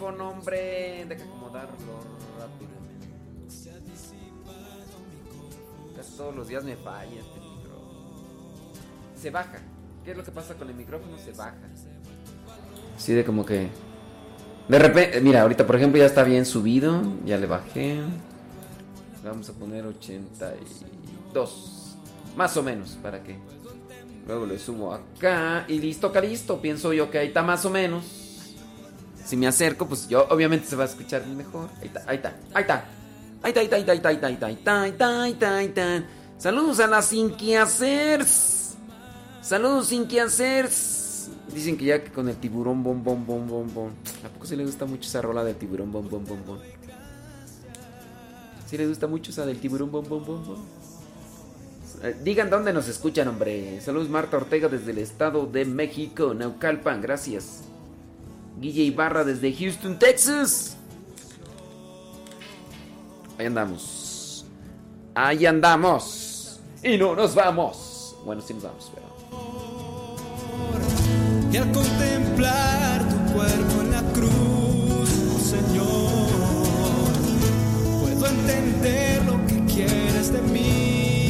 micrófono, hombre. Deja acomodarlo rápido. Casi todos los días me falla este micrófono. Se baja. ¿Qué es lo que pasa con el micrófono? Se baja. Sí, de como que. De repente, mira, ahorita por ejemplo ya está bien subido. Ya le bajé. Vamos a poner 82. Más o menos, para que. Luego le subo acá y listo, listo. Pienso yo que ahí está más o menos. Si me acerco, pues yo obviamente se va a escuchar mejor. Ahí está, ahí está, ahí está. Ahí está, ahí está, ahí está, ahí está, ahí está, ahí está, ahí está, ahí está, ahí está. Saludos a las sin. Saludos sin. Dicen que ya que con el tiburón bom bom bom bom bom. ¿A poco sí le gusta mucho esa rola del tiburón bom bom bom bom? ¿Sí le gusta mucho esa del tiburón bom bom bom bom? Eh, Digan dónde nos escuchan, hombre. Saludos Marta Ortega desde el estado de México, Naucalpan, gracias. Guille Ibarra desde Houston, Texas. Ahí andamos. Ahí andamos. Y no nos vamos. Bueno, sí nos vamos, pero... Y al contemplar tu cuerpo en la cruz, Señor, puedo entender lo que quieres de mí.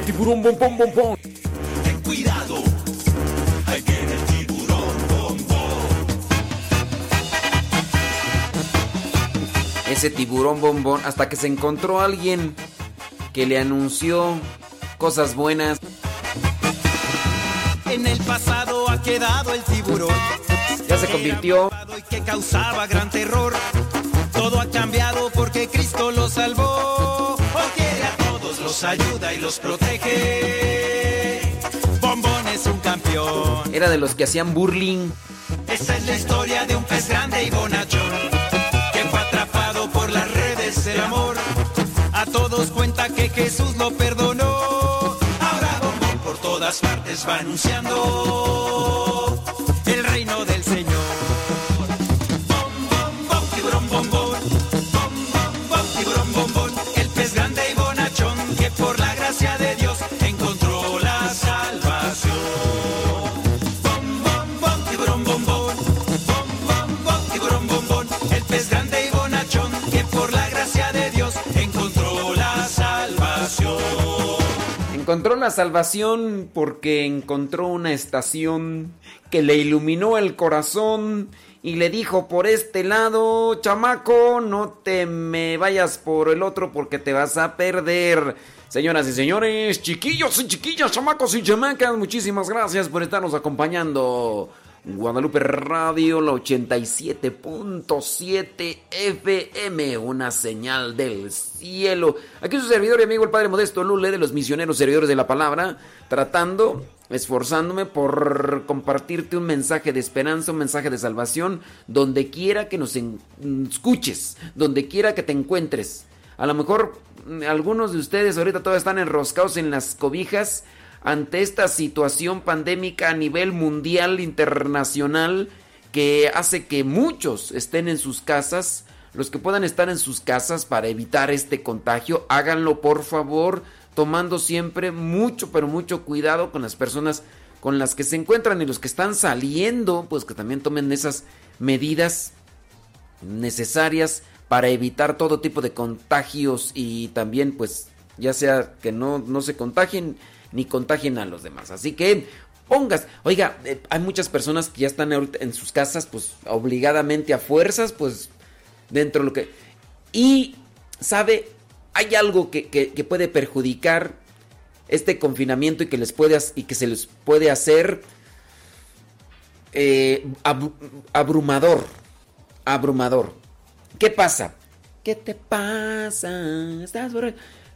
Viene tiburón, bom, bom, bom, bom. Ten cuidado, ahí viene el tiburón, bom, Ese tiburón bombón, hasta que se encontró alguien que le anunció cosas buenas. En el pasado ha quedado el tiburón. Ya se convirtió. Y que causaba gran terror. Todo ha cambiado porque Cristo lo salvó ayuda y los protege. Bombón es un campeón. Era de los que hacían burling. Esa es la historia de un pez grande y bonachón que fue atrapado por las redes del amor. A todos cuenta que Jesús lo perdonó. Ahora Bombón por todas partes va anunciando encontró la salvación porque encontró una estación que le iluminó el corazón y le dijo por este lado, chamaco, no te me vayas por el otro porque te vas a perder. Señoras y señores, chiquillos y chiquillas, chamacos y chamacas, muchísimas gracias por estarnos acompañando. Guadalupe Radio, la 87.7 FM, una señal del cielo. Aquí su servidor y amigo el Padre Modesto Lule de los misioneros servidores de la palabra, tratando, esforzándome por compartirte un mensaje de esperanza, un mensaje de salvación, donde quiera que nos escuches, donde quiera que te encuentres. A lo mejor mm, algunos de ustedes ahorita todavía están enroscados en las cobijas ante esta situación pandémica a nivel mundial, internacional, que hace que muchos estén en sus casas. Los que puedan estar en sus casas para evitar este contagio, háganlo por favor, tomando siempre mucho, pero mucho cuidado con las personas con las que se encuentran y los que están saliendo, pues que también tomen esas medidas necesarias para evitar todo tipo de contagios y también pues ya sea que no, no se contagien ni contagien a los demás. Así que pongas, oiga, eh, hay muchas personas que ya están en sus casas, pues obligadamente a fuerzas, pues dentro de lo que... Y, ¿sabe? Hay algo que, puede perjudicar este confinamiento y que, les puede, y que se les puede hacer eh, abrumador. Abrumador. ¿Qué pasa? ¿Qué te pasa? ¿Estás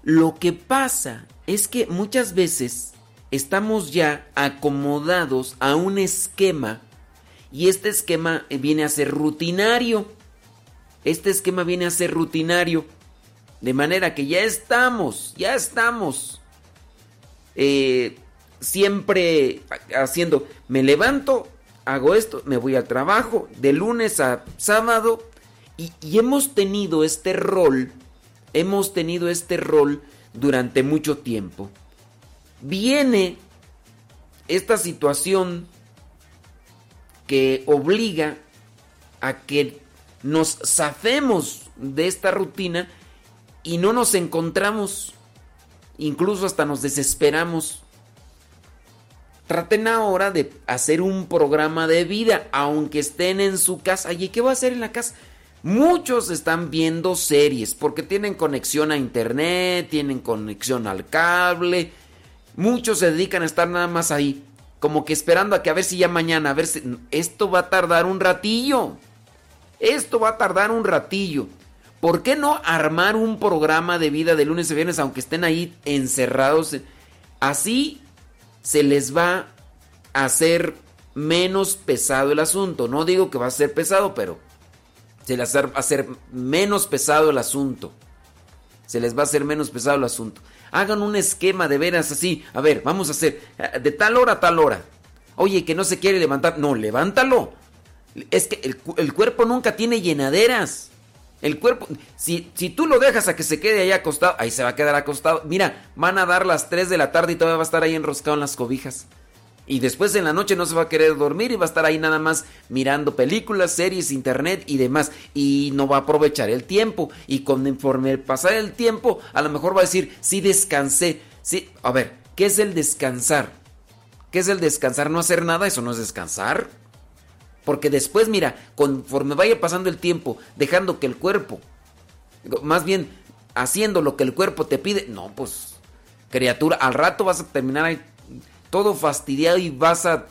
Lo que pasa es que muchas veces estamos ya acomodados a un esquema y este esquema viene a ser rutinario. Este esquema viene a ser rutinario. De manera que ya estamos, ya estamos eh, siempre haciendo, me levanto, hago esto, me voy al trabajo, de lunes a sábado, y hemos tenido este rol, hemos tenido este rol durante mucho tiempo. Viene esta situación que obliga a que nos zafemos de esta rutina y no nos encontramos, incluso hasta nos desesperamos. Traten ahora de hacer un programa de vida, aunque estén en su casa. ¿Y qué va a hacer en la casa? Muchos están viendo series porque tienen conexión a internet, tienen conexión al cable. Muchos se dedican a estar nada más ahí, como que esperando a que a ver si ya mañana, a ver si esto va a tardar un ratillo. Esto va a tardar un ratillo. ¿Por qué no armar un programa de vida de lunes a viernes aunque estén ahí encerrados? Así se les va a hacer menos pesado el asunto. No digo que va a ser pesado, pero se les va a hacer menos pesado el asunto. Se les va a hacer menos pesado el asunto. Hagan un esquema de veras así. A ver, vamos a hacer eh, de tal hora a tal hora. Oye, que no se quiere levantar. No, levántalo. Es que el, cuerpo nunca tiene llenaderas. El cuerpo, si, si tú lo dejas a que se quede ahí acostado, ahí se va a quedar acostado. Mira, van a dar las 3 de la tarde y todavía va a estar ahí enroscado en las cobijas. Y después en la noche no se va a querer dormir y va a estar ahí nada más mirando películas, series, internet y demás. Y no va a aprovechar el tiempo. Y conforme pasar el tiempo, a lo mejor va a decir, sí descansé. Sí, a ver, ¿qué es el descansar? ¿Qué es el descansar? No hacer nada, eso no es descansar. Porque después, mira, conforme vaya pasando el tiempo, dejando que el cuerpo, más bien haciendo lo que el cuerpo te pide, no, pues, criatura, al rato vas a terminar ahí todo fastidiado y vas a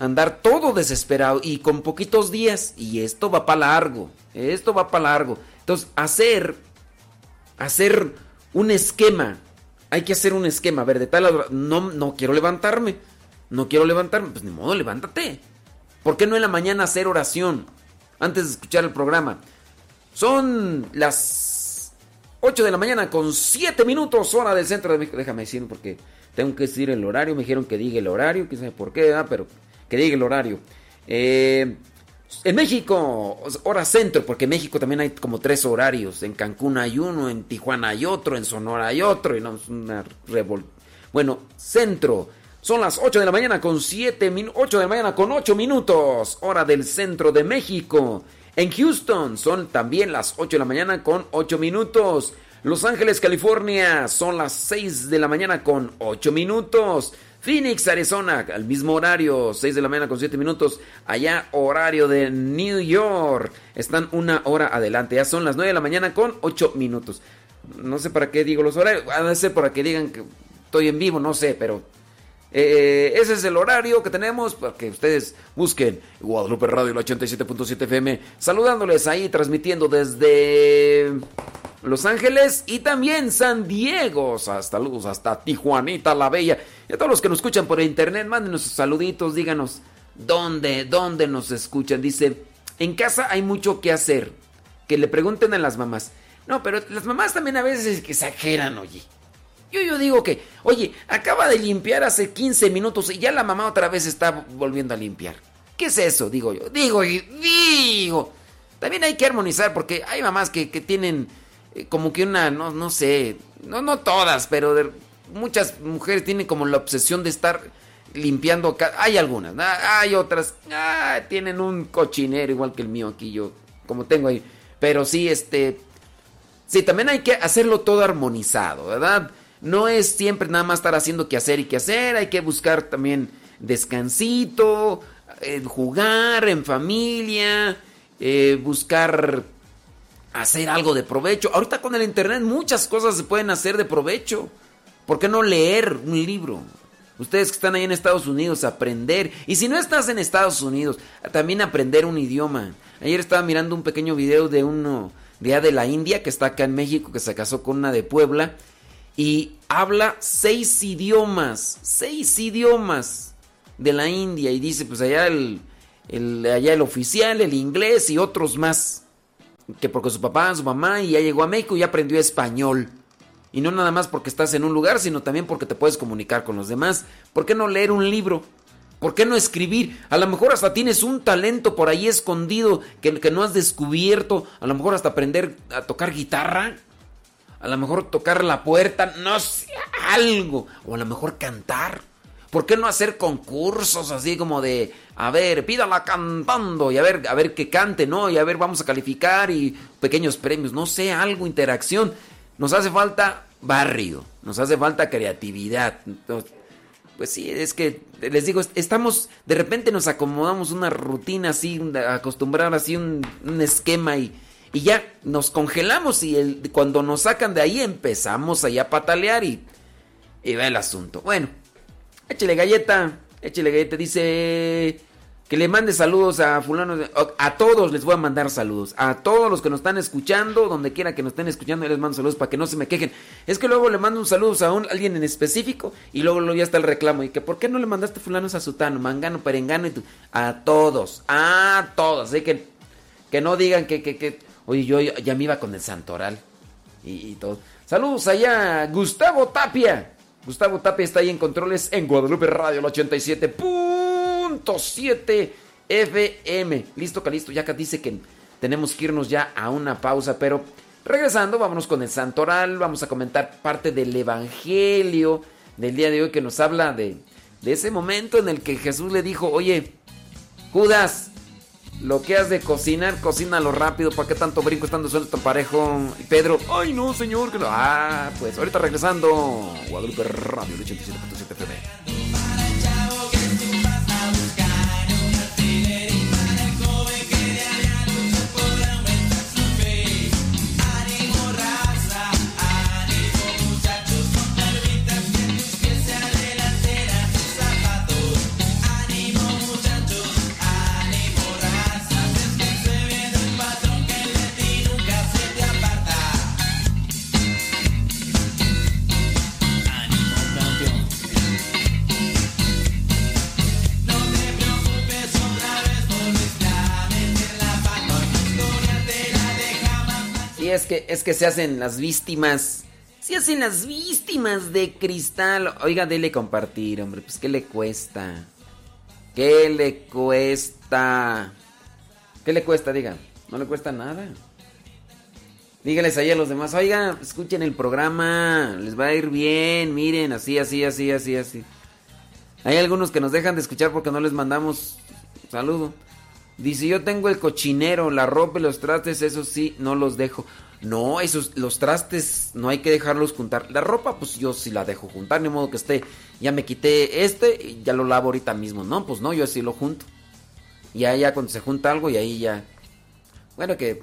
andar todo desesperado y con poquitos días. Y esto va para largo, esto va para largo. Entonces, hacer, hacer un esquema, hay que hacer un esquema, a ver, de tal, no, no quiero levantarme, no quiero levantarme, pues ni modo, levántate. ¿Por qué no en la mañana hacer oración antes de escuchar el programa? Son las 8 de la mañana con 7 minutos hora del centro de México. Déjame decir porque tengo que decir el horario. Me dijeron que diga el horario, quién sabe por qué, pero que diga el horario. Eh, en México, hora centro, porque en México también hay como tres horarios. En Cancún hay uno, en Tijuana hay otro, en Sonora hay otro, y no es una revol... Bueno, centro. Son las 8 de la mañana con 7 minutos. 8 de la mañana con 8 minutos. Hora del centro de México. En Houston son también las 8 de la mañana con 8 minutos. Los Ángeles, California son las 6 de la mañana con 8 minutos. Phoenix, Arizona, al mismo horario, 6 de la mañana con 7 minutos. Allá, horario de New York. Están una hora adelante. Ya son las 9 de la mañana con 8 minutos. No sé para qué digo los horarios. A veces para que digan que estoy en vivo, no sé, pero eh, ese es el horario que tenemos para que ustedes busquen Guadalupe Radio, el 87.7 FM, saludándoles ahí, transmitiendo desde Los Ángeles y también San Diego. Hasta luz, hasta Tijuanita la Bella. Y a todos los que nos escuchan por internet, mándenos sus saluditos, díganos dónde, dónde nos escuchan. Dice, en casa hay mucho que hacer. Que le pregunten a las mamás. No, pero las mamás también a veces exageran, oye. Yo, yo digo que, oye, acaba de limpiar hace 15 minutos y ya la mamá otra vez está volviendo a limpiar. ¿Qué es eso? Digo yo. Digo y digo. También hay que armonizar porque hay mamás que, tienen eh, como que una, no, no sé, no, no todas, pero muchas mujeres tienen como la obsesión de estar limpiando. Hay algunas, hay otras, ah, tienen un cochinero igual que el mío aquí, yo como tengo ahí. Pero sí, este, sí, también hay que hacerlo todo armonizado, ¿verdad? No es siempre nada más estar haciendo que hacer y que hacer, hay que buscar también descansito, eh, jugar en familia, eh, buscar hacer algo de provecho. Ahorita con el internet muchas cosas se pueden hacer de provecho. ¿Por qué no leer un libro? Ustedes que están ahí en Estados Unidos, aprender. Y si no estás en Estados Unidos, también aprender un idioma. Ayer estaba mirando un pequeño video de uno de la India, que está acá en México, que se casó con una de Puebla, y habla seis idiomas, seis idiomas de la India, y dice, pues allá el, allá el oficial, el inglés y otros más, que porque su papá, su mamá, y ya llegó a México y aprendió español. Y no nada más porque estás en un lugar, sino también porque te puedes comunicar con los demás. ¿Por qué no leer un libro? ¿Por qué no escribir? A lo mejor hasta tienes un talento por ahí escondido que, que no has descubierto. A lo mejor hasta aprender a tocar guitarra. A lo mejor tocar la puerta, no sé, algo. O a lo mejor cantar. ¿Por qué no hacer concursos así como de, a ver, pídala cantando y a ver, a ver que cante, ¿no? Y a ver, vamos a calificar y pequeños premios, no sé, algo, interacción. Nos hace falta barrio, nos hace falta creatividad. Pues sí, es que les digo, estamos, de repente nos acomodamos una rutina así, acostumbrar así un, esquema y, y, ya nos congelamos y cuando nos sacan de ahí empezamos allá a patalear y, y va el asunto. Bueno, échale galleta, échale galleta, dice que le mande saludos a fulano. A todos les voy a mandar saludos. A todos los que nos están escuchando, donde quiera que nos estén escuchando, les mando saludos para que no se me quejen. Es que luego le mando un saludo a alguien en específico y luego, ya está el reclamo. Y que ¿por qué no le mandaste fulanos a Sutano, Mangano, Perengano y tú? A todos, a todos. Así que, que no digan que, que, que, oye, yo ya me iba con el Santoral y, todo. Saludos allá, Gustavo Tapia. Gustavo Tapia está ahí en controles en Guadalupe Radio, el 87. 7 FM. Listo, Calisto. Ya acá dice que tenemos que irnos ya a una pausa, pero regresando, vámonos con el Santoral. Vamos a comentar parte del Evangelio del día de hoy que nos habla de, de ese momento en el que Jesús le dijo: Oye, Judas, lo que has de cocinar, cocínalo rápido. ¿Para qué tanto brinco estando suelto parejo? Y Pedro, ay no, señor. Ah, pues ahorita regresando. Guadalupe Radio 87.7 FM. Es que, es que se hacen las víctimas. Se hacen las víctimas de cristal. Oiga, dele compartir, hombre. Pues, ¿qué le cuesta? ¿Qué le cuesta? ¿Qué le cuesta, diga? No le cuesta nada. Dígales ahí a los demás, oiga, escuchen el programa, les va a ir bien, miren, así, así, así, así, así. Hay algunos que nos dejan de escuchar porque no les mandamos saludo. Dice, yo tengo el cochinero, la ropa y los trastes, eso sí, no los dejo. No, esos, los trastes no hay que dejarlos juntar. La ropa, pues yo sí la dejo juntar, ni modo que esté. Ya me quité este y ya lo lavo ahorita mismo. No, pues no, yo así lo junto. Y ahí ya cuando se junta algo y ahí ya. Bueno, que.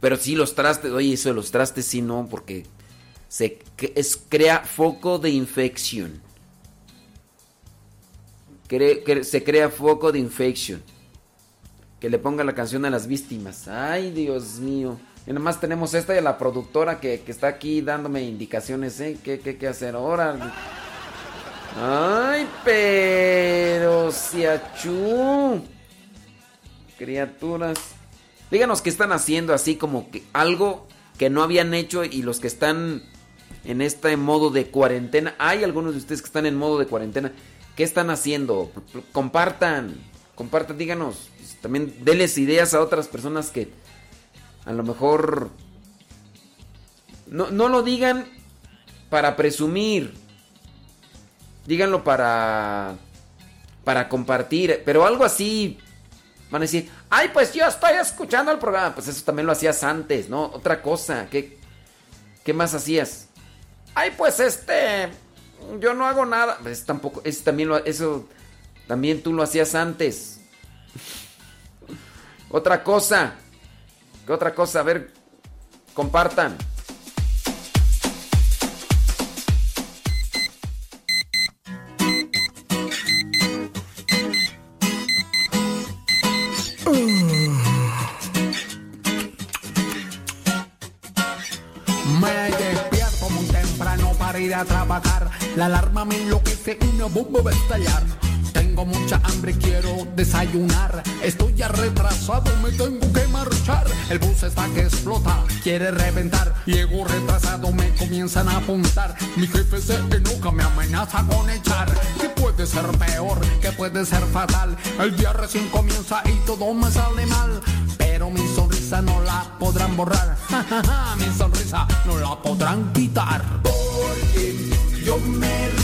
Pero sí, los trastes, oye, eso de los trastes sí no, porque se es, crea foco de infección. se crea foco de infección. Que le ponga la canción a las víctimas. Ay, Dios mío. Y nomás tenemos esta y la productora que, está aquí dándome indicaciones, ¿eh? ¿Qué, qué, hacer ahora? Ay, pero siachú. Criaturas. Díganos qué están haciendo así como que algo que no habían hecho y los que están en este modo de cuarentena. Hay algunos de ustedes que están en modo de cuarentena. ¿Qué están haciendo? Compartan. Compartan, díganos. También denles ideas a otras personas que a lo mejor... No, no lo digan para presumir. Díganlo para... Para compartir. Pero algo así... Van a decir, ay, pues yo estoy escuchando el programa. Pues eso también lo hacías antes, ¿no? Otra cosa. ¿Qué, qué más hacías? Ay, pues este... Yo no hago nada. Pues tampoco... Es, también lo, eso... También tú lo hacías antes. Otra cosa. ¿Qué otra cosa? A ver, compartan. Me despierto muy temprano para ir a trabajar. La alarma me enloquece, una bomba va a estallar. Tengo mucha hambre, quiero desayunar. Estoy ya retrasado, me tengo que marchar. El bus está que explota, quiere reventar. Llego retrasado, me comienzan a apuntar. Mi jefe se enoja, me amenaza con echar. ¿Qué puede ser peor? ¿Qué puede ser fatal? El día recién comienza y todo me sale mal. Pero mi sonrisa no la podrán borrar. mi sonrisa no la podrán quitar. Porque yo me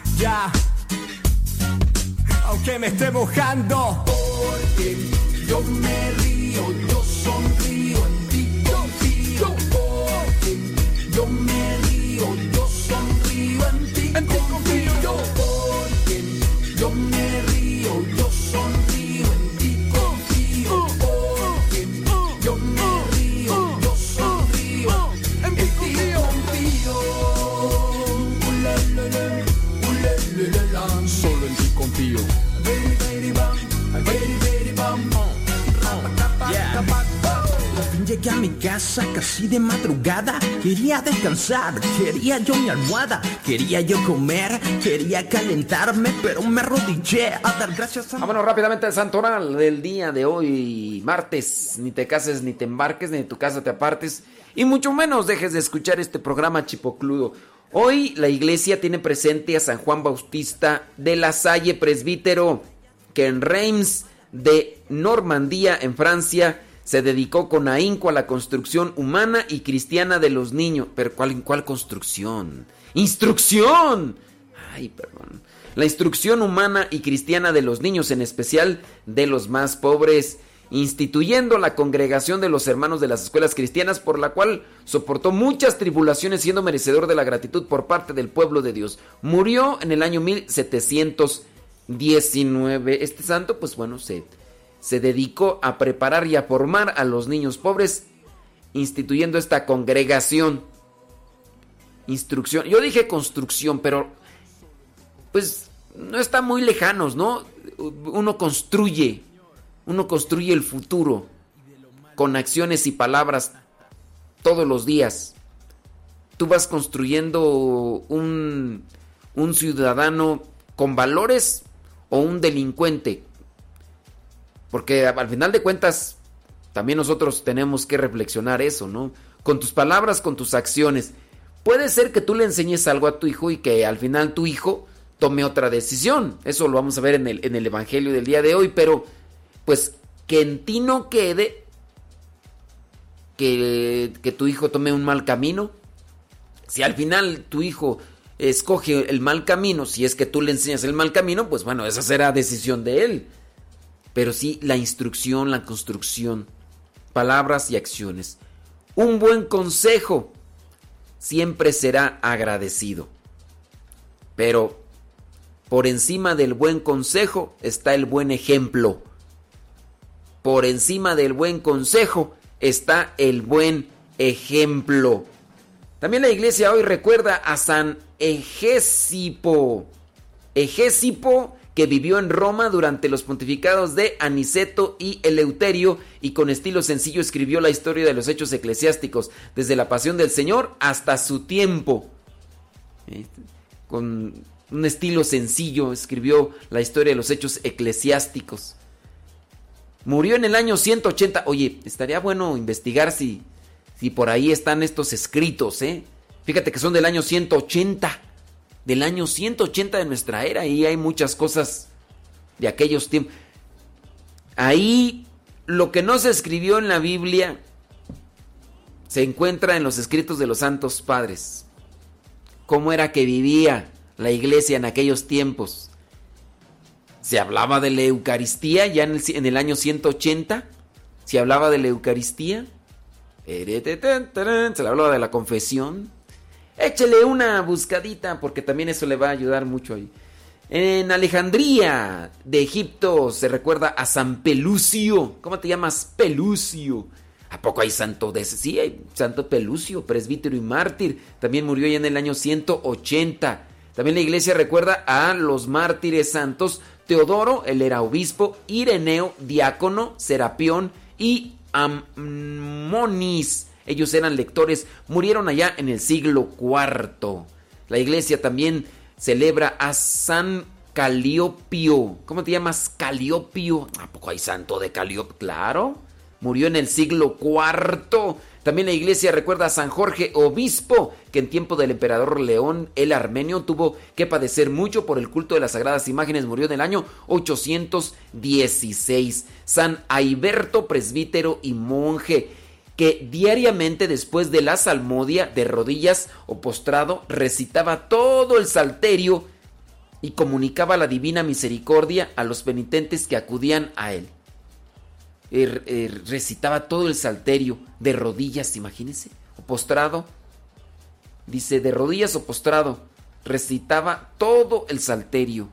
Aunque me esté mojando Porque yo me río, yo sonrío en ti confío. Porque yo me llegué a mi casa casi de madrugada. Quería descansar, quería yo mi almohada. Quería yo comer, quería calentarme, pero me arrodillé a dar gracias a Vámonos rápidamente al santoral del día de hoy, martes. Ni te cases, ni te embarques, ni de tu casa te apartes. Y mucho menos dejes de escuchar este programa chipocludo. Hoy la iglesia tiene presente a San Juan Bautista de la Salle Presbítero, que en Reims de Normandía, en Francia, se dedicó con ahínco a la construcción humana y cristiana de los niños. Pero ¿cuál, cuál construcción? ¡Instrucción! Ay, perdón. La instrucción humana y cristiana de los niños, en especial de los más pobres, instituyendo la congregación de los hermanos de las escuelas cristianas, por la cual soportó muchas tribulaciones, siendo merecedor de la gratitud por parte del pueblo de Dios. Murió en el año 1719. Este santo, pues bueno, se, se dedicó a preparar y a formar a los niños pobres, instituyendo esta congregación. Instrucción. Yo dije construcción, pero pues no está muy lejanos, ¿no? Uno construye, uno construye el futuro con acciones y palabras todos los días. Tú vas construyendo un, un ciudadano con valores o un delincuente. Porque al final de cuentas, también nosotros tenemos que reflexionar eso, ¿no? Con tus palabras, con tus acciones. Puede ser que tú le enseñes algo a tu hijo y que al final tu hijo tome otra decisión. Eso lo vamos a ver en el, Evangelio del día de hoy, pero pues que en ti no quede que, que tu hijo tome un mal camino. Si al final tu hijo escoge el mal camino, si es que tú le enseñas el mal camino, pues bueno, esa será decisión de él. Pero sí la instrucción, la construcción, palabras y acciones. Un buen consejo siempre será agradecido. Pero por encima del buen consejo está el buen ejemplo. Por encima del buen consejo está el buen ejemplo. También la iglesia hoy recuerda a San Egesipo. Egesipo que vivió en Roma durante los pontificados de Aniceto y Eleuterio y con estilo sencillo escribió la historia de los hechos eclesiásticos, desde la pasión del Señor hasta su tiempo. Con un estilo sencillo escribió la historia de los hechos eclesiásticos. Murió en el año 180. Oye, estaría bueno investigar si, Y por ahí están estos escritos, ¿eh? Fíjate que son del año 180. Del año 180 de nuestra era. Y hay muchas cosas de aquellos tiempos. Ahí lo que no se escribió en la Biblia se encuentra en los escritos de los santos padres. Cómo era que vivía la iglesia en aquellos tiempos. Se hablaba de la Eucaristía ya en el, año 180. Se hablaba de la Eucaristía. Se hablaba de la confesión. Échele una buscadita porque también eso le va a ayudar mucho ahí. En Alejandría de Egipto se recuerda a San Pelucio. ¿Cómo te llamas? Pelucio. ¿A poco hay santo de ese? Sí, hay santo Pelucio, presbítero y mártir. También murió ya en el año 180. También la iglesia recuerda a los mártires santos Teodoro, él era obispo, Ireneo, diácono, Serapión y Amonis. Ellos eran lectores, murieron allá en el siglo IV. La iglesia también celebra a San Caliopio. ¿Cómo te llamas? Caliopio. ¿A poco hay santo de Caliopio? Claro. Murió en el siglo IV. También la iglesia recuerda a San Jorge, obispo, que en tiempo del emperador León el Armenio tuvo que padecer mucho por el culto de las sagradas imágenes. Murió en el año 816. San Aiberto, presbítero y monje, que diariamente después de la salmodia, de rodillas o postrado, recitaba todo el salterio y comunicaba la divina misericordia a los penitentes que acudían a él. Er, er, recitaba todo el salterio de rodillas, imagínense, o postrado. Dice, de rodillas o postrado, recitaba todo el salterio.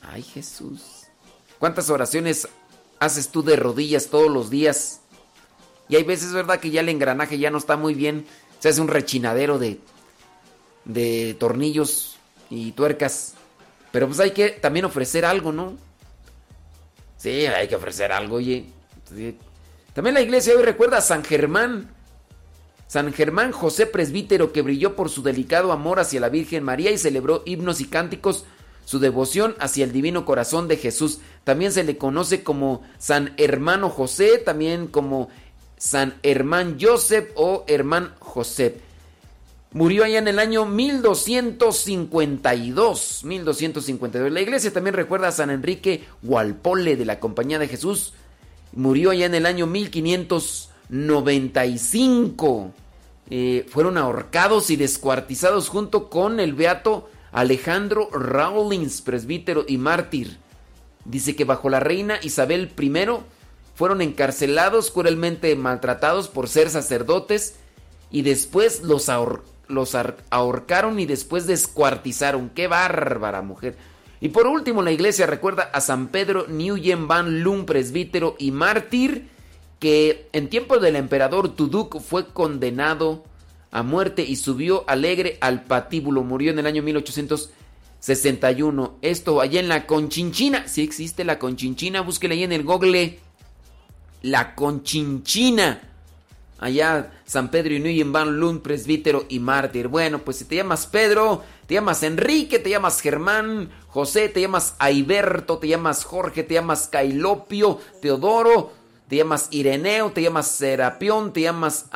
Ay Jesús. ¿Cuántas oraciones haces tú de rodillas todos los días? Y hay veces, ¿verdad? Que ya el engranaje ya no está muy bien. Se hace un rechinadero de, de tornillos y tuercas. Pero pues hay que también ofrecer algo, ¿no? Sí, hay que ofrecer algo, oye. También la iglesia hoy recuerda a San Germán. San Germán José Presbítero que brilló por su delicado amor hacia la Virgen María y celebró himnos y cánticos su devoción hacia el divino corazón de Jesús. También se le conoce como San Hermano José, también como San Hermán Joseph o Hermán José. Murió allá en el año 1252. 1252. La iglesia también recuerda a San Enrique Gualpole de la Compañía de Jesús. Murió allá en el año 1595. Eh, fueron ahorcados y descuartizados junto con el beato Alejandro Rawlins, presbítero y mártir. Dice que bajo la reina Isabel I fueron encarcelados, cruelmente maltratados por ser sacerdotes y después los ahorcaron y después descuartizaron. ¡Qué bárbara mujer! Y por último, la iglesia recuerda a San Pedro Nguyen Van Lun, presbítero y mártir, que en tiempo del emperador Tuduk fue condenado a muerte y subió alegre al patíbulo. Murió en el año 1861. Esto allá en la Conchinchina. Si existe la Conchinchina, búsquela ahí en el Google. La Conchinchina allá San Pedro y Nguyen Van Lund, presbítero y mártir. Bueno, pues si te llamas Pedro, te llamas Enrique, te llamas Germán, José, te llamas Aiberto, te llamas Jorge, te llamas Cailopio, Teodoro, te llamas Ireneo, te llamas Serapión, te llamas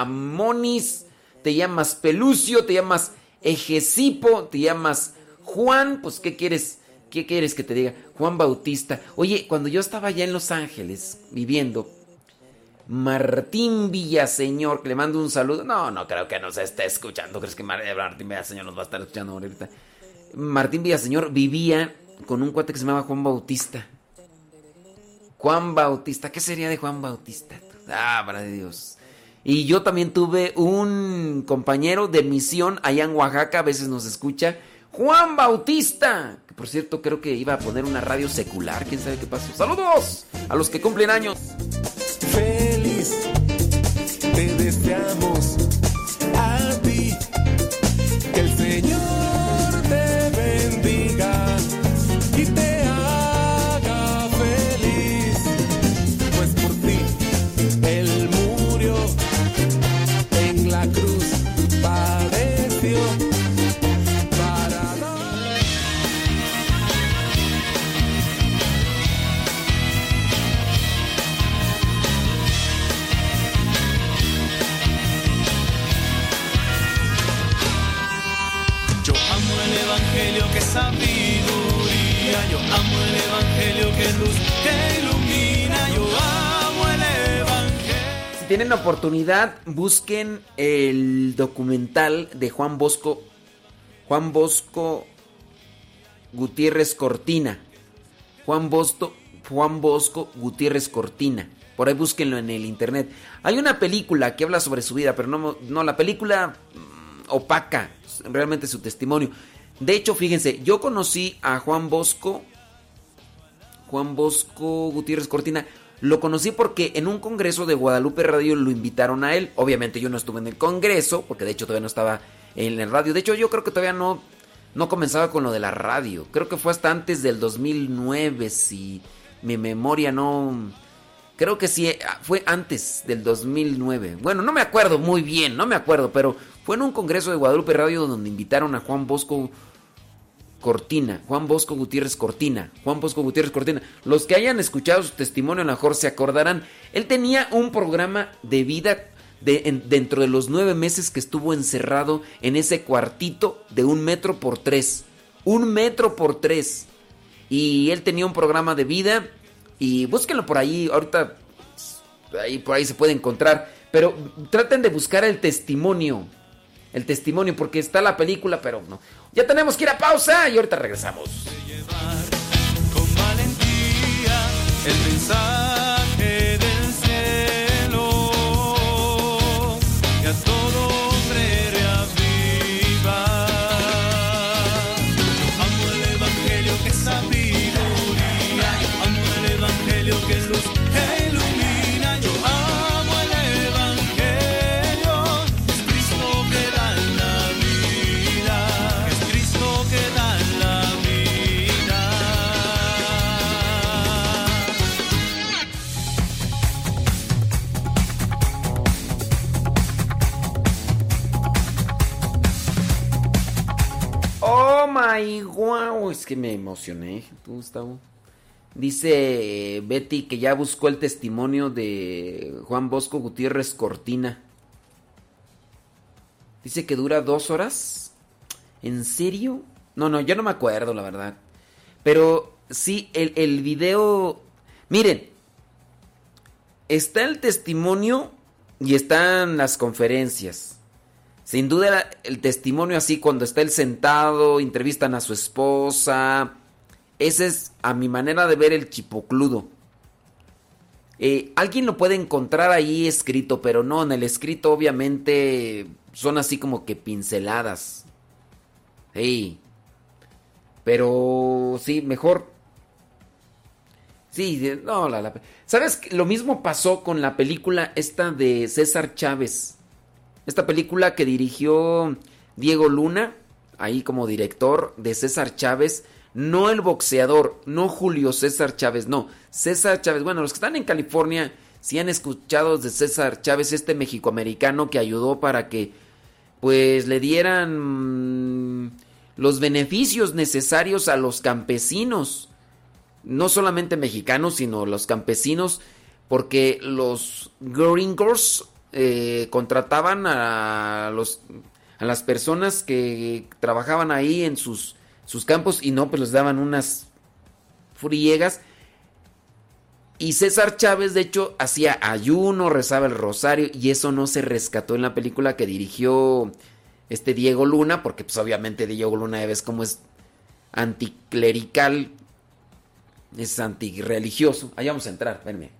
Amonis, te llamas Pelucio, te llamas Egesipo, te llamas Juan, pues ¿qué quieres? ¿Qué quieres que te diga? Juan Bautista. Oye, cuando yo estaba allá en Los Ángeles viviendo, Martín Villaseñor, que le mando un saludo. No, no creo que nos esté escuchando. ¿Crees que Martín Villaseñor nos va a estar escuchando ahorita? Martín Villaseñor vivía con un cuate que se llamaba Juan Bautista. Juan Bautista, ¿qué sería de Juan Bautista? Ah, para Dios. Y yo también tuve un compañero de misión allá en Oaxaca, a veces nos escucha. Juan Bautista, que por cierto creo que iba a poner una radio secular, quién sabe qué pasó. Saludos a los que cumplen años te deseamos tienen oportunidad, busquen el documental de Juan Bosco. Juan Bosco Gutiérrez Cortina. Juan Bosco, Juan Bosco Gutiérrez Cortina. Por ahí búsquenlo en el internet. Hay una película que habla sobre su vida, pero no, no la película mm, opaca realmente su testimonio. De hecho, fíjense, yo conocí a Juan Bosco, Juan Bosco Gutiérrez Cortina, lo conocí porque en un congreso de Guadalupe Radio lo invitaron a él. Obviamente yo no estuve en el congreso, porque de hecho todavía no estaba en el radio. De hecho, yo creo que todavía no, no comenzaba con lo de la radio. Creo que fue hasta antes del 2009, si mi memoria no... Creo que sí, fue antes del 2009. Bueno, no me acuerdo muy bien, no me acuerdo, pero fue en un congreso de Guadalupe Radio donde invitaron a Juan Bosco Cortina, Juan Bosco Gutiérrez Cortina, Juan Bosco Gutiérrez Cortina. Los que hayan escuchado su testimonio a lo mejor se acordarán. Él tenía un programa de vida de, dentro de los nueve meses que estuvo encerrado en ese cuartito de un metro por tres. Un metro por tres. Y él tenía un programa de vida y búsquenlo por ahí, ahorita ahí por ahí se puede encontrar, pero traten de buscar el testimonio. El testimonio porque está la película, pero no. Ya tenemos que ir a pausa y ahorita regresamos. Oh es que me emocioné, Gustavo. Dice eh, Betty que ya buscó el testimonio de Juan Bosco Gutiérrez Cortina. Dice que dura dos horas. ¿En serio? No, no, yo no me acuerdo, la verdad. Pero sí, el, el video... Miren, está el testimonio y están las conferencias. Sin duda el testimonio así cuando está él sentado, entrevistan a su esposa. Ese es a mi manera de ver el chipocludo. Eh, alguien lo puede encontrar ahí escrito, pero no, en el escrito obviamente son así como que pinceladas. Sí. Pero sí, mejor. Sí, no, la, la- ¿Sabes? Lo mismo pasó con la película esta de César Chávez. Esta película que dirigió Diego Luna, ahí como director de César Chávez. No el boxeador, no Julio César Chávez, no. César Chávez. Bueno, los que están en California, si han escuchado de César Chávez, este mexicoamericano que ayudó para que pues le dieran mm, los beneficios necesarios a los campesinos. No solamente mexicanos, sino los campesinos, porque los gringos eh, contrataban a los a las personas que trabajaban ahí en sus, sus campos y no, pues les daban unas friegas. Y César Chávez, de hecho, hacía ayuno, rezaba el rosario y eso no se rescató en la película que dirigió este Diego Luna, porque pues obviamente Diego Luna ya ves cómo es anticlerical, es antirreligioso. Ahí vamos a entrar, venme.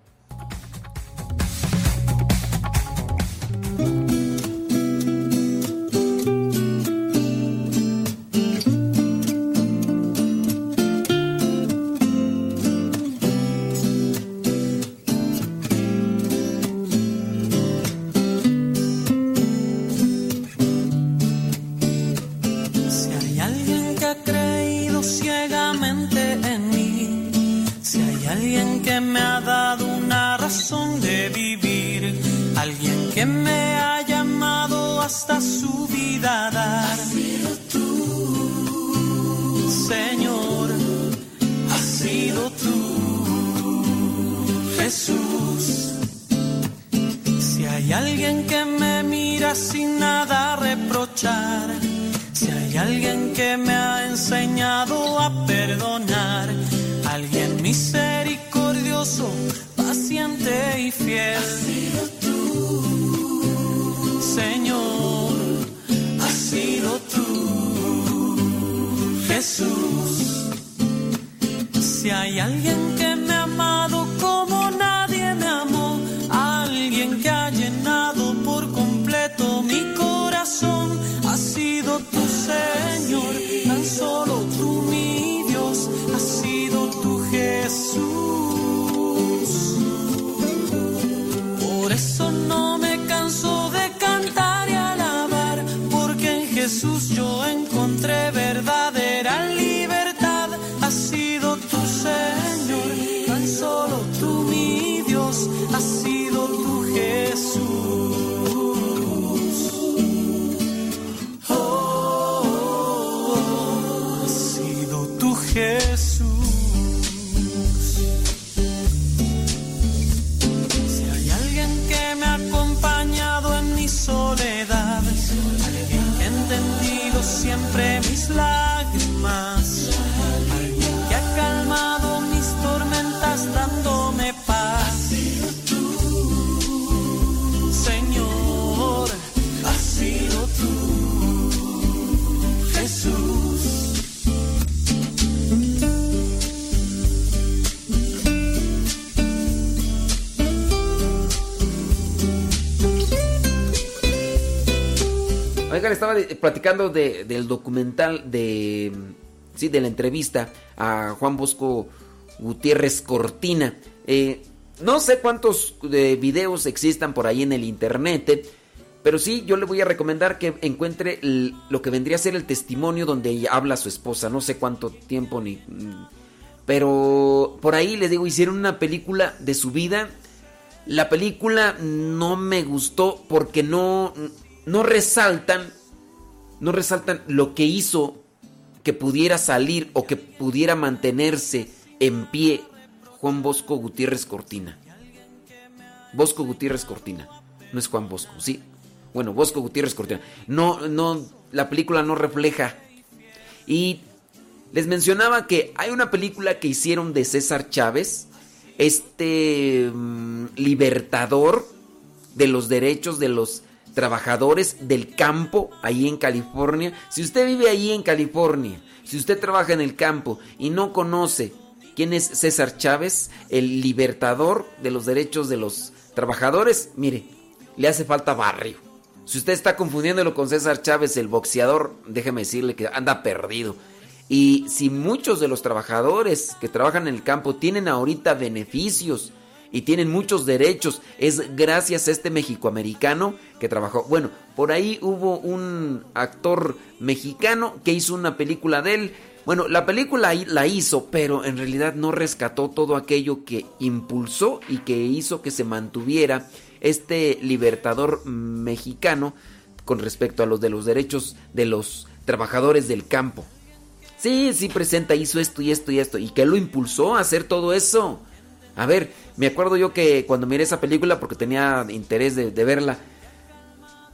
Mi platicando de- del documental de. Sí, de la entrevista a Juan Bosco Gutiérrez Cortina. Eh, no sé cuántos eh, videos existan por ahí en el internet, eh, pero sí, yo le voy a recomendar que encuentre lo que vendría a ser el testimonio donde habla su esposa. No sé cuánto tiempo ni. mm, Pero por ahí les digo, hicieron una película de su vida. La película no me gustó porque no, no resaltan, no resaltan lo que hizo que pudiera salir o que pudiera mantenerse en pie Juan Bosco Gutiérrez Cortina. Bosco Gutiérrez Cortina, no es Juan Bosco, sí. Bueno, Bosco Gutiérrez Cortina. No, no, la película no refleja. Y les mencionaba que hay una película que hicieron de César Chávez, este mm, libertador de los derechos de los trabajadores del campo ahí en California. Si usted vive ahí en California, si usted trabaja en el campo y no conoce quién es César Chávez, el libertador de los derechos de los trabajadores, mire, le hace falta barrio. Si usted está confundiéndolo con César Chávez, el boxeador, déjeme decirle que anda perdido. Y si muchos de los trabajadores que trabajan en el campo tienen ahorita beneficios y tienen muchos derechos, es gracias a este mexicoamericano que trabajó. Bueno, por ahí hubo un actor mexicano que hizo una película de él. Bueno, la película la hizo, pero en realidad no rescató todo aquello que impulsó y que hizo que se mantuviera este libertador mexicano con respecto a los de los derechos de los trabajadores del campo. Sí, sí presenta, hizo esto y esto y esto. ¿Y qué lo impulsó a hacer todo eso? A ver, me acuerdo yo que cuando miré esa película, porque tenía interés de, verla,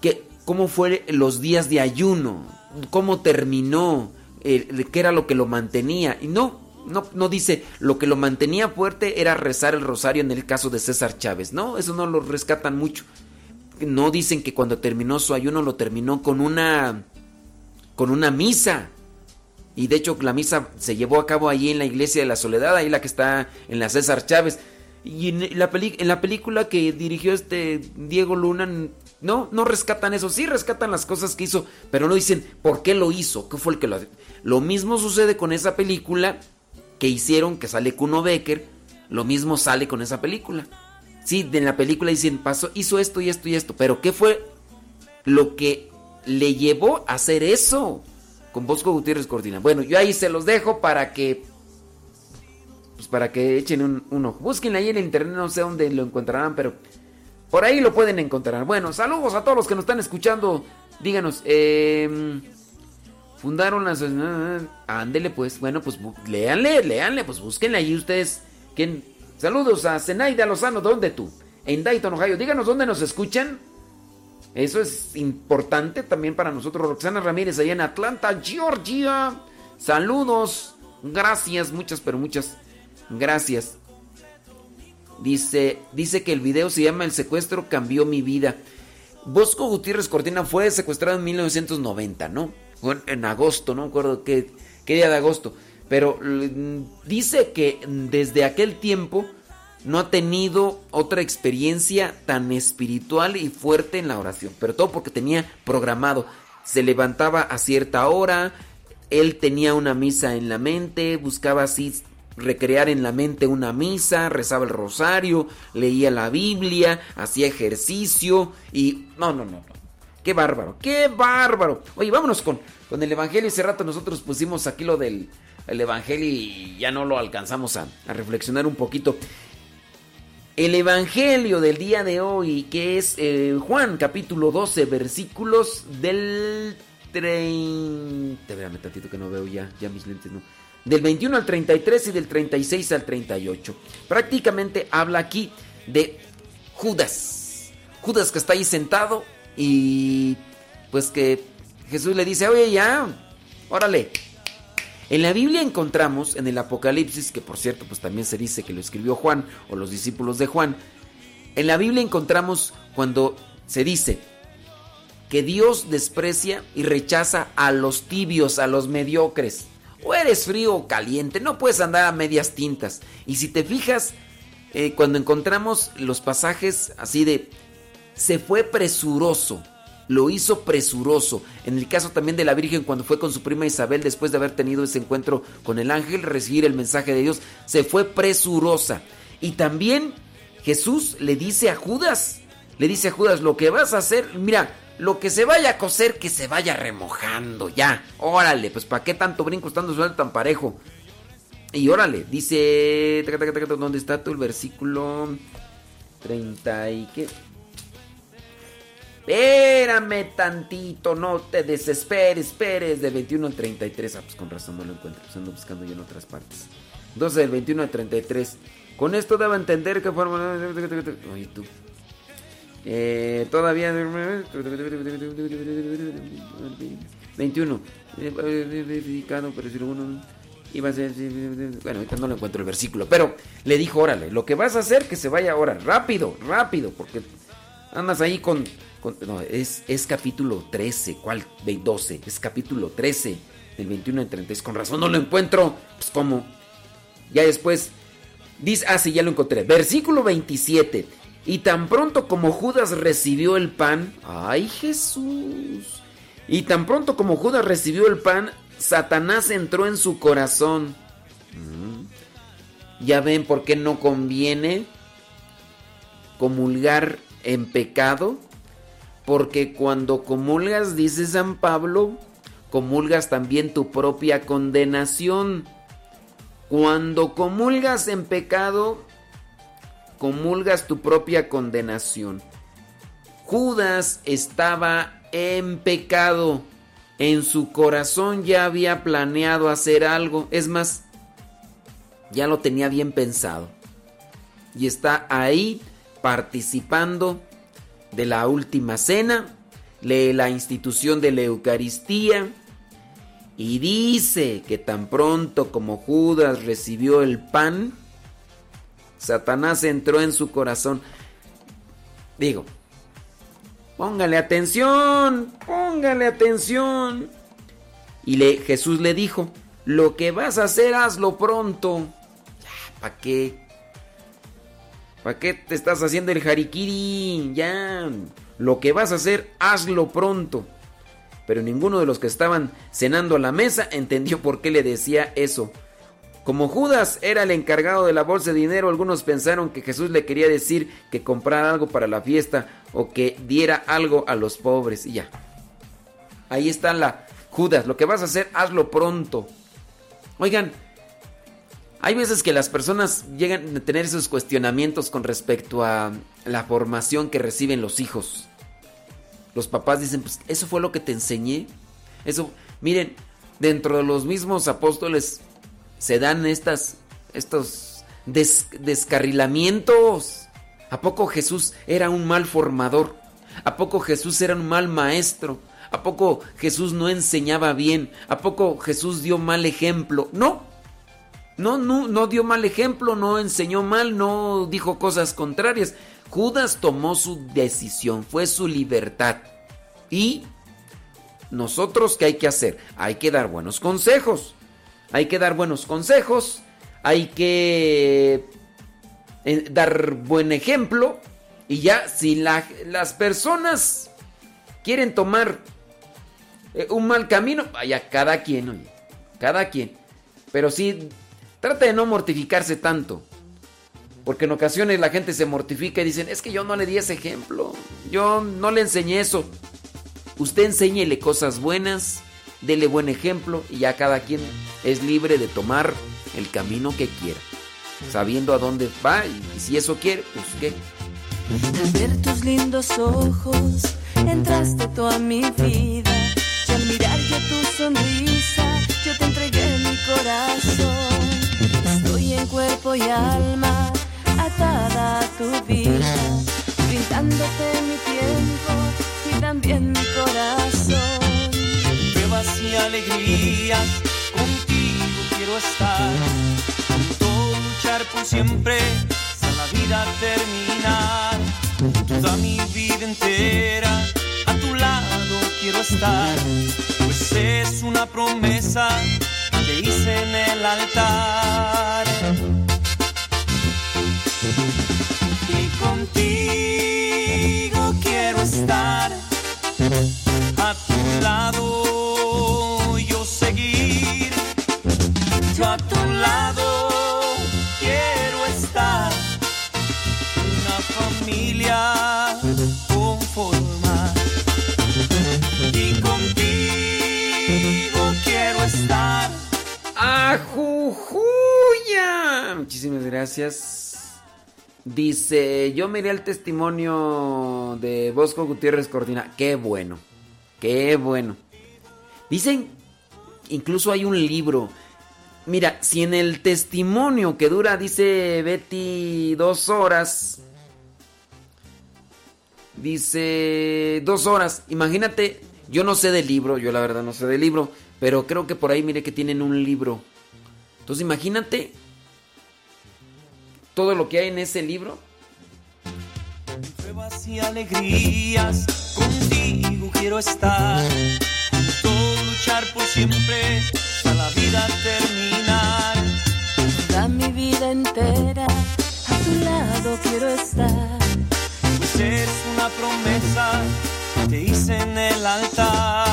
que cómo fue los días de ayuno, cómo terminó, qué era lo que lo mantenía. Y no, no, no dice lo que lo mantenía fuerte era rezar el rosario en el caso de César Chávez. No, eso no lo rescatan mucho. No dicen que cuando terminó su ayuno lo terminó con una con una misa. Y de hecho la misa se llevó a cabo ahí en la iglesia de la Soledad, ahí la que está en la César Chávez. Y en la, peli- en la película que dirigió este Diego Luna, no, no rescatan eso, sí rescatan las cosas que hizo, pero no dicen por qué lo hizo, qué fue el que lo... Lo mismo sucede con esa película que hicieron, que sale Kuno Becker, lo mismo sale con esa película. Sí, en la película dicen, pasó, hizo esto y esto y esto, pero ¿qué fue lo que le llevó a hacer eso? Con Bosco Gutiérrez Cortina. Bueno, yo ahí se los dejo para que pues para que echen un, ojo. Búsquenle ahí en el internet, no sé dónde lo encontrarán, pero por ahí lo pueden encontrar. Bueno, saludos a todos los que nos están escuchando. Díganos, eh, fundaron las... ándele pues, bueno, pues léanle, léanle, pues búsquenle ahí ustedes. Saludos a Zenaida Lozano, ¿dónde tú? En Dayton, Ohio. Díganos dónde nos escuchan. Eso es importante también para nosotros. Roxana Ramírez allá en Atlanta, Georgia. Saludos. Gracias, muchas, pero muchas gracias. Dice, dice que el video se llama El secuestro cambió mi vida. Bosco Gutiérrez Cortina fue secuestrado en 1990, ¿no? En agosto, no me acuerdo qué, qué día de agosto. Pero mm, dice que desde aquel tiempo no ha tenido otra experiencia tan espiritual y fuerte en la oración. Pero todo porque tenía programado. Se levantaba a cierta hora, él tenía una misa en la mente, buscaba así recrear en la mente una misa, rezaba el rosario, leía la Biblia, hacía ejercicio y... No, no, no, no. Qué bárbaro, qué bárbaro. Oye, vámonos con, con el Evangelio. Ese rato nosotros pusimos aquí lo del el Evangelio y ya no lo alcanzamos a, a reflexionar un poquito. El Evangelio del día de hoy, que es eh, Juan capítulo 12, versículos del 30... Espérame tantito que no veo ya, ya mis lentes no. Del 21 al 33 y del 36 al 38. Prácticamente habla aquí de Judas. Judas que está ahí sentado y pues que Jesús le dice, oye ya, órale, en la Biblia encontramos, en el Apocalipsis, que por cierto pues también se dice que lo escribió Juan o los discípulos de Juan, en la Biblia encontramos cuando se dice que Dios desprecia y rechaza a los tibios, a los mediocres. O eres frío o caliente, no puedes andar a medias tintas. Y si te fijas, eh, cuando encontramos los pasajes así de, se fue presuroso, lo hizo presuroso. En el caso también de la Virgen cuando fue con su prima Isabel después de haber tenido ese encuentro con el ángel, recibir el mensaje de Dios, se fue presurosa. Y también Jesús le dice a Judas, le dice a Judas, lo que vas a hacer, mira, lo que se vaya a coser, que se vaya remojando, ya. Órale, pues ¿para qué tanto brinco estando suelto tan parejo? Y órale, dice, ¿dónde está tu el versículo 30 y qué? Espérame tantito, no te desesperes, esperes. De 21 al 33. Ah, pues con razón no lo encuentro. Pues ando buscando yo en otras partes. Entonces, del 21 al 33. Con esto daba a entender que forma. Oye, tú. Eh, todavía. 21. Verificado, pero si uno. Iba a ser. Bueno, ahorita no lo encuentro el versículo. Pero le dijo: Órale, lo que vas a hacer que se vaya ahora. Rápido, rápido. Porque andas ahí con no, es, es capítulo 13, ¿cuál? 12, es capítulo 13, del 21 al 33. Con razón no lo encuentro. Pues como. Ya después. Dice, ah, sí, ya lo encontré. Versículo 27. Y tan pronto como Judas recibió el pan. ¡Ay, Jesús! Y tan pronto como Judas recibió el pan, Satanás entró en su corazón. Mm. Ya ven por qué no conviene comulgar en pecado porque cuando comulgas, dice San Pablo, comulgas también tu propia condenación. Cuando comulgas en pecado, comulgas tu propia condenación. Judas estaba en pecado. En su corazón ya había planeado hacer algo. Es más, ya lo tenía bien pensado. Y está ahí participando de la última cena, lee la institución de la Eucaristía y dice que tan pronto como Judas recibió el pan, Satanás entró en su corazón. Digo, póngale atención, póngale atención. Y le, Jesús le dijo, lo que vas a hacer, hazlo pronto. ¿Para qué? ¿Para qué te estás haciendo el harikiri? Ya, lo que vas a hacer, hazlo pronto. Pero ninguno de los que estaban cenando a la mesa entendió por qué le decía eso. Como Judas era el encargado de la bolsa de dinero, algunos pensaron que Jesús le quería decir que comprara algo para la fiesta o que diera algo a los pobres. Y ya. Ahí está la Judas. Lo que vas a hacer, hazlo pronto. Oigan, hay veces que las personas llegan a tener esos cuestionamientos con respecto a la formación que reciben los hijos. Los papás dicen, pues eso fue lo que te enseñé. Eso, miren, dentro de los mismos apóstoles se dan estas, estos descarrilamientos. ¿A poco Jesús era un mal formador? ¿A poco Jesús era un mal maestro? ¿A poco Jesús no enseñaba bien? ¿A poco Jesús dio mal ejemplo? No, No, no, no dio mal ejemplo, no enseñó mal, no dijo cosas contrarias. Judas tomó su decisión, fue su libertad. Y nosotros, ¿qué hay que hacer? Hay que dar buenos consejos. Hay que dar buenos consejos. Hay que eh, dar buen ejemplo. Y ya, si las personas quieren tomar eh, un mal camino, vaya, cada quien, oye, cada quien. Pero sí, trata de no mortificarse tanto. Porque en ocasiones la gente se mortifica y dicen, es que yo no le di ese ejemplo, yo no le enseñé eso. Usted enséñele cosas buenas, dele buen ejemplo y ya cada quien es libre de tomar el camino que quiera, sabiendo a dónde va y, si eso quiere, pues qué. Al ver tus lindos ojos, entraste mi vida. Y al mirar tu sonrisa, yo te entregué mi corazón. Cuerpo y alma atada a tu vida, brindándote mi tiempo y también mi corazón. Pruebas y alegrías, contigo quiero estar. Todo luchar por siempre, hasta la vida terminar. Toda mi vida entera, a tu lado quiero estar. Pues es una promesa hice en el altar. Y contigo quiero estar a tu lado, yo seguir. Yo a tu lado quiero estar. Una familia ¡Ajujuya! Muchísimas gracias. Dice, yo miré el testimonio de Bosco Gutiérrez Cortina. Qué bueno, qué bueno. Dicen, incluso hay un libro. Mira, si en el testimonio que dura, dice Betty, dos horas. Dice, dos horas. Imagínate, yo no sé del libro, yo la verdad no sé del libro. Pero creo que por ahí mire que tienen un libro. Entonces imagínate todo lo que hay en ese libro. Pruebas y alegrías, contigo quiero estar. Todo luchar por siempre, hasta la vida terminar. Toda mi vida entera, a tu lado quiero estar. Pues es una promesa que te hice en el altar.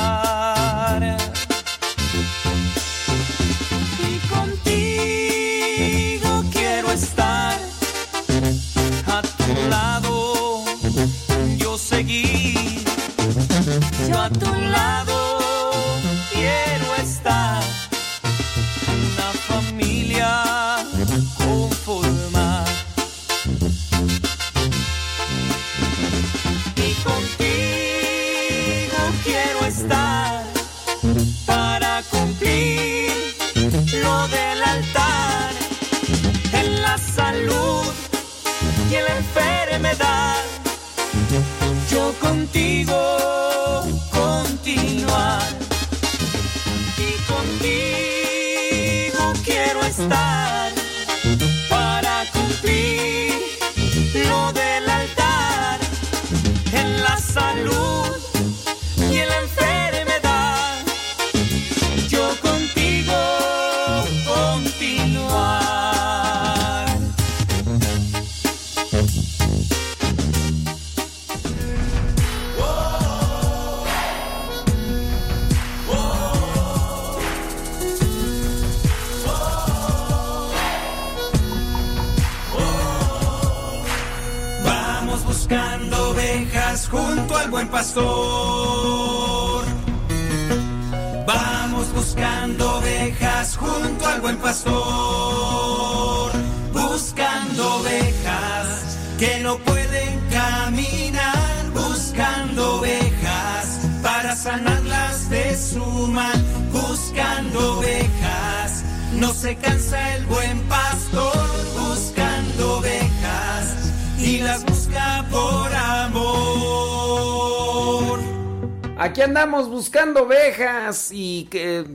Ovejas y que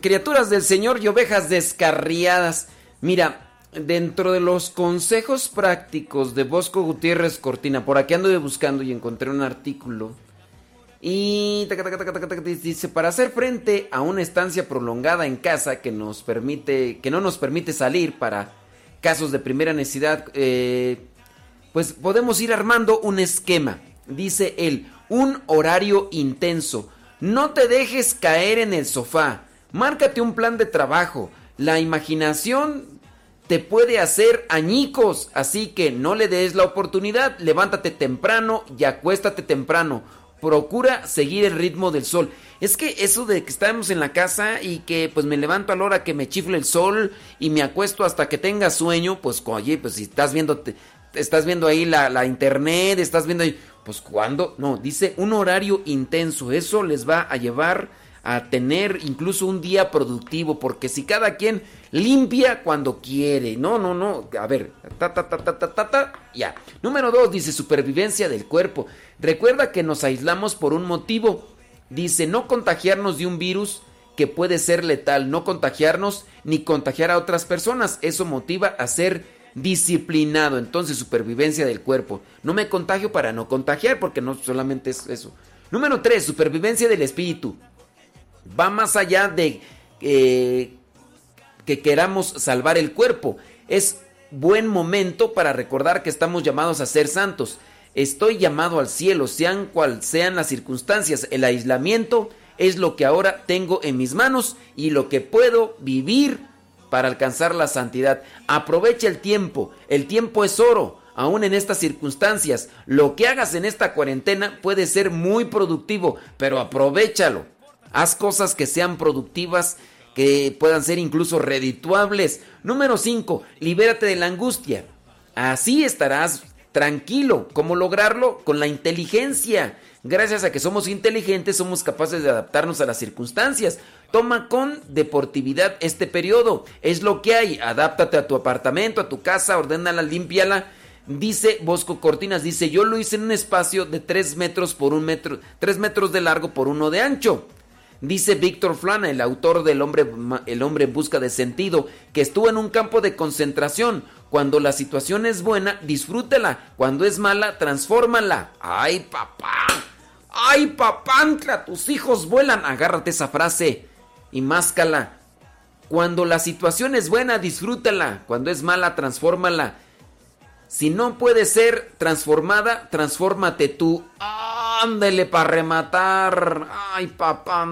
criaturas del Señor y ovejas descarriadas. Mira, dentro de los consejos prácticos de Bosco Gutiérrez Cortina, por aquí ando buscando y encontré un artículo. Y dice, para hacer frente a una estancia prolongada en casa que nos permite, que no nos permite salir para casos de primera necesidad, eh, pues podemos ir armando un esquema. Dice él, un horario intenso. No te dejes caer en el sofá. Márcate un plan de trabajo. La imaginación te puede hacer añicos, así que no le des la oportunidad. Levántate temprano y acuéstate temprano. Procura seguir el ritmo del sol. Es que eso de que estamos en la casa y que pues me levanto a la hora que me chifle el sol y me acuesto hasta que tenga sueño, pues oye, pues si estás viendo, estás viendo ahí la, la internet, estás viendo ahí, pues cuando, no, dice un horario intenso, eso les va a llevar a tener incluso un día productivo, porque si cada quien limpia cuando quiere, no, no, no, a ver, ta, ta, ta, ta, ta, ta, ta ya. Número dos, dice supervivencia del cuerpo. Recuerda que nos aislamos por un motivo. Dice, no contagiarnos de un virus que puede ser letal, no contagiarnos ni contagiar a otras personas. Eso motiva a ser disciplinado. Entonces, supervivencia del cuerpo. No me contagio para no contagiar, porque no solamente es eso. Número tres, supervivencia del espíritu va más allá de eh, que queramos salvar el cuerpo. Es buen momento para recordar que estamos llamados a ser santos. Estoy llamado al cielo, sean cual sean las circunstancias. El aislamiento es lo que ahora tengo en mis manos y lo que puedo vivir para alcanzar la santidad. Aprovecha el tiempo. El tiempo es oro. Aún en estas circunstancias, lo que hagas en esta cuarentena puede ser muy productivo, pero aprovechalo. Haz cosas que sean productivas, que puedan ser incluso redituables. Número 5. Libérate de la angustia. Así estarás tranquilo. ¿Cómo lograrlo? Con la inteligencia. Gracias a que somos inteligentes, somos capaces de adaptarnos a las circunstancias. Toma con deportividad este periodo. Es lo que hay. Adáptate a tu apartamento, a tu casa, ordénala, límpiala. Dice Bosco Cortinas, dice, yo lo hice en un espacio de 3 metros por un metro, 3 metros de largo por uno de ancho. Dice Víctor Flana, el autor del hombre, El hombre en busca de sentido, que estuvo en un campo de concentración. Cuando la situación es buena, disfrútela. Cuando es mala, transfórmala. ¡Ay, papá! ¡Ay, papantla! Tus hijos vuelan. Agárrate esa frase y máscala. Cuando la situación es buena, disfrútala. Cuando es mala, transfórmala. Si no puede ser transformada, transfórmate tú. Ándele para rematar. Ay, papá.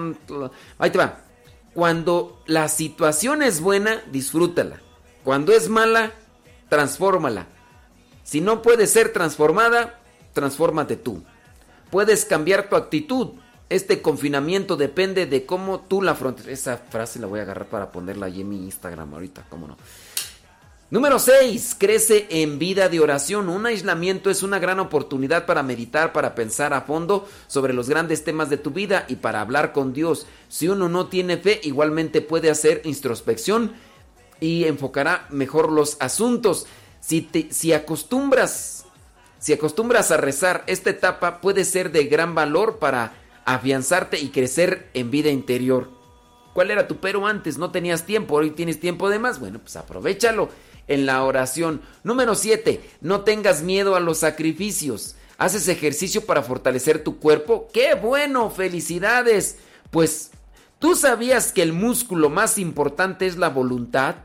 Ahí te va. Cuando la situación es buena, disfrútala. Cuando es mala, transfórmala. Si no puede ser transformada, transfórmate tú. Puedes cambiar tu actitud. Este confinamiento depende de cómo tú la afrontes. Esa frase la voy a agarrar para ponerla ahí en mi Instagram ahorita, cómo no. Número 6. Crece en vida de oración. Un aislamiento es una gran oportunidad para meditar, para pensar a fondo sobre los grandes temas de tu vida y para hablar con Dios. Si uno no tiene fe, igualmente puede hacer introspección y enfocará mejor los asuntos. Si, te, si acostumbras, si acostumbras a rezar, esta etapa puede ser de gran valor para afianzarte y crecer en vida interior. ¿Cuál era tu pero antes? No tenías tiempo, hoy tienes tiempo de más. Bueno, pues aprovechalo en la oración. Número 7. No tengas miedo a los sacrificios. ¿Haces ejercicio para fortalecer tu cuerpo? ¡Qué bueno! ¡Felicidades! Pues, ¿tú sabías que el músculo más importante es la voluntad?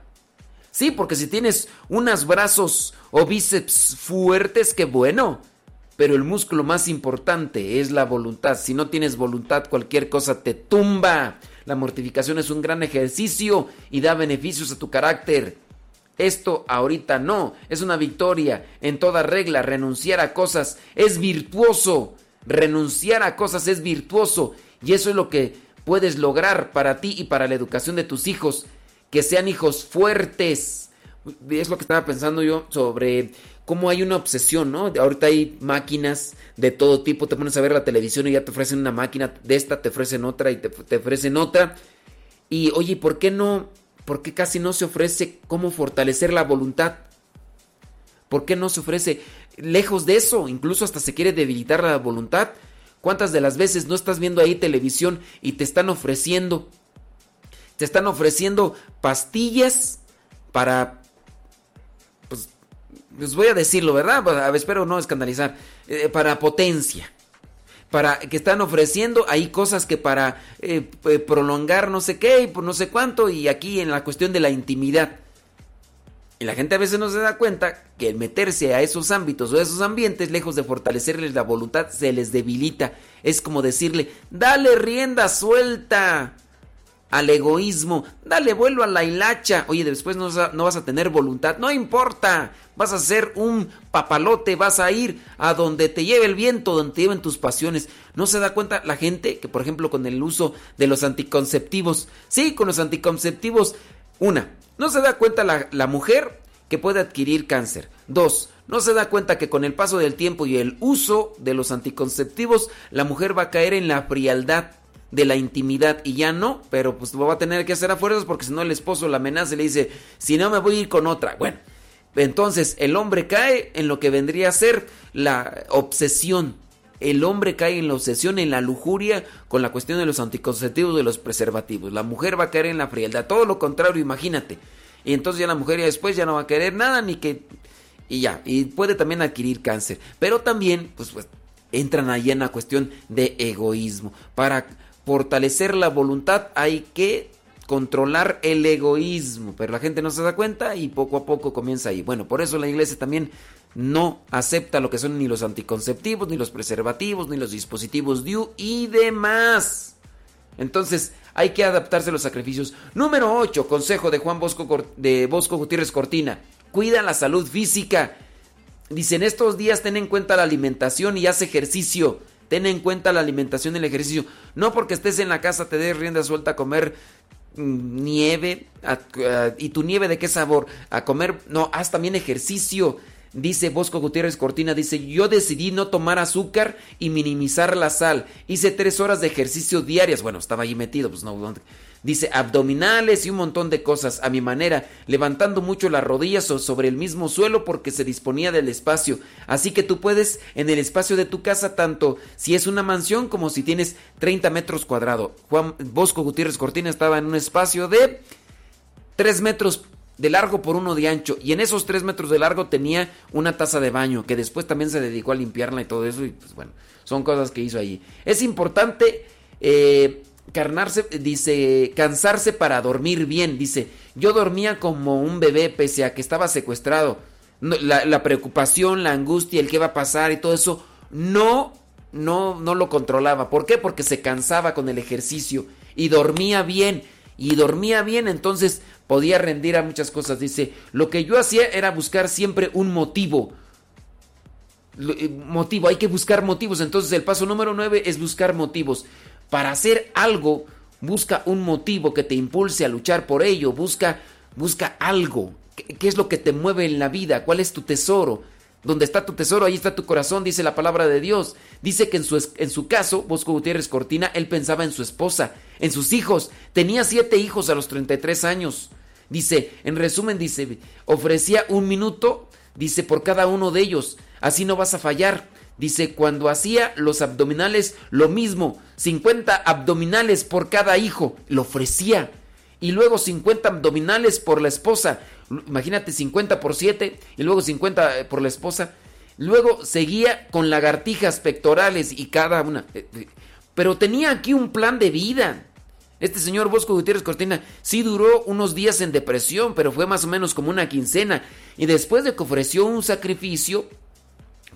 Sí, porque si tienes unos brazos o bíceps fuertes, qué bueno. Pero el músculo más importante es la voluntad. Si no tienes voluntad, cualquier cosa te tumba. La mortificación es un gran ejercicio y da beneficios a tu carácter. Esto ahorita no, es una victoria. En toda regla, renunciar a cosas es virtuoso. Renunciar a cosas es virtuoso. Y eso es lo que puedes lograr para ti y para la educación de tus hijos. Que sean hijos fuertes. Es lo que estaba pensando yo sobre cómo hay una obsesión, ¿no? Ahorita hay máquinas de todo tipo. Te pones a ver la televisión y ya te ofrecen una máquina de esta, te ofrecen otra y te, te ofrecen otra. Y oye, ¿por qué no ¿Por qué casi no se ofrece cómo fortalecer la voluntad? ¿Por qué no se ofrece lejos de eso? Incluso hasta se quiere debilitar la voluntad. ¿Cuántas de las veces no estás viendo ahí televisión y te están ofreciendo te están ofreciendo pastillas para, les voy a decirlo, ¿verdad? Pues, espero no escandalizar, eh, para potencia. Para que están ofreciendo ahí cosas que para eh, eh, prolongar no sé qué y por no sé cuánto, y aquí en la cuestión de la intimidad. Y la gente a veces no se da cuenta que meterse a esos ámbitos o a esos ambientes, lejos de fortalecerles la voluntad, se les debilita. Es como decirle, dale rienda suelta al egoísmo, dale vuelo a la hilacha. Oye, después no, vas a tener voluntad, no importa, vas a ser un papalote, vas a ir a donde te lleve el viento, donde te lleven tus pasiones. No se da cuenta la gente que, por ejemplo, con el uso de los anticonceptivos, sí, con los anticonceptivos, una, no se da cuenta la mujer que puede adquirir cáncer. Dos, no se da cuenta que con el paso del tiempo y el uso de los anticonceptivos, la mujer va a caer en la frialdad de la intimidad y ya no, pero pues va a tener que hacer a fuerzas porque si no el esposo la amenaza y le dice, si no me voy a ir con otra. Bueno, entonces el hombre cae en lo que vendría a ser la obsesión. El hombre cae en la obsesión, en la lujuria con la cuestión de los anticonceptivos, de los preservativos. La mujer va a caer en la frialdad. Todo lo contrario, imagínate. Y entonces ya la mujer ya después ya no va a querer nada ni que... Y ya, y puede también adquirir cáncer. Pero también, pues, pues entran ahí en la cuestión de egoísmo. Para fortalecer la voluntad hay que controlar el egoísmo, pero la gente no se da cuenta y poco a poco comienza ahí. Bueno, por eso la iglesia también no acepta lo que son ni los anticonceptivos, ni los preservativos, ni los dispositivos DIU y demás. Entonces, hay que adaptarse a los sacrificios. Número 8, consejo de Juan Bosco, de Bosco Gutiérrez Cortina. Cuida la salud física. Dice, en estos días ten en cuenta la alimentación y haz ejercicio. Ten en cuenta la alimentación y el ejercicio. No porque estés en la casa te des rienda suelta a comer mm, nieve. ¿Y tu nieve de qué sabor? A comer... No, haz también ejercicio. Dice Bosco Gutiérrez Cortina, dice, yo decidí no tomar azúcar y minimizar la sal. Hice tres horas de ejercicio diarias. Bueno, estaba ahí metido, pues no. Dice, abdominales y un montón de cosas a mi manera, levantando mucho las rodillas sobre el mismo suelo porque se disponía del espacio. Así que tú puedes en el espacio de tu casa, tanto si es una mansión como si tienes 30 metros cuadrados. Juan Bosco Gutiérrez Cortina estaba en un espacio de 3 metros de largo por uno de ancho. Y en esos tres metros de largo tenía una taza de baño, que después también se dedicó a limpiarla y todo eso. Y pues bueno, son cosas que hizo allí. Es importante eh, carnarse, dice, cansarse para dormir bien. Dice, yo dormía como un bebé pese a que estaba secuestrado. la, preocupación, la angustia, el qué va a pasar y todo eso, no, no, no lo controlaba. ¿Por qué? Porque se cansaba con el ejercicio y dormía bien. Y dormía bien, entonces podía rendir a muchas cosas. Dice, lo que yo hacía era buscar siempre un motivo. Eh, motivo, hay que buscar motivos. Entonces el paso número 9 es buscar motivos. Para hacer algo, busca un motivo que te impulse a luchar por ello. Busca, busca algo. ¿Qué, es lo que te mueve en la vida? ¿Cuál es tu tesoro? Donde está tu tesoro, ahí está tu corazón, dice la palabra de Dios. Dice que en su, en su caso, Bosco Gutiérrez Cortina, él pensaba en su esposa, en sus hijos. Tenía siete hijos a los 33 años. Dice, en resumen, dice, ofrecía un minuto, dice, por cada uno de ellos. Así no vas a fallar. Dice, cuando hacía los abdominales, lo mismo. 50 abdominales por cada hijo. Lo ofrecía. Y luego 50 abdominales por la esposa. Imagínate 50 por 7 y luego 50 por la esposa. Luego seguía con lagartijas pectorales y cada una. Pero tenía aquí un plan de vida. Este señor Bosco Gutiérrez Cortina sí duró unos días en depresión, pero fue más o menos como una quincena. Y después de que ofreció un sacrificio,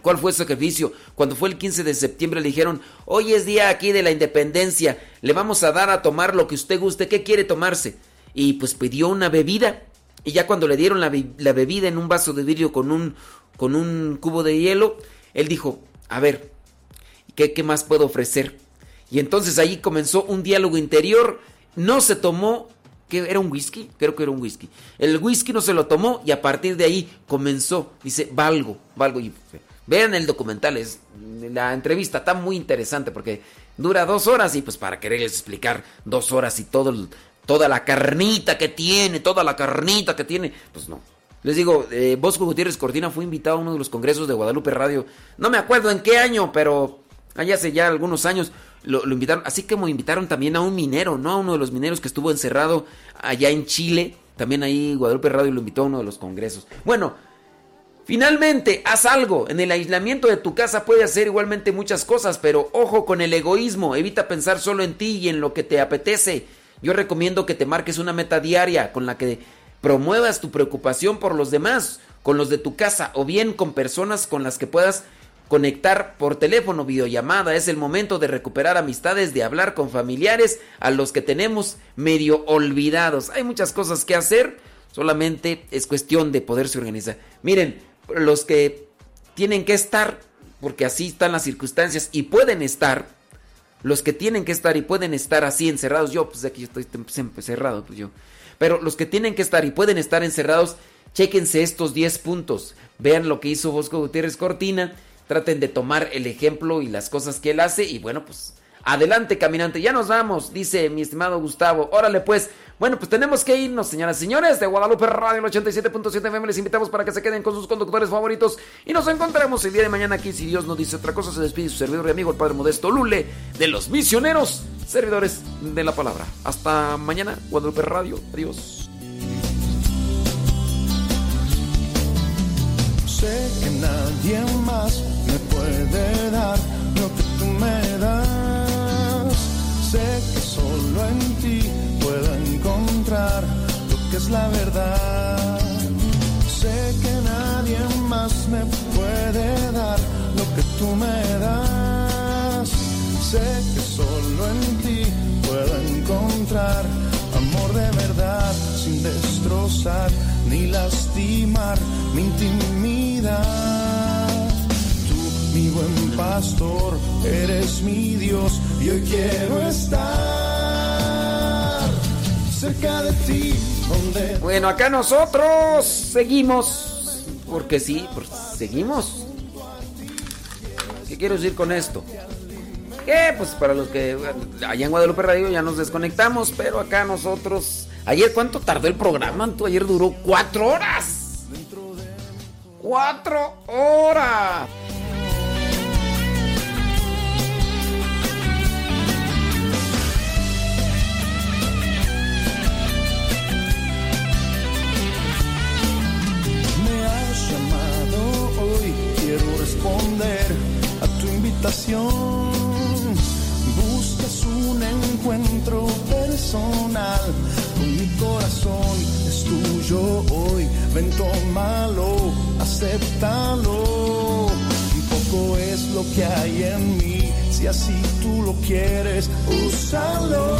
¿cuál fue el sacrificio? Cuando fue el 15 de septiembre le dijeron, hoy es día aquí de la independencia, le vamos a dar a tomar lo que usted guste, ¿qué quiere tomarse? Y pues pidió una bebida. Y ya cuando le dieron la, bebida en un vaso de vidrio con un, cubo de hielo, él dijo, a ver, ¿qué, más puedo ofrecer? Y entonces ahí comenzó un diálogo interior. No se tomó, ¿qué era un whisky? Creo que era un whisky. El whisky no se lo tomó y a partir de ahí comenzó. Dice, valgo, valgo. Y vean el documental, es, la entrevista está muy interesante porque dura dos horas y pues para quererles explicar dos horas y todo, toda la carnita que tiene, toda la carnita que tiene, pues no. Les digo, eh, Bosco Gutiérrez Cortina fue invitado a uno de los congresos de Guadalupe Radio. No me acuerdo en qué año, pero allá hace ya algunos años. lo, invitaron, así como invitaron también a un minero, ¿no? A uno de los mineros que estuvo encerrado allá en Chile. También ahí Guadalupe Radio lo invitó a uno de los congresos. Bueno, finalmente, haz algo. En el aislamiento de tu casa puedes hacer igualmente muchas cosas, pero ojo con el egoísmo. Evita pensar solo en ti y en lo que te apetece. Yo recomiendo que te marques una meta diaria con la que promuevas tu preocupación por los demás, con los de tu casa o bien con personas con las que puedas conectar por teléfono, videollamada. Es el momento de recuperar amistades, de hablar con familiares a los que tenemos medio olvidados. Hay muchas cosas que hacer, solamente es cuestión de poderse organizar. Miren, los que tienen que estar, porque así están las circunstancias y pueden estar, los que tienen que estar y pueden estar así encerrados, yo pues aquí estoy encerrado, pues yo. Pero los que tienen que estar y pueden estar encerrados, chéquense estos 10 puntos. Vean lo que hizo Bosco Gutiérrez Cortina traten de tomar el ejemplo y las cosas que él hace y bueno, pues adelante caminante, ya nos vamos, dice mi estimado Gustavo, órale pues, bueno, pues tenemos que irnos, señoras y señores, de Guadalupe Radio 87.7 FM. Les invitamos para que se queden con sus conductores favoritos. Y nos encontraremos el día de mañana aquí. Si Dios nos dice otra cosa, se despide su servidor y amigo, el Padre Modesto Lule, de los misioneros, servidores de la palabra. Hasta mañana, Guadalupe Radio. Adiós. Sé que nadie más me puede dar lo que tú me das. Sé que solo en ti puedo lo que es la verdad. Sé que nadie más me puede dar lo que tú me das. Sé que solo en ti puedo encontrar amor de verdad sin destrozar ni lastimar mi intimidad. Tú, mi buen pastor, eres mi Dios y hoy quiero estar cerca de ti. Donde bueno, acá nosotros seguimos, porque sí, seguimos. ¿Qué quiero decir con esto? Que pues para los que allá en Guadalupe Radio ya nos desconectamos, pero acá nosotros Ayer, ¿cuánto tardó el programa? Ayer duró cuatro horas. ¡Cuatro horas! Responder a tu invitación. Buscas un encuentro personal mi corazón es tuyo hoy. Ven, tómalo, acéptalo. Poco es lo que hay en mí. Si así tú lo quieres, úsalo.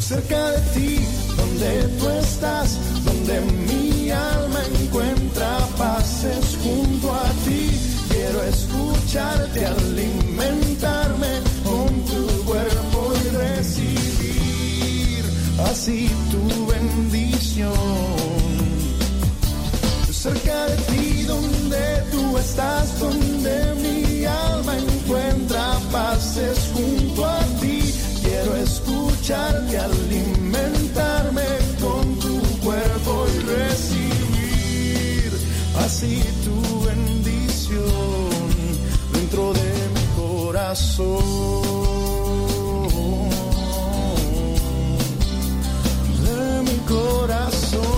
Cerca de ti, donde tú estás, donde mi alma encuentra paces junto a ti. Quiero escucharte, alimentarme con tu cuerpo y recibir así tu bendición. Cerca de ti, donde tú estás, donde mi alma encuentra paces junto a ti. Quiero escucharte, alimentarme así tu bendición dentro de mi corazón. De mi corazón.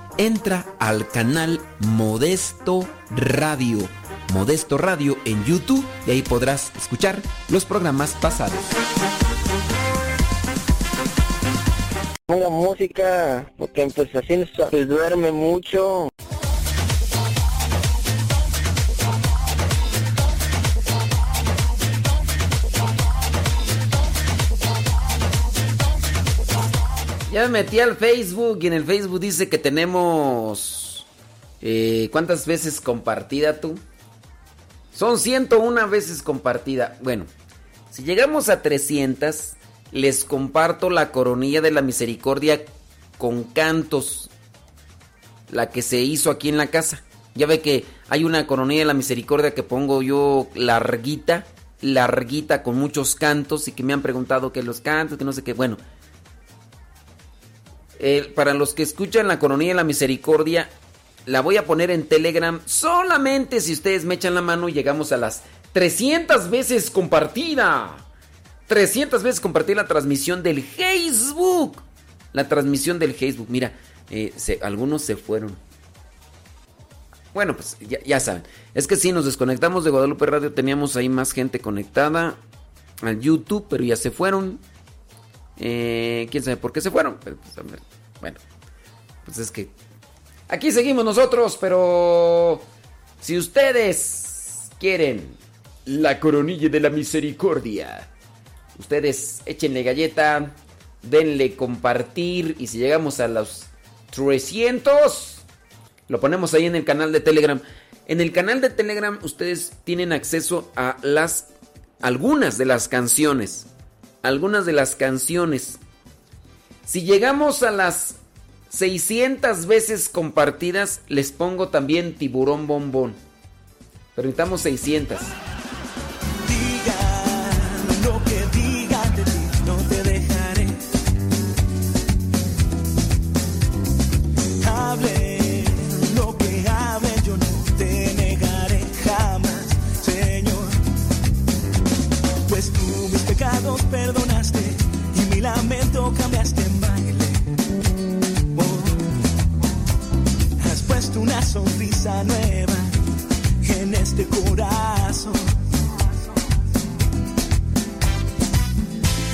entra al canal Modesto Radio. Modesto Radio en YouTube y ahí podrás escuchar los programas pasados. Música, porque pues así se duerme mucho. Ya me metí al Facebook y en el Facebook dice que tenemos... Eh, ¿Cuántas veces compartida tú? Son 101 veces compartida. Bueno, si llegamos a 300, les comparto la coronilla de la misericordia con cantos. La que se hizo aquí en la casa. Ya ve que hay una coronilla de la misericordia que pongo yo larguita, larguita con muchos cantos y que me han preguntado que los cantos, que no sé qué. Bueno, para los que escuchan la coronilla de la misericordia, la voy a poner en Telegram solamente si ustedes me echan la mano y llegamos a las 300 veces compartida. 300 veces compartir la transmisión del Facebook. La transmisión del Facebook. Mira, eh, algunos se fueron. Bueno, pues ya, ya, saben. Es que si nos desconectamos de Guadalupe Radio, teníamos ahí más gente conectada al YouTube, pero ya se fueron. Eh, ¿Quién sabe por qué se fueron? Pues, bueno, pues es que aquí seguimos nosotros, pero si ustedes quieren la coronilla de la misericordia, ustedes échenle galleta, denle compartir y si llegamos a los 300, lo ponemos ahí en el canal de Telegram. En el canal de Telegram ustedes tienen acceso a las algunas de las canciones algunas de las canciones. Si llegamos a las 600 veces compartidas, les pongo también tiburón bombón. Pero necesitamos 600. Una sonrisa nueva en este corazón.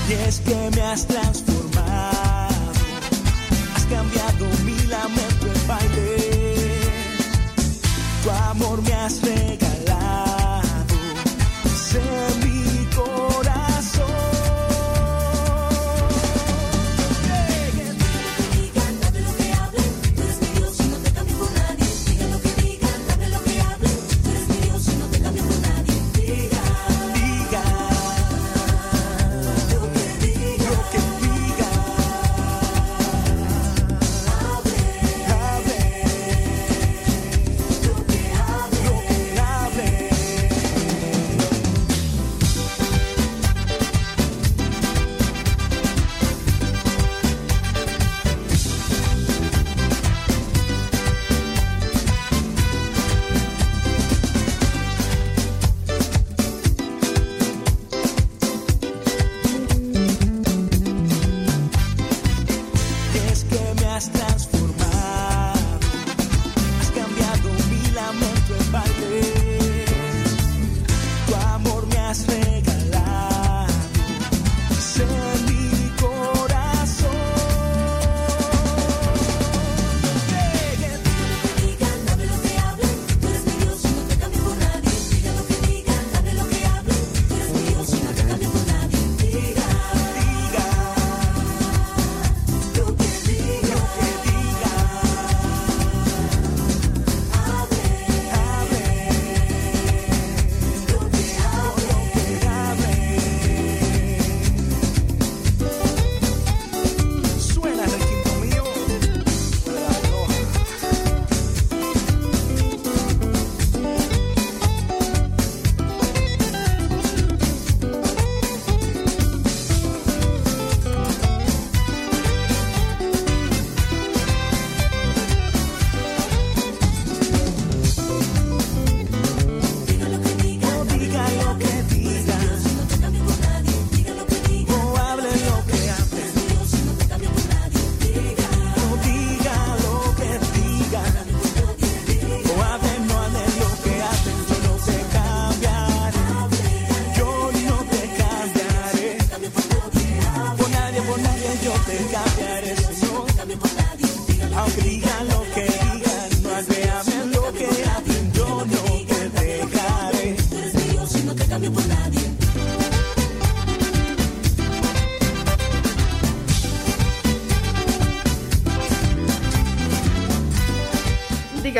Y es que me has transformado, has cambiado mi lamento en baile. Tu amor me has regalado.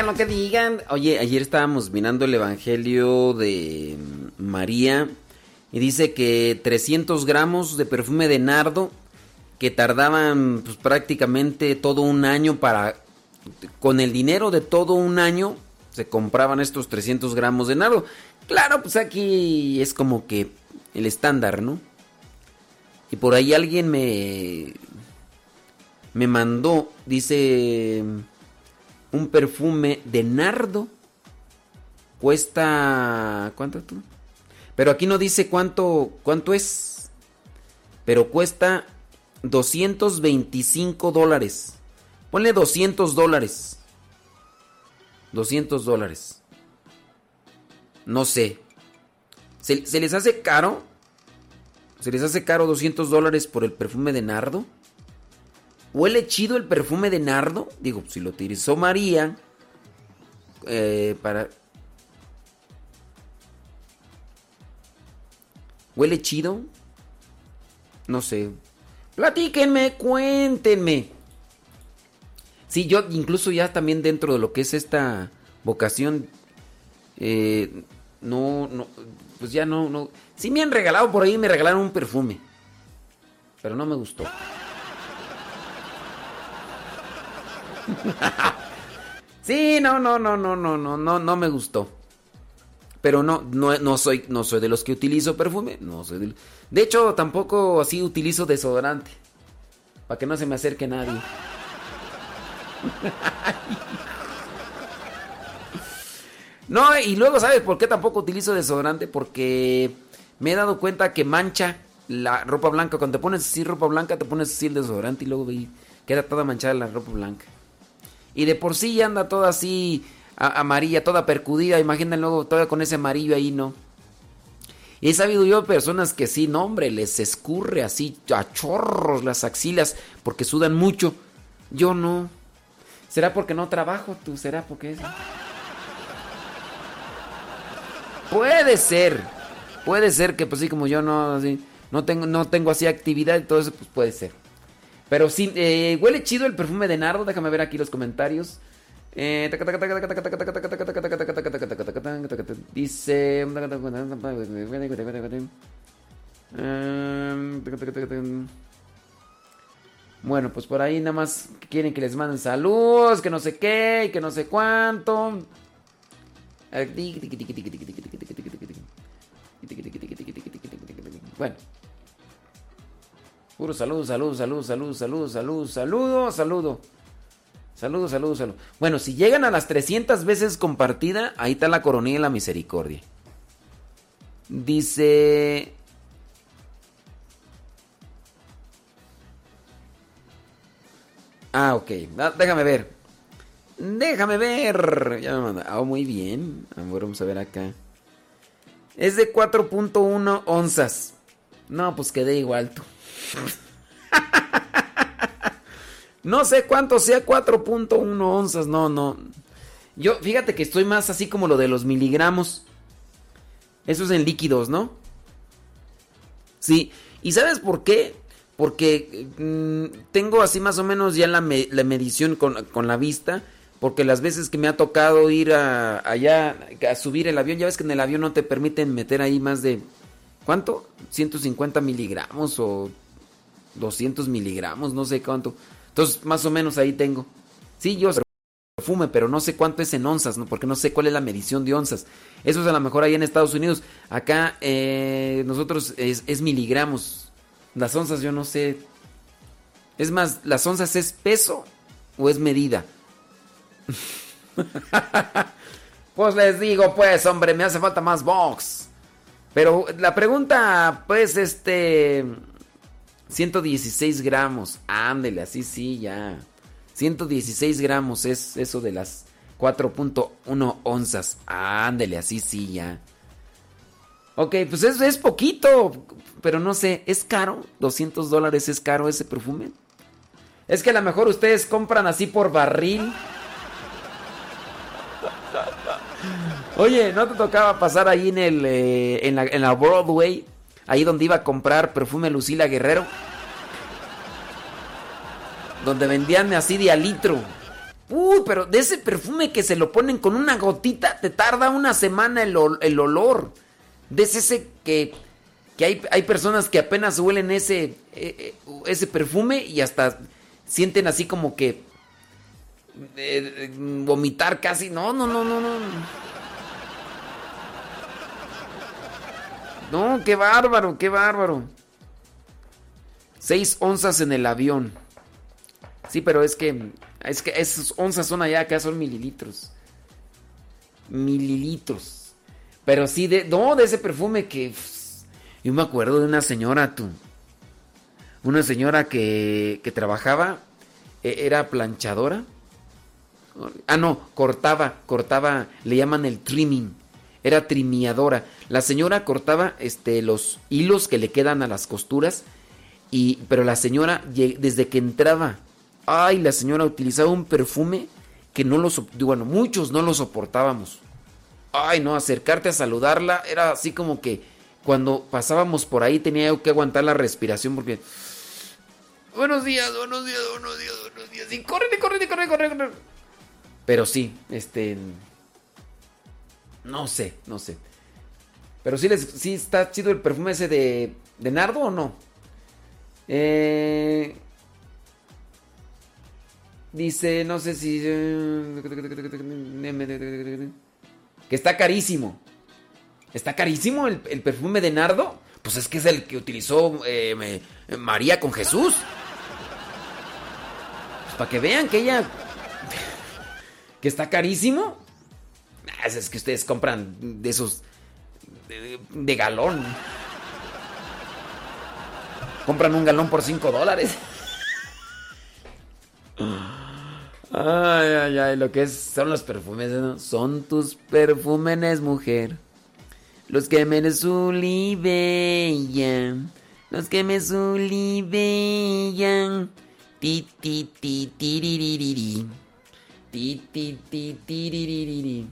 Lo que digan. Oye, ayer estábamos mirando el Evangelio de María y dice que 300 gramos de perfume de nardo que tardaban pues, prácticamente todo un año para... Con el dinero de todo un año se compraban estos 300 gramos de nardo. Claro, pues aquí es como que el estándar, ¿no? Y por ahí alguien me... Me mandó, dice un perfume de nardo cuesta ¿cuánto tú? Pero aquí no dice cuánto cuánto es. Pero cuesta 225 dólares. Ponle 200 dólares. 200 dólares. No sé. ¿Se, ¿Se, les hace caro? ¿Se les hace caro 200 dólares por el perfume de nardo? ¿Huele chido el perfume de nardo? Digo, si lo utilizó María eh, para... ¿Huele chido? No sé. Platíquenme, cuéntenme. Sí, yo incluso ya también dentro de lo que es esta vocación, eh, no, no, pues ya no, no. Sí me han regalado por ahí, me regalaron un perfume, pero no me gustó. sí, no, no, no, no, no, no, no, no me gustó. Pero no, no, no soy, no soy de los que utilizo perfume. No soy de, de hecho, tampoco así utilizo desodorante. Para que no se me acerque nadie. no, y luego, ¿sabes por qué tampoco utilizo desodorante? Porque me he dado cuenta que mancha la ropa blanca. Cuando te pones así ropa blanca, te pones así el desodorante y luego queda toda manchada la ropa blanca. Y de por sí anda toda así amarilla, toda percudida. Imagínense luego toda con ese amarillo ahí, ¿no? Y he sabido yo personas que sí, no, hombre, les escurre así a chorros las axilas porque sudan mucho. Yo no. ¿Será porque no trabajo tú? ¿Será porque eso? Puede ser. Puede ser que pues sí, como yo no así, no tengo no tengo así actividad, entonces pues puede ser. Pero sí, eh, huele chido el perfume de nardo. Déjame ver aquí los comentarios. dice. Bueno, pues por ahí nada más quieren que les manden saludos, que no sé qué, y que no sé cuánto. Bueno. Puro saludo, saludo, saludo, saludo, saludo, saludo, saludo, saludo. Saludos, saludos, saludos. Bueno, si llegan a las 300 veces compartida, ahí está la coronilla y la misericordia. Dice... Ah, ok. déjame ver. Déjame ver. Ya me manda. Ah, muy bien. vamos a ver acá. Es de 4.1 onzas. No, pues quedé igual tú. no sé cuánto sea 4.1 onzas, no, no. Yo, fíjate que estoy más así como lo de los miligramos. Eso es en líquidos, ¿no? Sí. ¿Y sabes por qué? Porque mm, tengo así más o menos ya la, medición con, la vista. Porque las veces que me ha tocado ir a, allá a subir el avión, ya ves que en el avión no te permiten meter ahí más de... ¿Cuánto? 150 miligramos o 200 miligramos, no sé cuánto. Entonces, más o menos ahí tengo. Sí, yo perfume, pero no sé cuánto es en onzas, ¿no? Porque no sé cuál es la medición de onzas. Eso es a lo mejor ahí en Estados Unidos. Acá eh, nosotros es, miligramos. Las onzas yo no sé. Es más, ¿las onzas es peso o es medida? pues les digo, pues, hombre, me hace falta más box. Pero la pregunta, pues, este... 116 gramos. Ándele, así sí, ya. 116 gramos es eso de las 4.1 onzas. Ándele, así sí, ya. Ok, pues es, es poquito. Pero no sé, ¿es caro? ¿200 dólares es caro ese perfume? Es que a lo mejor ustedes compran así por barril. Oye, ¿no te tocaba pasar ahí en el eh, en, la, en la Broadway? Ahí donde iba a comprar perfume Lucila Guerrero. Donde vendían así de a litro. Uy, pero de ese perfume que se lo ponen con una gotita, te tarda una semana el, ol- el olor. De ese que, que hay, hay personas que apenas huelen ese, eh, eh, ese perfume y hasta sienten así como que eh, vomitar casi. No, no, no, no, no. No, qué bárbaro, qué bárbaro. Seis onzas en el avión. Sí, pero es que. Es que esas onzas son allá, acá son mililitros. Mililitros. Pero sí, de. No, de ese perfume que. pff, Yo me acuerdo de una señora, tú. Una señora que, que trabajaba. e- Era planchadora. Ah, no, cortaba, cortaba, le llaman el trimming. Era trimiadora. La señora cortaba este, los hilos que le quedan a las costuras. Y, pero la señora, desde que entraba, ay, la señora utilizaba un perfume que no lo, bueno, muchos no lo soportábamos. Ay, no, acercarte a saludarla era así como que cuando pasábamos por ahí tenía que aguantar la respiración porque... Buenos días, buenos días, buenos días, buenos días. Y corre, corre, corre, corre, corre. Pero sí, este... No sé, no sé. Pero sí, les, sí está chido el perfume ese de, de nardo o no. Eh, dice, no sé si... Que está carísimo. ¿Está carísimo el, el perfume de nardo? Pues es que es el que utilizó eh, María con Jesús. Pues para que vean que ella... Que está carísimo. Ah, Es que ustedes compran de esos... De, de galón. Compran un galón por 5 dólares. Ay, ay, ay, lo que es, son los perfumes, ¿no? Son tus perfúmenes, mujer. Los que me sulibellan. Los que me sulibellan. Ti, ti, ti, tiriririri. Ti, ti, ti, tiriririri.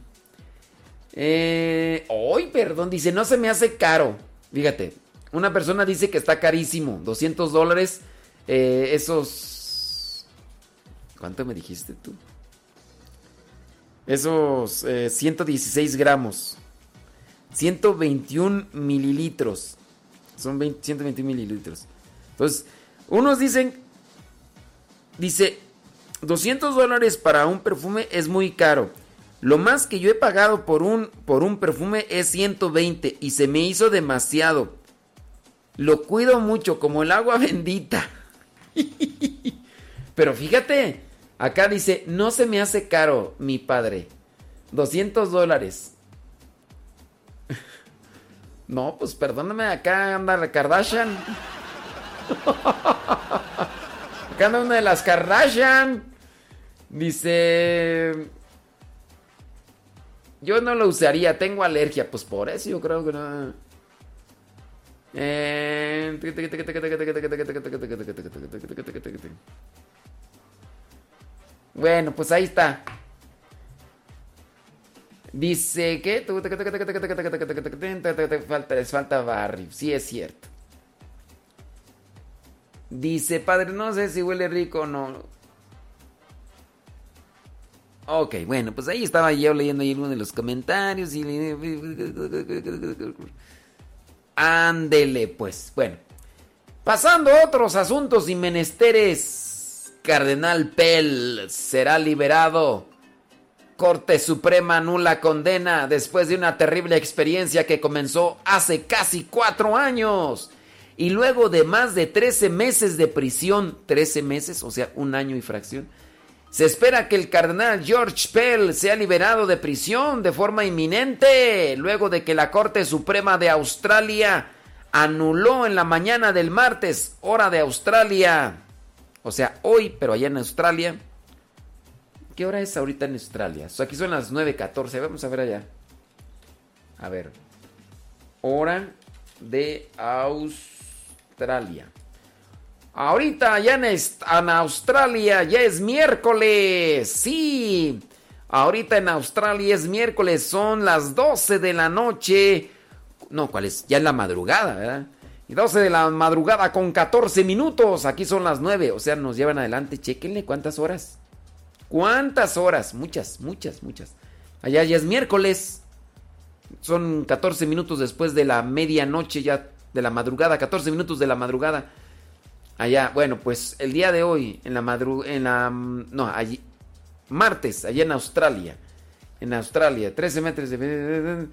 Eh, hoy, perdón, dice, no se me hace caro. Fíjate, una persona dice que está carísimo, 200 dólares. eh, esos... ¿Cuánto me dijiste tú? Esos eh, 116 gramos. 121 mililitros. Son 20 121 mililitros. Entonces, unos dicen... Dice, 200 dólares para un perfume es muy caro. Lo más que yo he pagado por un, por un perfume es 120 y se me hizo demasiado. Lo cuido mucho como el agua bendita. Pero fíjate, acá dice, no se me hace caro, mi padre. 200 dólares. No, pues perdóname, acá anda la Kardashian. Acá anda una de las Kardashian. Dice... Yo no lo usaría, tengo alergia. Pues por eso yo creo que no. Eh, Bueno, pues ahí está. Dice que falta, les falta barrio. Sí, es cierto. Dice, padre, no sé si huele rico o no. Ok, bueno, pues ahí estaba yo leyendo ahí uno de los comentarios y... Ándele, pues. Bueno. Pasando a otros asuntos y menesteres. Cardenal Pell será liberado. Corte Suprema nula condena después de una terrible experiencia que comenzó hace casi cuatro años. Y luego de más de 13 meses de prisión, 13 meses, o sea, un año y fracción, se espera que el cardenal George Pell sea liberado de prisión de forma inminente, luego de que la Corte Suprema de Australia anuló en la mañana del martes, hora de Australia, o sea, hoy, pero allá en Australia. ¿Qué hora es ahorita en Australia? Aquí son las 9.14, vamos a ver allá. A ver. Hora de Australia. Ahorita ya en, en Australia ya es miércoles. Sí. Ahorita en Australia es miércoles, son las 12 de la noche. No, ¿cuál es? Ya es la madrugada, ¿verdad? Y 12 de la madrugada con 14 minutos. Aquí son las 9, o sea, nos llevan adelante. Chequenle cuántas horas. ¿Cuántas horas? Muchas, muchas, muchas. Allá ya es miércoles. Son 14 minutos después de la medianoche ya de la madrugada, 14 minutos de la madrugada. Allá, bueno, pues el día de hoy, en la madrugada, en la, no, allí, martes, allá en Australia, en Australia, 13 metros de...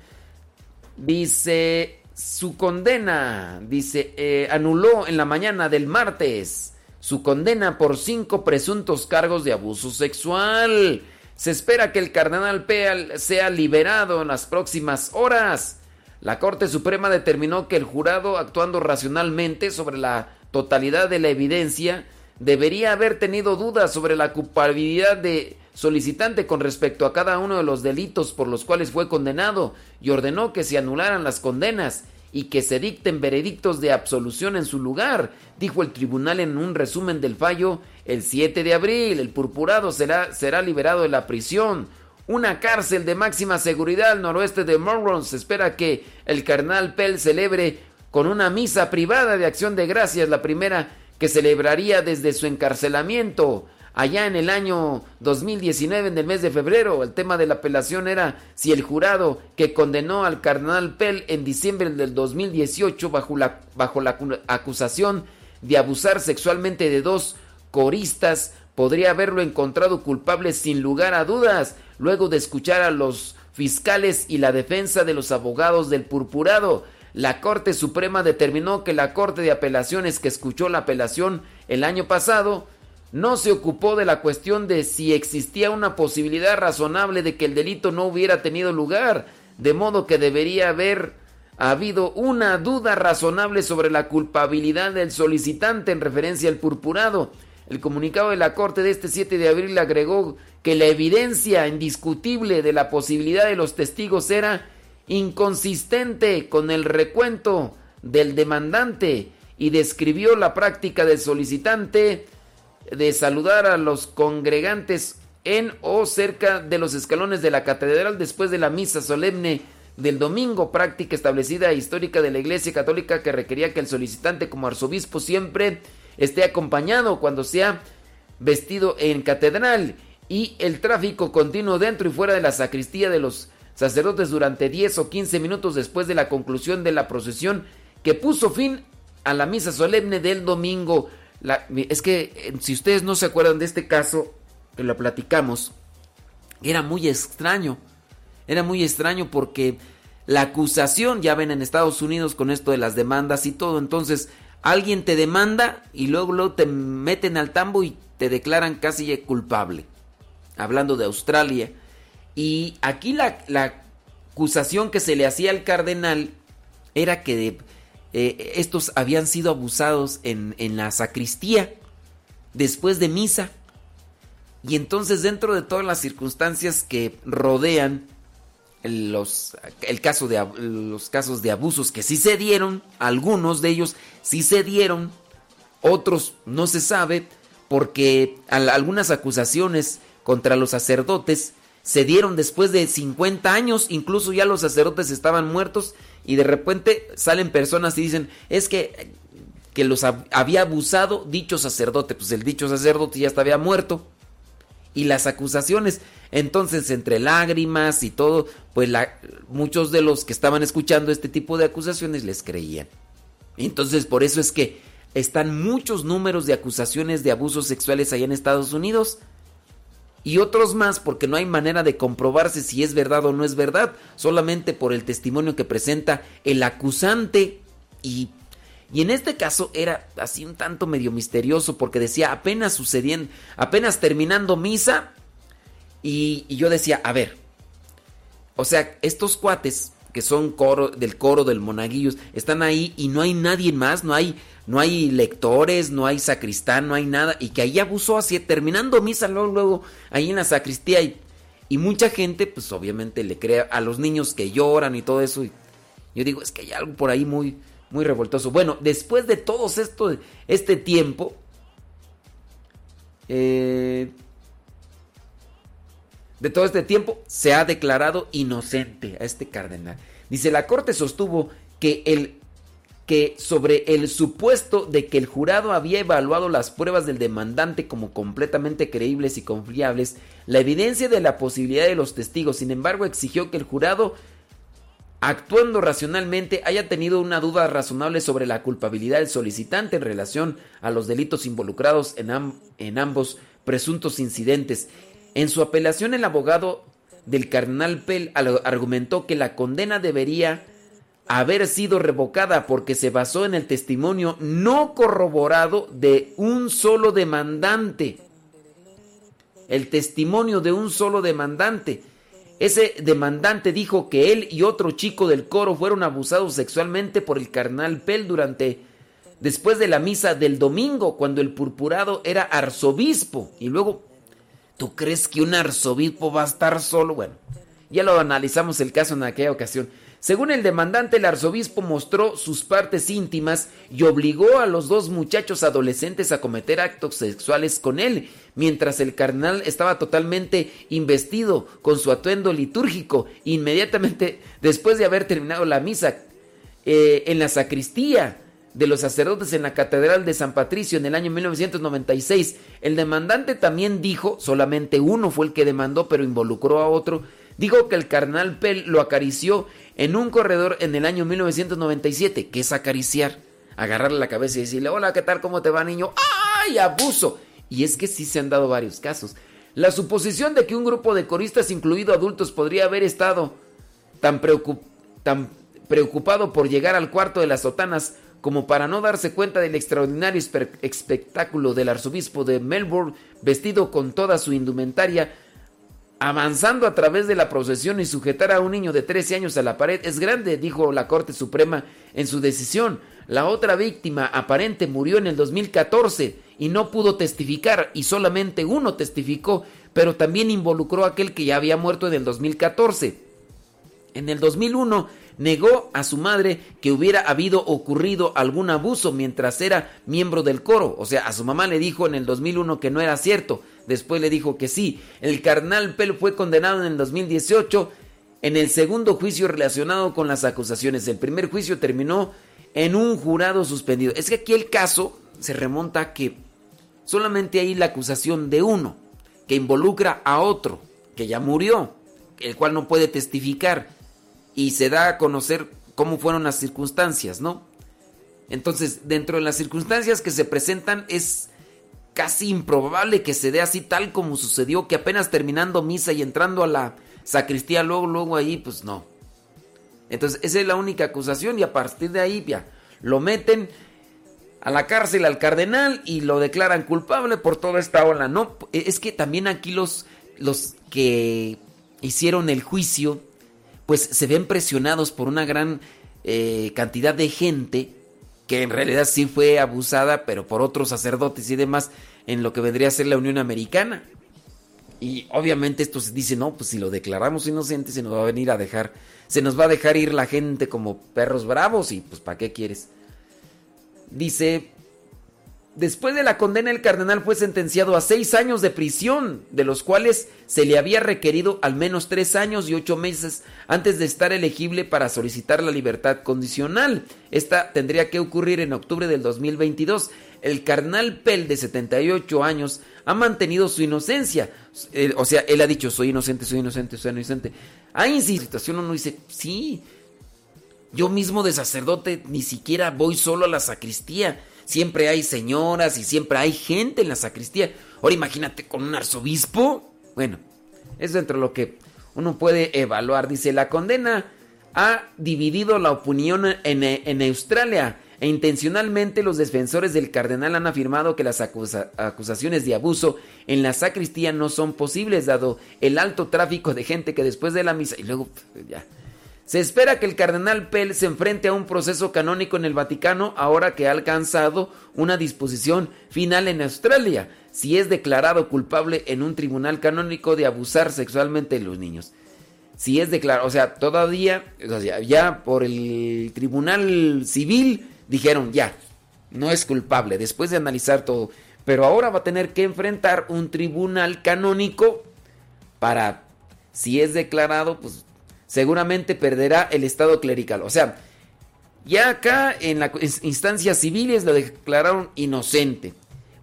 Dice, su condena, dice, eh, anuló en la mañana del martes su condena por cinco presuntos cargos de abuso sexual. Se espera que el cardenal Peal sea liberado en las próximas horas. La Corte Suprema determinó que el jurado, actuando racionalmente sobre la totalidad de la evidencia, debería haber tenido dudas sobre la culpabilidad de solicitante con respecto a cada uno de los delitos por los cuales fue condenado y ordenó que se anularan las condenas y que se dicten veredictos de absolución en su lugar, dijo el tribunal en un resumen del fallo el 7 de abril. El purpurado será, será liberado de la prisión. Una cárcel de máxima seguridad al noroeste de Morron. Se espera que el carnal Pell celebre con una misa privada de acción de gracias, la primera que celebraría desde su encarcelamiento allá en el año 2019, en el mes de febrero. El tema de la apelación era si el jurado que condenó al cardenal Pell en diciembre del 2018 bajo la, bajo la acusación de abusar sexualmente de dos coristas podría haberlo encontrado culpable sin lugar a dudas, luego de escuchar a los fiscales y la defensa de los abogados del purpurado. La Corte Suprema determinó que la Corte de Apelaciones que escuchó la apelación el año pasado no se ocupó de la cuestión de si existía una posibilidad razonable de que el delito no hubiera tenido lugar, de modo que debería haber habido una duda razonable sobre la culpabilidad del solicitante en referencia al purpurado. El comunicado de la Corte de este 7 de abril agregó que la evidencia indiscutible de la posibilidad de los testigos era inconsistente con el recuento del demandante y describió la práctica del solicitante de saludar a los congregantes en o cerca de los escalones de la catedral después de la misa solemne del domingo, práctica establecida e histórica de la Iglesia Católica que requería que el solicitante como arzobispo siempre esté acompañado cuando sea vestido en catedral y el tráfico continuo dentro y fuera de la sacristía de los sacerdotes durante 10 o 15 minutos después de la conclusión de la procesión que puso fin a la misa solemne del domingo es que eh, si ustedes no se acuerdan de este caso, que lo platicamos, era muy extraño. Era muy extraño porque la acusación, ya ven en Estados Unidos con esto de las demandas y todo, entonces alguien te demanda y luego, luego te meten al tambo y te declaran casi culpable. Hablando de Australia. Y aquí la, acusación que se le hacía al cardenal era que eh, estos habían sido abusados en, la sacristía después de misa. Y entonces dentro de todas las circunstancias que rodean los, el caso de, los casos de abusos que sí se dieron, algunos de ellos sí se dieron, otros no se sabe, porque algunas acusaciones contra los sacerdotes se dieron después de 50 años, incluso ya los sacerdotes estaban muertos y de repente salen personas y dicen, es que, que los había abusado dicho sacerdote, pues el dicho sacerdote ya estaba muerto. Y las acusaciones, entonces entre lágrimas y todo, pues muchos de los que estaban escuchando este tipo de acusaciones les creían. Entonces por eso es que están muchos números de acusaciones de abusos sexuales allá en Estados Unidos y otros más porque no hay manera de comprobarse si es verdad o no es verdad, solamente por el testimonio que presenta el acusante. Y, y en este caso era así un tanto medio misterioso porque decía apenas sucediendo, apenas terminando misa. Y, y yo decía, a ver, o sea, estos cuates que son coro, del coro del monaguillos están ahí y no hay nadie más, no hay no hay lectores, no hay sacristán, no hay nada, y que ahí abusó así, terminando misa luego, ahí en la sacristía, y, mucha gente, pues obviamente le cree a los niños que lloran y todo eso, y yo digo, es que hay algo por ahí muy, muy revoltoso. Bueno, después de todo esto, este tiempo, eh, de todo este tiempo, se ha declarado inocente a este cardenal. Dice, la corte sostuvo que el que sobre el supuesto de que el jurado había evaluado las pruebas del demandante como completamente creíbles y confiables, la evidencia de la posibilidad de los testigos, sin embargo, exigió que el jurado, actuando racionalmente, haya tenido una duda razonable sobre la culpabilidad del solicitante en relación a los delitos involucrados en, en ambos presuntos incidentes. En su apelación, el abogado del cardenal Pell argumentó que la condena debería haber sido revocada porque se basó en el testimonio no corroborado de un solo demandante. El testimonio de un solo demandante. Ese demandante dijo que él y otro chico del coro fueron abusados sexualmente por el carnal Pell durante después de la misa del domingo cuando el purpurado era arzobispo y luego ¿tú crees que un arzobispo va a estar solo? Bueno, ya lo analizamos el caso en aquella ocasión. Según el demandante, el arzobispo mostró sus partes íntimas y obligó a los dos muchachos adolescentes a cometer actos sexuales con él, mientras el cardenal estaba totalmente investido con su atuendo litúrgico. Inmediatamente después de haber terminado la misa eh, en la sacristía de los sacerdotes en la Catedral de San Patricio en el año 1996, el demandante también dijo, solamente uno fue el que demandó, pero involucró a otro, dijo que el cardenal Pell lo acarició en un corredor en el año 1997, que es acariciar, agarrarle la cabeza y decirle, hola, ¿qué tal? ¿Cómo te va, niño? ¡Ay, abuso! Y es que sí se han dado varios casos. La suposición de que un grupo de coristas, incluido adultos, podría haber estado tan, tan preocupado por llegar al cuarto de las sotanas como para no darse cuenta del extraordinario espectáculo del arzobispo de Melbourne vestido con toda su indumentaria avanzando a través de la procesión y sujetar a un niño de 13 años a la pared es grande, dijo la Corte Suprema en su decisión. La otra víctima aparente murió en el 2014 y no pudo testificar y solamente uno testificó, pero también involucró a aquel que ya había muerto en el 2014. En el 2001 negó a su madre que hubiera habido ocurrido algún abuso mientras era miembro del coro, o sea, a su mamá le dijo en el 2001 que no era cierto después le dijo que sí. El carnal Pell fue condenado en el 2018 en el segundo juicio relacionado con las acusaciones. El primer juicio terminó en un jurado suspendido. Es que aquí el caso se remonta a que solamente hay la acusación de uno, que involucra a otro, que ya murió, el cual no puede testificar, y se da a conocer cómo fueron las circunstancias, ¿no? Entonces, dentro de las circunstancias que se presentan es casi improbable que se dé así tal como sucedió, que apenas terminando misa y entrando a la sacristía, luego, luego ahí, pues no. Entonces, esa es la única acusación y a partir de ahí ya lo meten a la cárcel al cardenal y lo declaran culpable por toda esta ola. No, es que también aquí los, los que hicieron el juicio, pues se ven presionados por una gran eh, cantidad de gente que en realidad sí fue abusada, pero por otros sacerdotes y demás, en lo que vendría a ser la Unión Americana. Y obviamente esto se dice, no, pues si lo declaramos inocente se nos va a venir a dejar, se nos va a dejar ir la gente como perros bravos y pues ¿para qué quieres? Dice, Después de la condena, el cardenal fue sentenciado a seis años de prisión, de los cuales se le había requerido al menos tres años y ocho meses antes de estar elegible para solicitar la libertad condicional. Esta tendría que ocurrir en octubre del 2022. El cardenal Pell, de 78 años, ha mantenido su inocencia. o sea, él ha dicho, soy inocente, soy inocente, soy inocente. Hay situación uno dice, sí, yo mismo de sacerdote ni siquiera voy solo a la sacristía siempre hay señoras y siempre hay gente en la sacristía. Ahora imagínate con un arzobispo. Bueno, es dentro de lo que uno puede evaluar. Dice, la condena ha dividido la opinión en, en Australia e intencionalmente los defensores del cardenal han afirmado que las acusaciones de abuso en la sacristía no son posibles dado el alto tráfico de gente que después de la misa y luego ya se espera que el cardenal Pell se enfrente a un proceso canónico en el Vaticano ahora que ha alcanzado una disposición final en Australia, si es declarado culpable en un tribunal canónico de abusar sexualmente de los niños. Si es declarado, o sea, todavía, ya por el tribunal civil dijeron ya, no es culpable, después de analizar todo. Pero ahora va a tener que enfrentar un tribunal canónico para si es declarado, pues seguramente perderá el estado clerical. O sea, ya acá en las instancias civiles lo declararon inocente,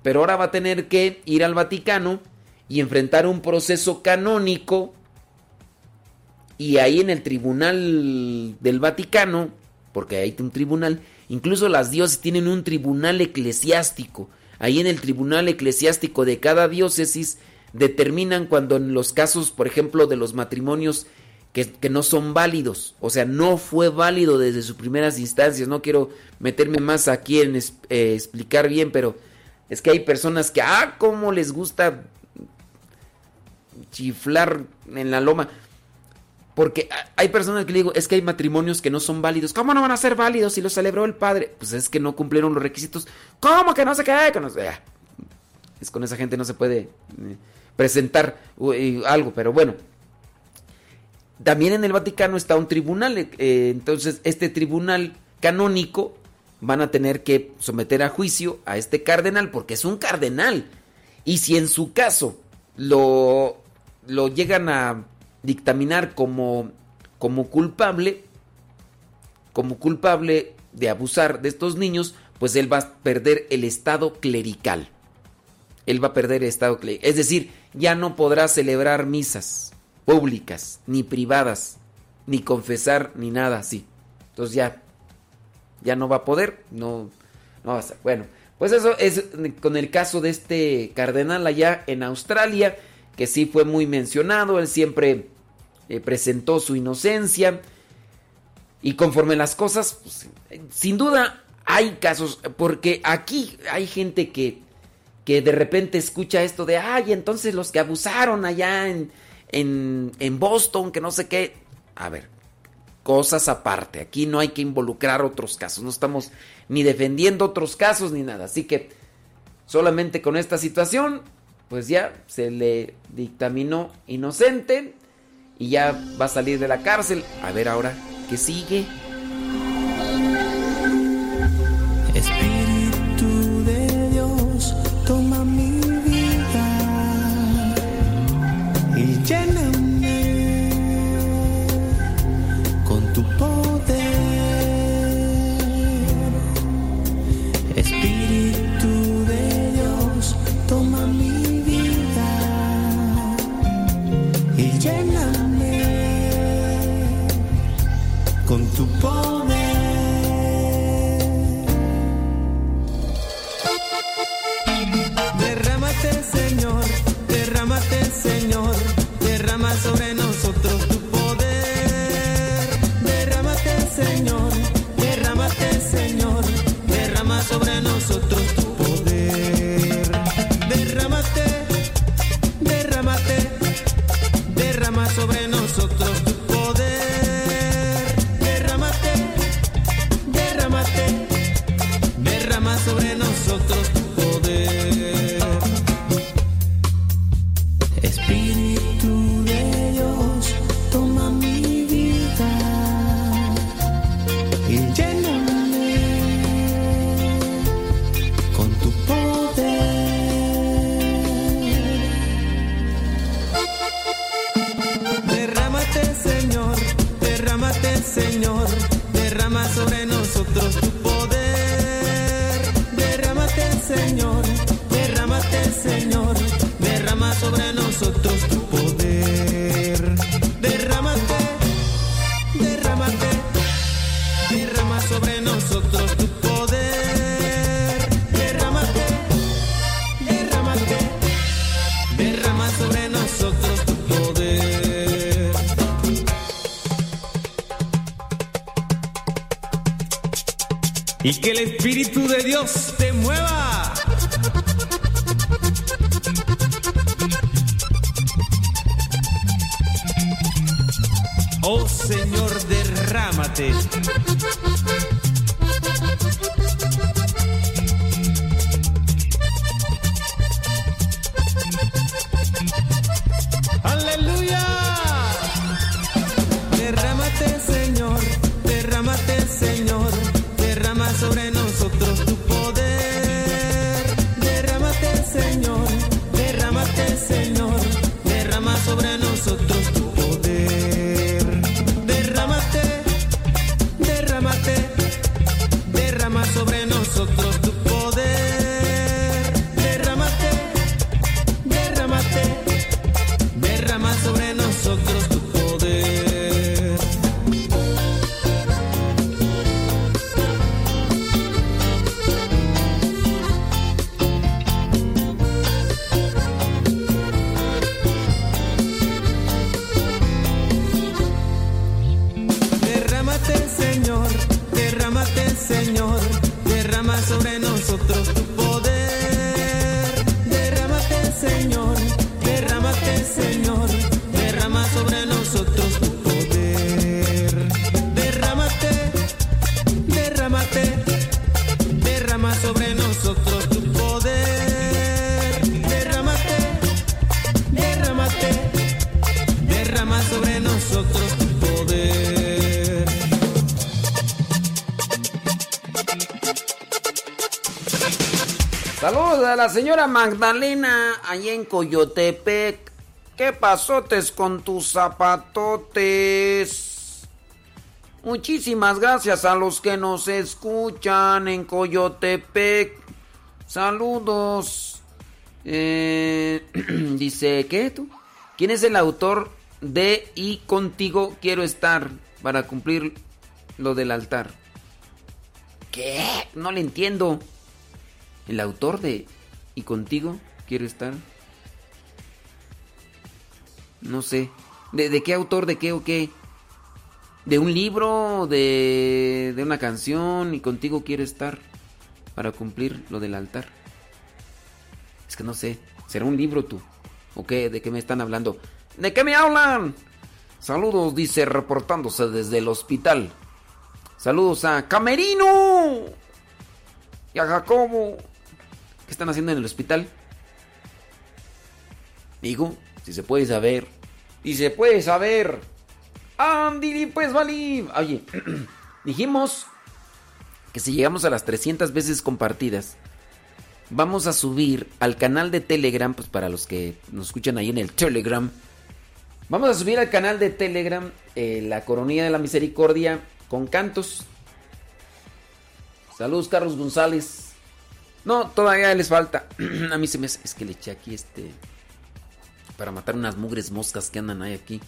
pero ahora va a tener que ir al Vaticano y enfrentar un proceso canónico y ahí en el tribunal del Vaticano, porque hay un tribunal, incluso las diócesis tienen un tribunal eclesiástico. Ahí en el tribunal eclesiástico de cada diócesis determinan cuando en los casos, por ejemplo, de los matrimonios que, no son válidos, o sea, no fue válido desde sus primeras instancias. No quiero meterme más aquí en eh, explicar bien, pero es que hay personas que, ah, cómo les gusta chiflar en la loma. Porque hay personas que le digo, es que hay matrimonios que no son válidos. ¿Cómo no van a ser válidos si lo celebró el padre? Pues es que no cumplieron los requisitos. ¿Cómo que no se qué? Que no Es con esa gente no se puede eh, presentar algo, pero bueno. También en el Vaticano está un tribunal, eh, entonces este tribunal canónico van a tener que someter a juicio a este cardenal porque es un cardenal. Y si en su caso lo, lo llegan a dictaminar como, como culpable, como culpable de abusar de estos niños, pues él va a perder el estado clerical. Él va a perder el estado clerical. Es decir, ya no podrá celebrar misas públicas, ni privadas, ni confesar, ni nada así. Entonces ya, ya no va a poder, no, no va a ser. Bueno, pues eso es con el caso de este cardenal allá en Australia que sí fue muy mencionado, él siempre eh, presentó su inocencia y conforme las cosas, pues, sin duda hay casos, porque aquí hay gente que, que de repente escucha esto de, ay, entonces los que abusaron allá en, en, Boston, que no sé qué, a ver, cosas aparte, aquí no hay que involucrar otros casos, no estamos ni defendiendo otros casos ni nada, así que solamente con esta situación pues ya se le dictaminó inocente y ya va a salir de la cárcel. A ver ahora, ¿qué sigue? Espíritu con Saludos a la señora Magdalena allá en Coyotepec. ¿Qué pasotes con tus zapatotes? Muchísimas gracias a los que nos escuchan en Coyotepec. Saludos. Eh, dice, ¿qué tú? ¿Quién es el autor de Y contigo quiero estar para cumplir lo del altar? ¿Qué? No le entiendo. ¿El autor de Y contigo quiero estar? No sé. ¿De, de qué autor? ¿De qué o qué? ¿De un libro? De, ¿De una canción? ¿Y contigo quiero estar? Para cumplir lo del altar. Es que no sé. ¿Será un libro tú? ¿O qué? ¿De qué me están hablando? ¿De qué me hablan? Saludos, dice, reportándose desde el hospital. Saludos a Camerino y a Jacobo. ¿Qué están haciendo en el hospital? Digo, si se puede saber. Y se puede saber. Andy, pues vale. Oye, dijimos que si llegamos a las 300 veces compartidas, vamos a subir al canal de Telegram, pues para los que nos escuchan ahí en el Telegram. Vamos a subir al canal de Telegram eh, la coronilla de la misericordia con cantos. Saludos, Carlos González. No, todavía les falta. a mí se me hace- es que le eché aquí este para matar unas mugres moscas que andan ahí aquí.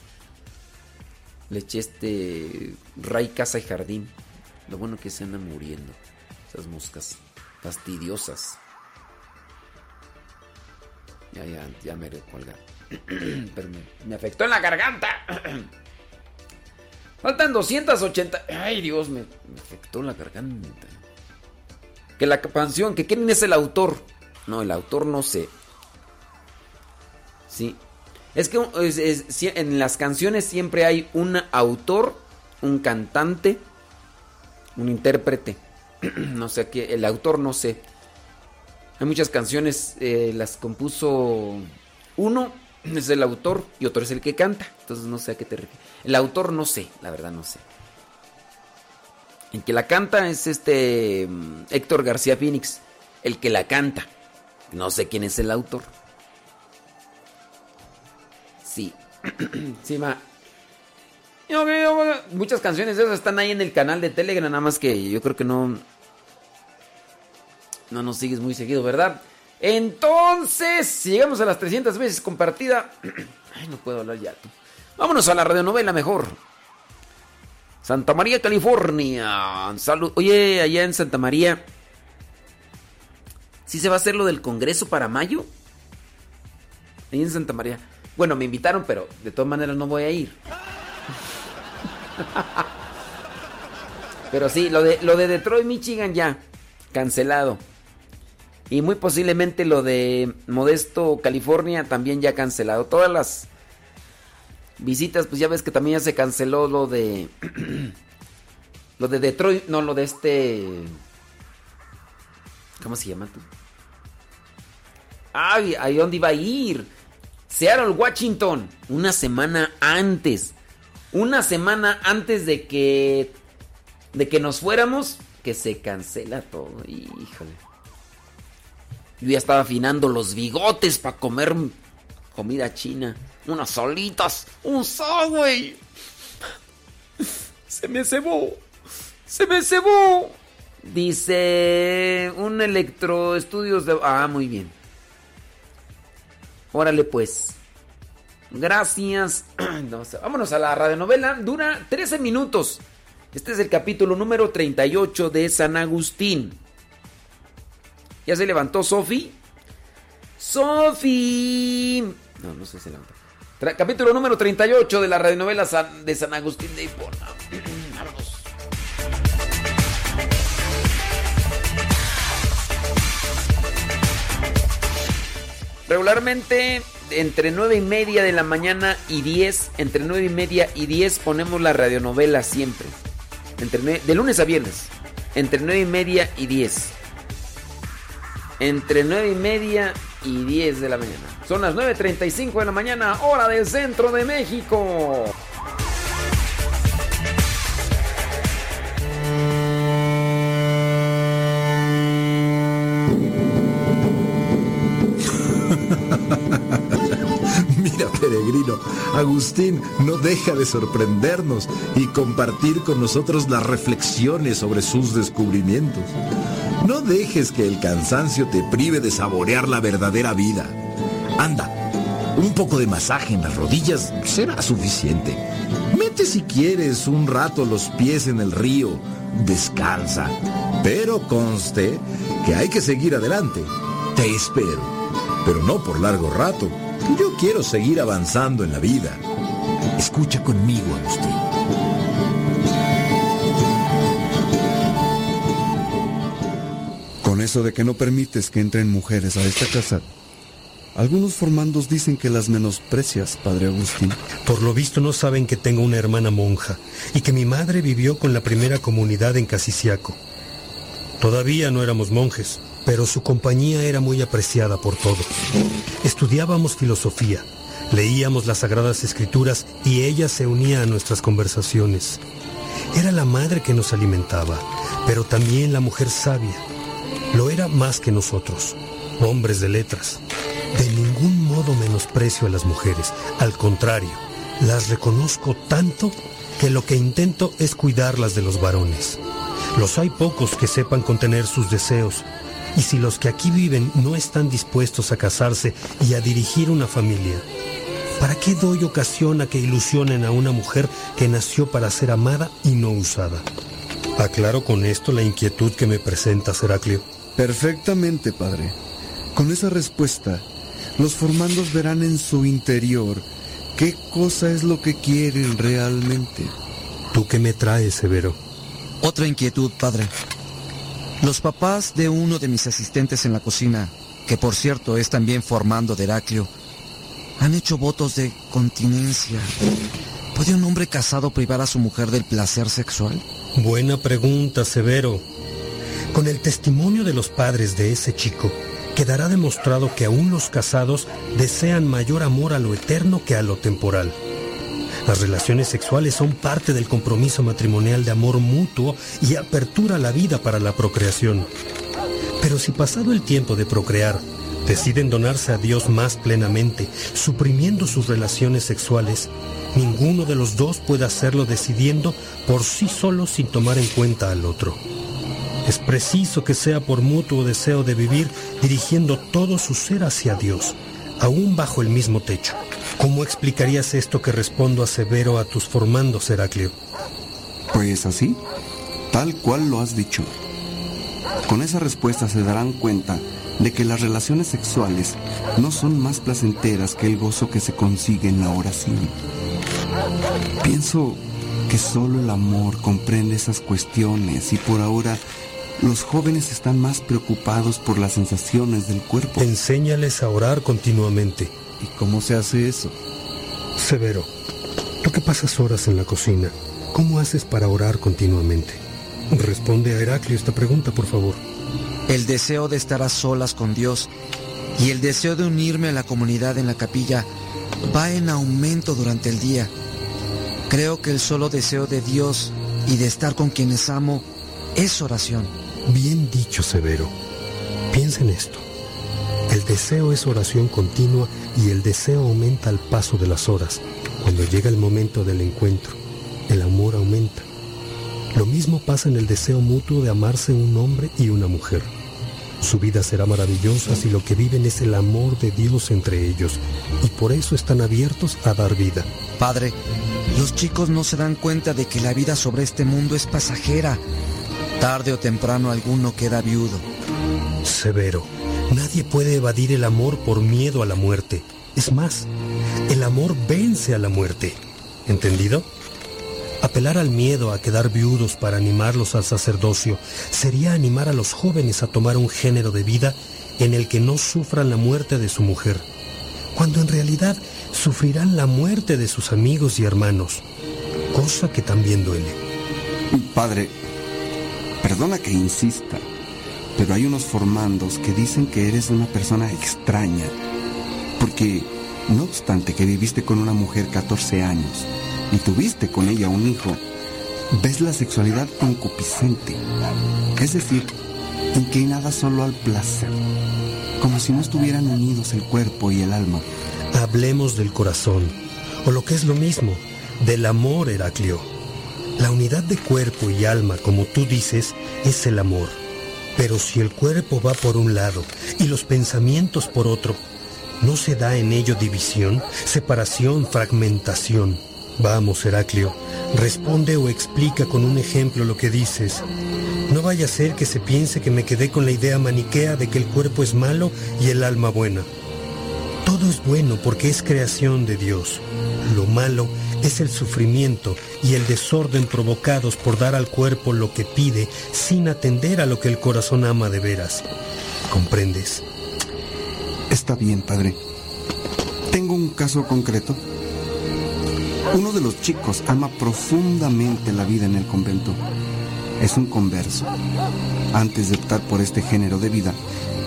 Le eché este Ray Casa y Jardín. Lo bueno que se andan muriendo esas moscas fastidiosas. Ya, ya, ya me colgar. Pero me, me afectó en la garganta. Faltan 280. Ay, Dios, me, me afectó la garganta. Que la canción, que quién es el autor. No, el autor no sé. Sí. Es que en las canciones siempre hay un autor, un cantante, un intérprete. no sé qué, el autor no sé. Hay muchas canciones, eh, las compuso uno, es el autor, y otro es el que canta. Entonces no sé a qué te refieres. El autor no sé, la verdad no sé. El que la canta es este mm, Héctor García Phoenix. El que la canta. No sé quién es el autor. Sí. sí, Muchas canciones de esas están ahí en el canal de Telegram, nada más que yo creo que no. No nos sigues muy seguido, ¿verdad? Entonces, si llegamos a las 300 veces compartida. Ay, no puedo hablar ya. Vámonos a la radionovela mejor. Santa María, California. Salud. Oye, allá en Santa María. ¿Sí se va a hacer lo del Congreso para mayo? Ahí en Santa María. Bueno, me invitaron, pero de todas maneras no voy a ir. Pero sí, lo de, lo de Detroit, Michigan ya. Cancelado. Y muy posiblemente lo de Modesto, California, también ya cancelado. Todas las visitas, pues ya ves que también ya se canceló lo de. lo de Detroit, no, lo de este. ¿Cómo se llama tú? Ay, ¿a dónde iba a ir? Seattle, Washington. Una semana antes. Una semana antes de que. de que nos fuéramos. Que se cancela todo. Híjole. Yo ya estaba afinando los bigotes para comer comida china. Unas solitas. Un Subway. Se me cebó. Se me cebó. Dice un electroestudios de... Ah, muy bien. Órale pues. Gracias. No, vámonos a la radionovela. Dura 13 minutos. Este es el capítulo número 38 de San Agustín. ¿Ya se levantó Sofi? ¡Sofi! No, no sé si se levantó capítulo número 38 de la radionovela San, de San Agustín de Hipona. Vámonos. Regularmente entre 9 y media de la mañana y 10, entre 9 y media y 10 ponemos la radionovela siempre. Entre de lunes a viernes, entre 9 y media y 10. Entre 9 y media y 10 de la mañana. Son las 9.35 de la mañana, hora del centro de México. Mira, peregrino, Agustín no deja de sorprendernos y compartir con nosotros las reflexiones sobre sus descubrimientos. No dejes que el cansancio te prive de saborear la verdadera vida. Anda, un poco de masaje en las rodillas será suficiente. Mete si quieres un rato los pies en el río, descansa. Pero conste que hay que seguir adelante. Te espero, pero no por largo rato. Yo quiero seguir avanzando en la vida. Escucha conmigo, Agustín. Con eso de que no permites que entren mujeres a esta casa, algunos formandos dicen que las menosprecias, padre Agustín. Por lo visto no saben que tengo una hermana monja y que mi madre vivió con la primera comunidad en Casiciaco. Todavía no éramos monjes, pero su compañía era muy apreciada por todos. Estudiábamos filosofía, leíamos las sagradas escrituras y ella se unía a nuestras conversaciones. Era la madre que nos alimentaba, pero también la mujer sabia. Lo era más que nosotros, hombres de letras. De ningún modo menosprecio a las mujeres, al contrario, las reconozco tanto que lo que intento es cuidarlas de los varones. Los hay pocos que sepan contener sus deseos, y si los que aquí viven no están dispuestos a casarse y a dirigir una familia, ¿para qué doy ocasión a que ilusionen a una mujer que nació para ser amada y no usada? Aclaro con esto la inquietud que me presenta Heraclio. Perfectamente, padre. Con esa respuesta, los formandos verán en su interior qué cosa es lo que quieren realmente. ¿Tú qué me traes, Severo? Otra inquietud, padre. Los papás de uno de mis asistentes en la cocina, que por cierto es también formando de Heraclio, han hecho votos de continencia. ¿Puede un hombre casado privar a su mujer del placer sexual? Buena pregunta, Severo. Con el testimonio de los padres de ese chico, quedará demostrado que aún los casados desean mayor amor a lo eterno que a lo temporal. Las relaciones sexuales son parte del compromiso matrimonial de amor mutuo y apertura a la vida para la procreación. Pero si pasado el tiempo de procrear, deciden donarse a Dios más plenamente, suprimiendo sus relaciones sexuales, ninguno de los dos puede hacerlo decidiendo por sí solo sin tomar en cuenta al otro. Es preciso que sea por mutuo deseo de vivir dirigiendo todo su ser hacia Dios, aún bajo el mismo techo. ¿Cómo explicarías esto que respondo a Severo a tus formandos, Heraclio? Pues así, tal cual lo has dicho. Con esa respuesta se darán cuenta de que las relaciones sexuales no son más placenteras que el gozo que se consigue en la oración. Pienso que solo el amor comprende esas cuestiones y por ahora los jóvenes están más preocupados por las sensaciones del cuerpo. Enséñales a orar continuamente. ¿Y cómo se hace eso? Severo, tú que pasas horas en la cocina, ¿cómo haces para orar continuamente? Responde a Heraclio esta pregunta, por favor. El deseo de estar a solas con Dios y el deseo de unirme a la comunidad en la capilla va en aumento durante el día. Creo que el solo deseo de Dios y de estar con quienes amo es oración. Bien dicho, Severo. Piensa en esto. El deseo es oración continua y el deseo aumenta al paso de las horas. Cuando llega el momento del encuentro, el amor aumenta. Lo mismo pasa en el deseo mutuo de amarse un hombre y una mujer. Su vida será maravillosa si lo que viven es el amor de Dios entre ellos y por eso están abiertos a dar vida. Padre, los chicos no se dan cuenta de que la vida sobre este mundo es pasajera. Tarde o temprano alguno queda viudo. Severo, nadie puede evadir el amor por miedo a la muerte. Es más, el amor vence a la muerte. ¿Entendido? Apelar al miedo a quedar viudos para animarlos al sacerdocio sería animar a los jóvenes a tomar un género de vida en el que no sufran la muerte de su mujer, cuando en realidad sufrirán la muerte de sus amigos y hermanos, cosa que también duele. Padre, perdona que insista, pero hay unos formandos que dicen que eres una persona extraña, porque no obstante que viviste con una mujer 14 años y tuviste con ella un hijo, ves la sexualidad concupiscente, es decir, inclinada solo al placer, como si no estuvieran unidos el cuerpo y el alma. Hablemos del corazón, o lo que es lo mismo, del amor, Heraclio. La unidad de cuerpo y alma, como tú dices, es el amor. Pero si el cuerpo va por un lado y los pensamientos por otro, ¿no se da en ello división, separación, fragmentación? Vamos, Heraclio, responde o explica con un ejemplo lo que dices. No vaya a ser que se piense que me quedé con la idea maniquea de que el cuerpo es malo y el alma buena. Todo es bueno porque es creación de Dios. Lo malo es el sufrimiento y el desorden provocados por dar al cuerpo lo que pide sin atender a lo que el corazón ama de veras. ¿Comprendes? Está bien, padre. Tengo un caso concreto. Uno de los chicos ama profundamente la vida en el convento. Es un converso. Antes de optar por este género de vida,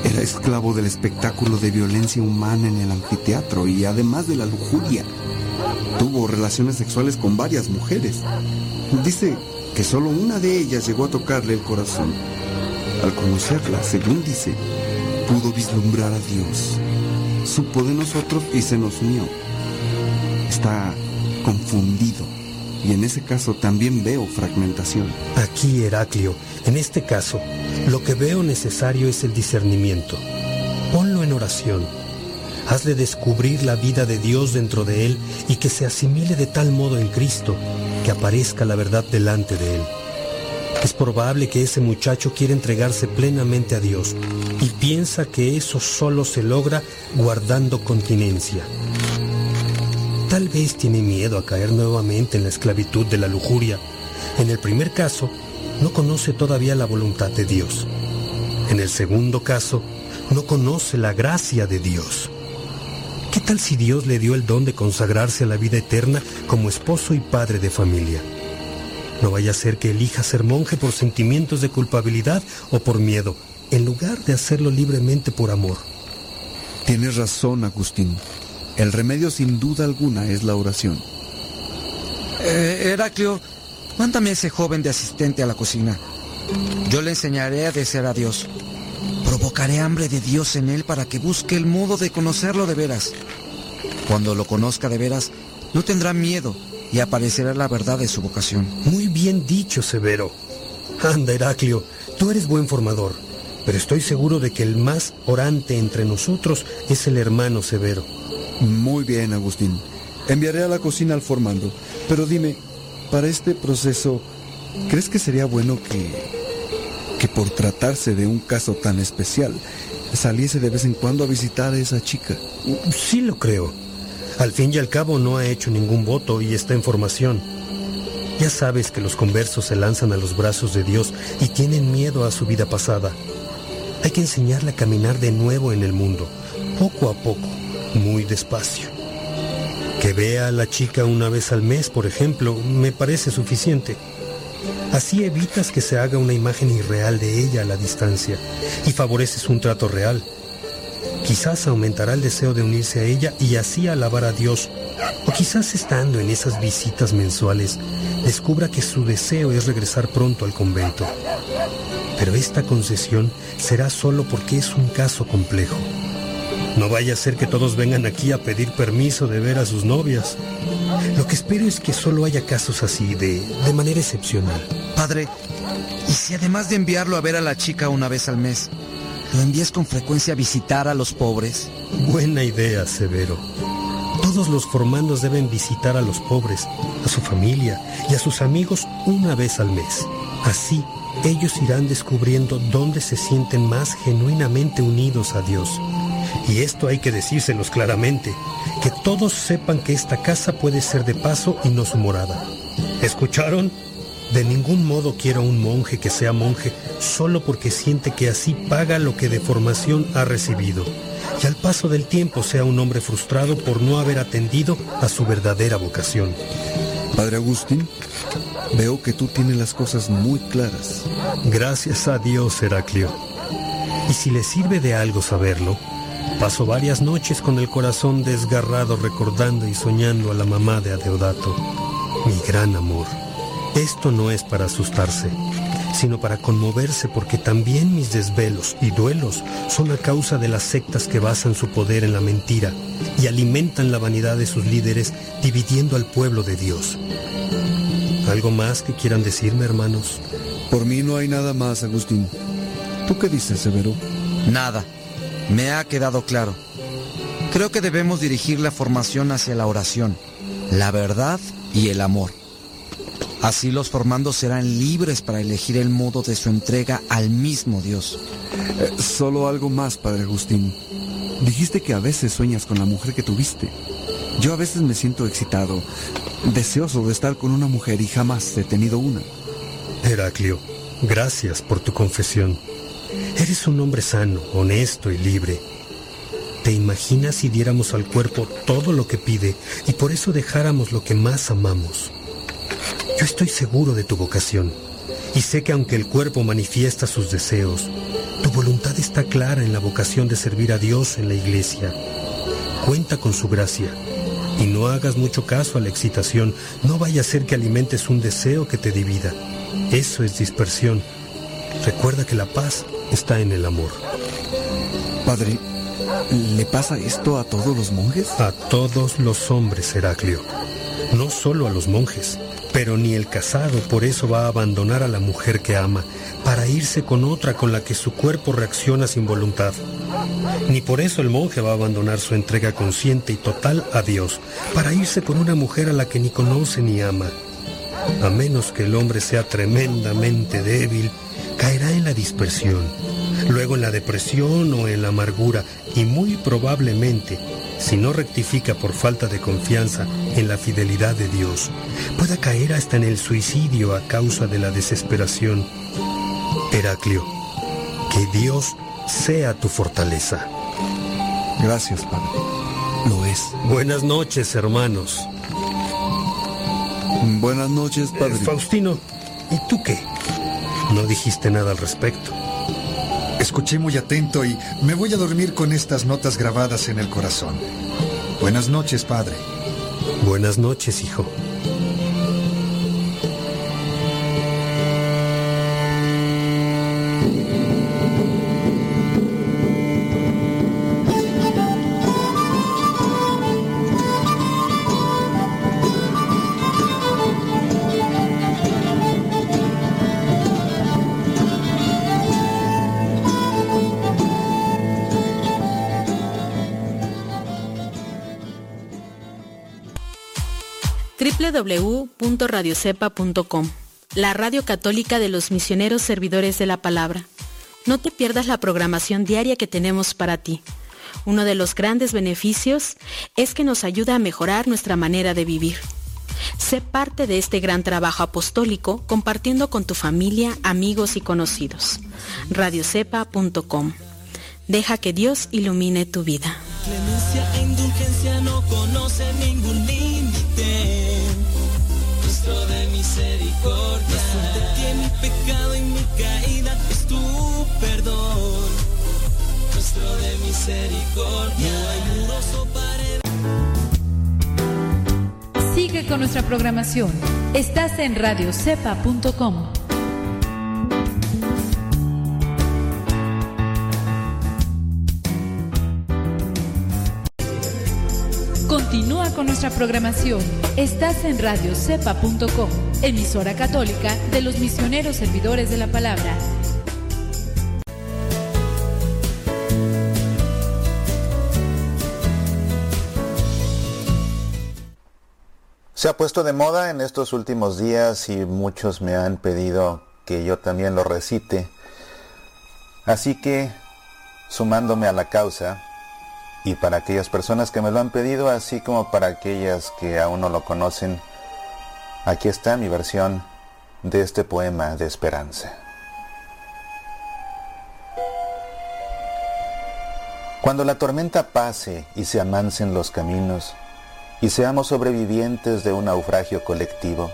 era esclavo del espectáculo de violencia humana en el anfiteatro y además de la lujuria. Tuvo relaciones sexuales con varias mujeres. Dice que solo una de ellas llegó a tocarle el corazón. Al conocerla, según dice, pudo vislumbrar a Dios. Supo de nosotros y se nos unió. Está confundido. Y en ese caso también veo fragmentación. Aquí, Heraclio, en este caso, lo que veo necesario es el discernimiento. Ponlo en oración. Hazle descubrir la vida de Dios dentro de él y que se asimile de tal modo en Cristo que aparezca la verdad delante de él. Es probable que ese muchacho quiera entregarse plenamente a Dios y piensa que eso solo se logra guardando continencia. Tal vez tiene miedo a caer nuevamente en la esclavitud de la lujuria. En el primer caso, no conoce todavía la voluntad de Dios. En el segundo caso, no conoce la gracia de Dios. ¿Qué tal si Dios le dio el don de consagrarse a la vida eterna como esposo y padre de familia? No vaya a ser que elija ser monje por sentimientos de culpabilidad o por miedo, en lugar de hacerlo libremente por amor. Tienes razón, Agustín. El remedio sin duda alguna es la oración. Eh, Heraclio, mándame a ese joven de asistente a la cocina. Yo le enseñaré a desear a Dios. Provocaré hambre de Dios en él para que busque el modo de conocerlo de veras. Cuando lo conozca de veras, no tendrá miedo y aparecerá la verdad de su vocación. Muy bien dicho, Severo. Anda, Heraclio, tú eres buen formador, pero estoy seguro de que el más orante entre nosotros es el hermano Severo. Muy bien, Agustín. Enviaré a la cocina al formando. Pero dime, para este proceso, ¿crees que sería bueno que, que por tratarse de un caso tan especial, saliese de vez en cuando a visitar a esa chica? Sí lo creo. Al fin y al cabo no ha hecho ningún voto y está en formación. Ya sabes que los conversos se lanzan a los brazos de Dios y tienen miedo a su vida pasada. Hay que enseñarle a caminar de nuevo en el mundo, poco a poco, muy despacio. Que vea a la chica una vez al mes, por ejemplo, me parece suficiente. Así evitas que se haga una imagen irreal de ella a la distancia y favoreces un trato real. Quizás aumentará el deseo de unirse a ella y así alabar a Dios. O quizás estando en esas visitas mensuales, descubra que su deseo es regresar pronto al convento. Pero esta concesión será solo porque es un caso complejo. No vaya a ser que todos vengan aquí a pedir permiso de ver a sus novias. Lo que espero es que solo haya casos así, de, de manera excepcional. Padre, ¿y si además de enviarlo a ver a la chica una vez al mes, lo envías con frecuencia a visitar a los pobres? Buena idea, Severo. Todos los formandos deben visitar a los pobres, a su familia y a sus amigos una vez al mes. Así, ellos irán descubriendo dónde se sienten más genuinamente unidos a Dios. Y esto hay que decírselos claramente, que todos sepan que esta casa puede ser de paso y no su morada. ¿Escucharon? De ningún modo quiero a un monje que sea monje solo porque siente que así paga lo que de formación ha recibido. Y al paso del tiempo sea un hombre frustrado por no haber atendido a su verdadera vocación. Padre Agustín, veo que tú tienes las cosas muy claras. Gracias a Dios, Heraclio. Y si le sirve de algo saberlo, paso varias noches con el corazón desgarrado recordando y soñando a la mamá de Adeodato, mi gran amor. Esto no es para asustarse, sino para conmoverse porque también mis desvelos y duelos son a causa de las sectas que basan su poder en la mentira y alimentan la vanidad de sus líderes dividiendo al pueblo de Dios. ¿Algo más que quieran decirme, hermanos? Por mí no hay nada más, Agustín. ¿Tú qué dices, Severo? Nada. Me ha quedado claro. Creo que debemos dirigir la formación hacia la oración, la verdad y el amor. Así los formandos serán libres para elegir el modo de su entrega al mismo Dios. Eh, solo algo más, Padre Agustín. Dijiste que a veces sueñas con la mujer que tuviste. Yo a veces me siento excitado, deseoso de estar con una mujer y jamás he tenido una. Heraclio, gracias por tu confesión. Eres un hombre sano, honesto y libre. ¿Te imaginas si diéramos al cuerpo todo lo que pide y por eso dejáramos lo que más amamos? Yo estoy seguro de tu vocación y sé que aunque el cuerpo manifiesta sus deseos, tu voluntad está clara en la vocación de servir a Dios en la iglesia. Cuenta con su gracia y no hagas mucho caso a la excitación, no vaya a ser que alimentes un deseo que te divida. Eso es dispersión. Recuerda que la paz está en el amor. Padre, ¿le pasa esto a todos los monjes? A todos los hombres, Heraclio. No solo a los monjes. Pero ni el casado por eso va a abandonar a la mujer que ama para irse con otra con la que su cuerpo reacciona sin voluntad. Ni por eso el monje va a abandonar su entrega consciente y total a Dios para irse con una mujer a la que ni conoce ni ama. A menos que el hombre sea tremendamente débil, caerá en la dispersión, luego en la depresión o en la amargura y muy probablemente si no rectifica por falta de confianza en la fidelidad de Dios, pueda caer hasta en el suicidio a causa de la desesperación. Heraclio, que Dios sea tu fortaleza. Gracias, Padre. Lo es. Buenas noches, hermanos. Buenas noches, Padre. Eh, Faustino, ¿y tú qué? No dijiste nada al respecto. Escuché muy atento y me voy a dormir con estas notas grabadas en el corazón. Buenas noches, padre. Buenas noches, hijo. www.radiocepa.com, la radio católica de los misioneros servidores de la palabra. No te pierdas la programación diaria que tenemos para ti. Uno de los grandes beneficios es que nos ayuda a mejorar nuestra manera de vivir. Sé parte de este gran trabajo apostólico compartiendo con tu familia, amigos y conocidos. radiocepa.com. Deja que Dios ilumine tu vida. Misericordia. No que mi pecado y mi caída es tu perdón. Nuestro de misericordia. No hay muros o paredes. Sigue con nuestra programación. Estás en radiocepa.com. Continúa con nuestra programación. Estás en radiocepa.com, emisora católica de los misioneros servidores de la palabra. Se ha puesto de moda en estos últimos días y muchos me han pedido que yo también lo recite. Así que, sumándome a la causa, y para aquellas personas que me lo han pedido, así como para aquellas que aún no lo conocen, aquí está mi versión de este poema de esperanza. Cuando la tormenta pase y se amansen los caminos y seamos sobrevivientes de un naufragio colectivo,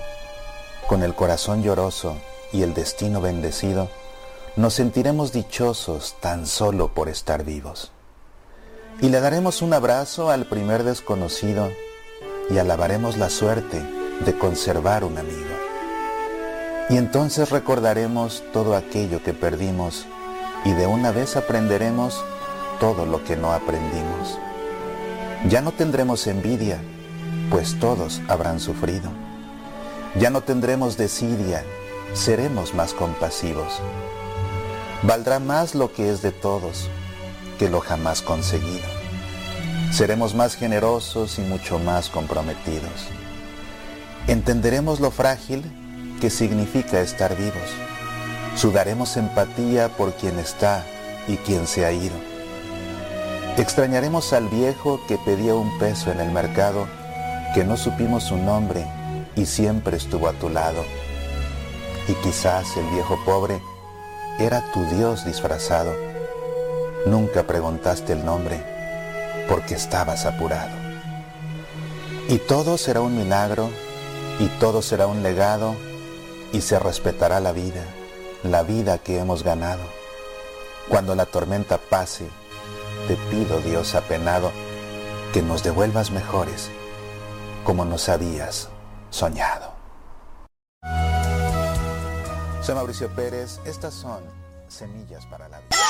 con el corazón lloroso y el destino bendecido, nos sentiremos dichosos tan solo por estar vivos. Y le daremos un abrazo al primer desconocido y alabaremos la suerte de conservar un amigo. Y entonces recordaremos todo aquello que perdimos y de una vez aprenderemos todo lo que no aprendimos. Ya no tendremos envidia, pues todos habrán sufrido. Ya no tendremos desidia, seremos más compasivos. Valdrá más lo que es de todos que lo jamás conseguido. Seremos más generosos y mucho más comprometidos. Entenderemos lo frágil que significa estar vivos. Sudaremos empatía por quien está y quien se ha ido Extrañaremos al viejo que pedía un peso en el mercado, que no supimos su nombre y siempre estuvo a tu lado. Y quizás el viejo pobre era tu Dios disfrazado. Nunca preguntaste el nombre porque estabas apurado. Y todo será un milagro y todo será un legado y se respetará la vida, la vida que hemos ganado. Cuando la tormenta pase te pido, Dios apenado, que nos devuelvas mejores, como nos habías soñado. Soy Mauricio Pérez, estas son Semillas para la Vida.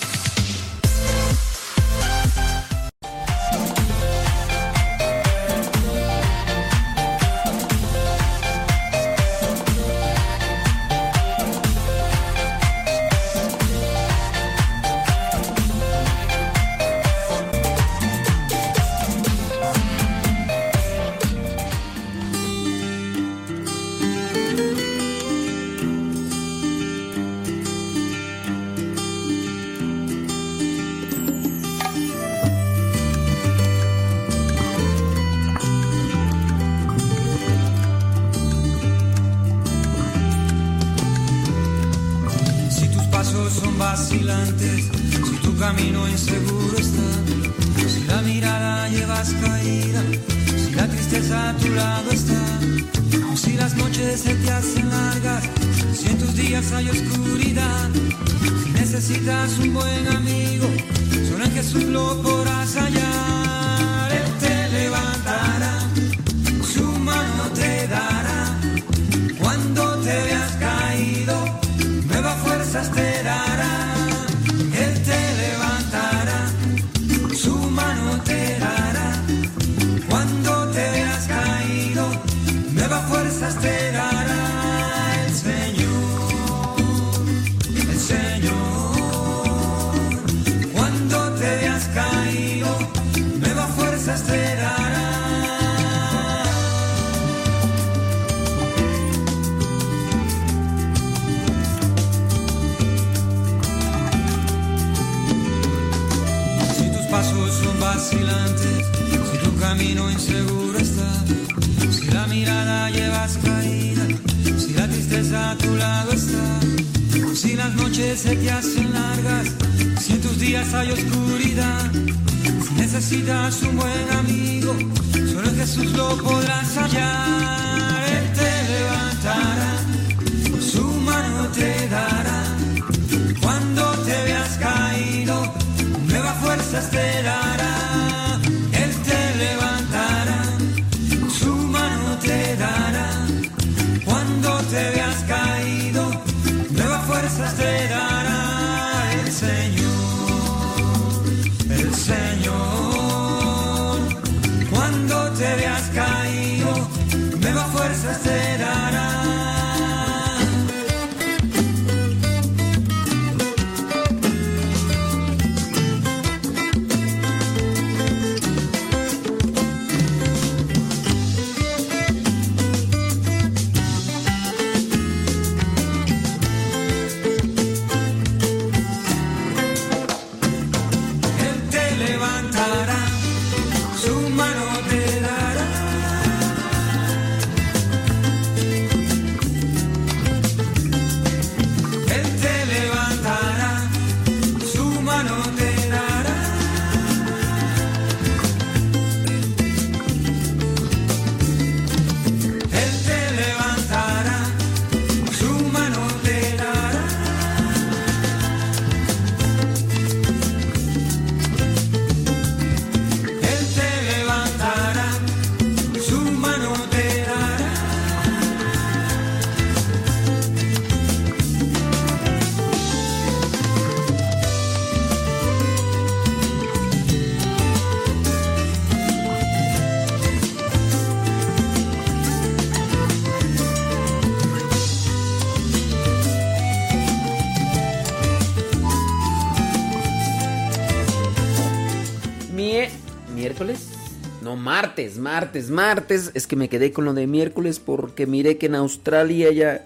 Martes, martes, martes. Es que me quedé con lo de miércoles porque miré que en Australia ya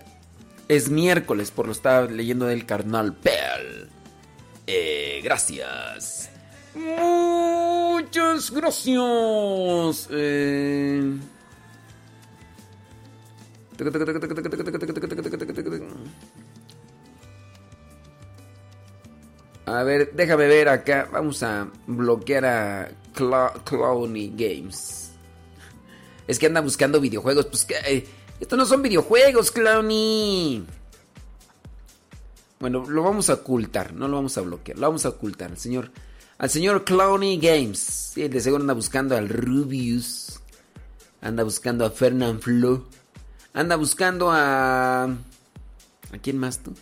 es miércoles, por lo estaba leyendo del carnal Pell. Eh, gracias. Muchas gracias. Eh... A ver, déjame ver acá. Vamos a bloquear a Clowny Games. Es que anda buscando videojuegos. Pues. Eh, estos no son videojuegos, Clowny. Bueno, lo vamos a ocultar. No lo vamos a bloquear. Lo vamos a ocultar. Al señor. Al señor Clowny Games. Sí, de seguro anda buscando al Rubius. Anda buscando a Fernand Flo. Anda buscando a. ¿A quién más tú?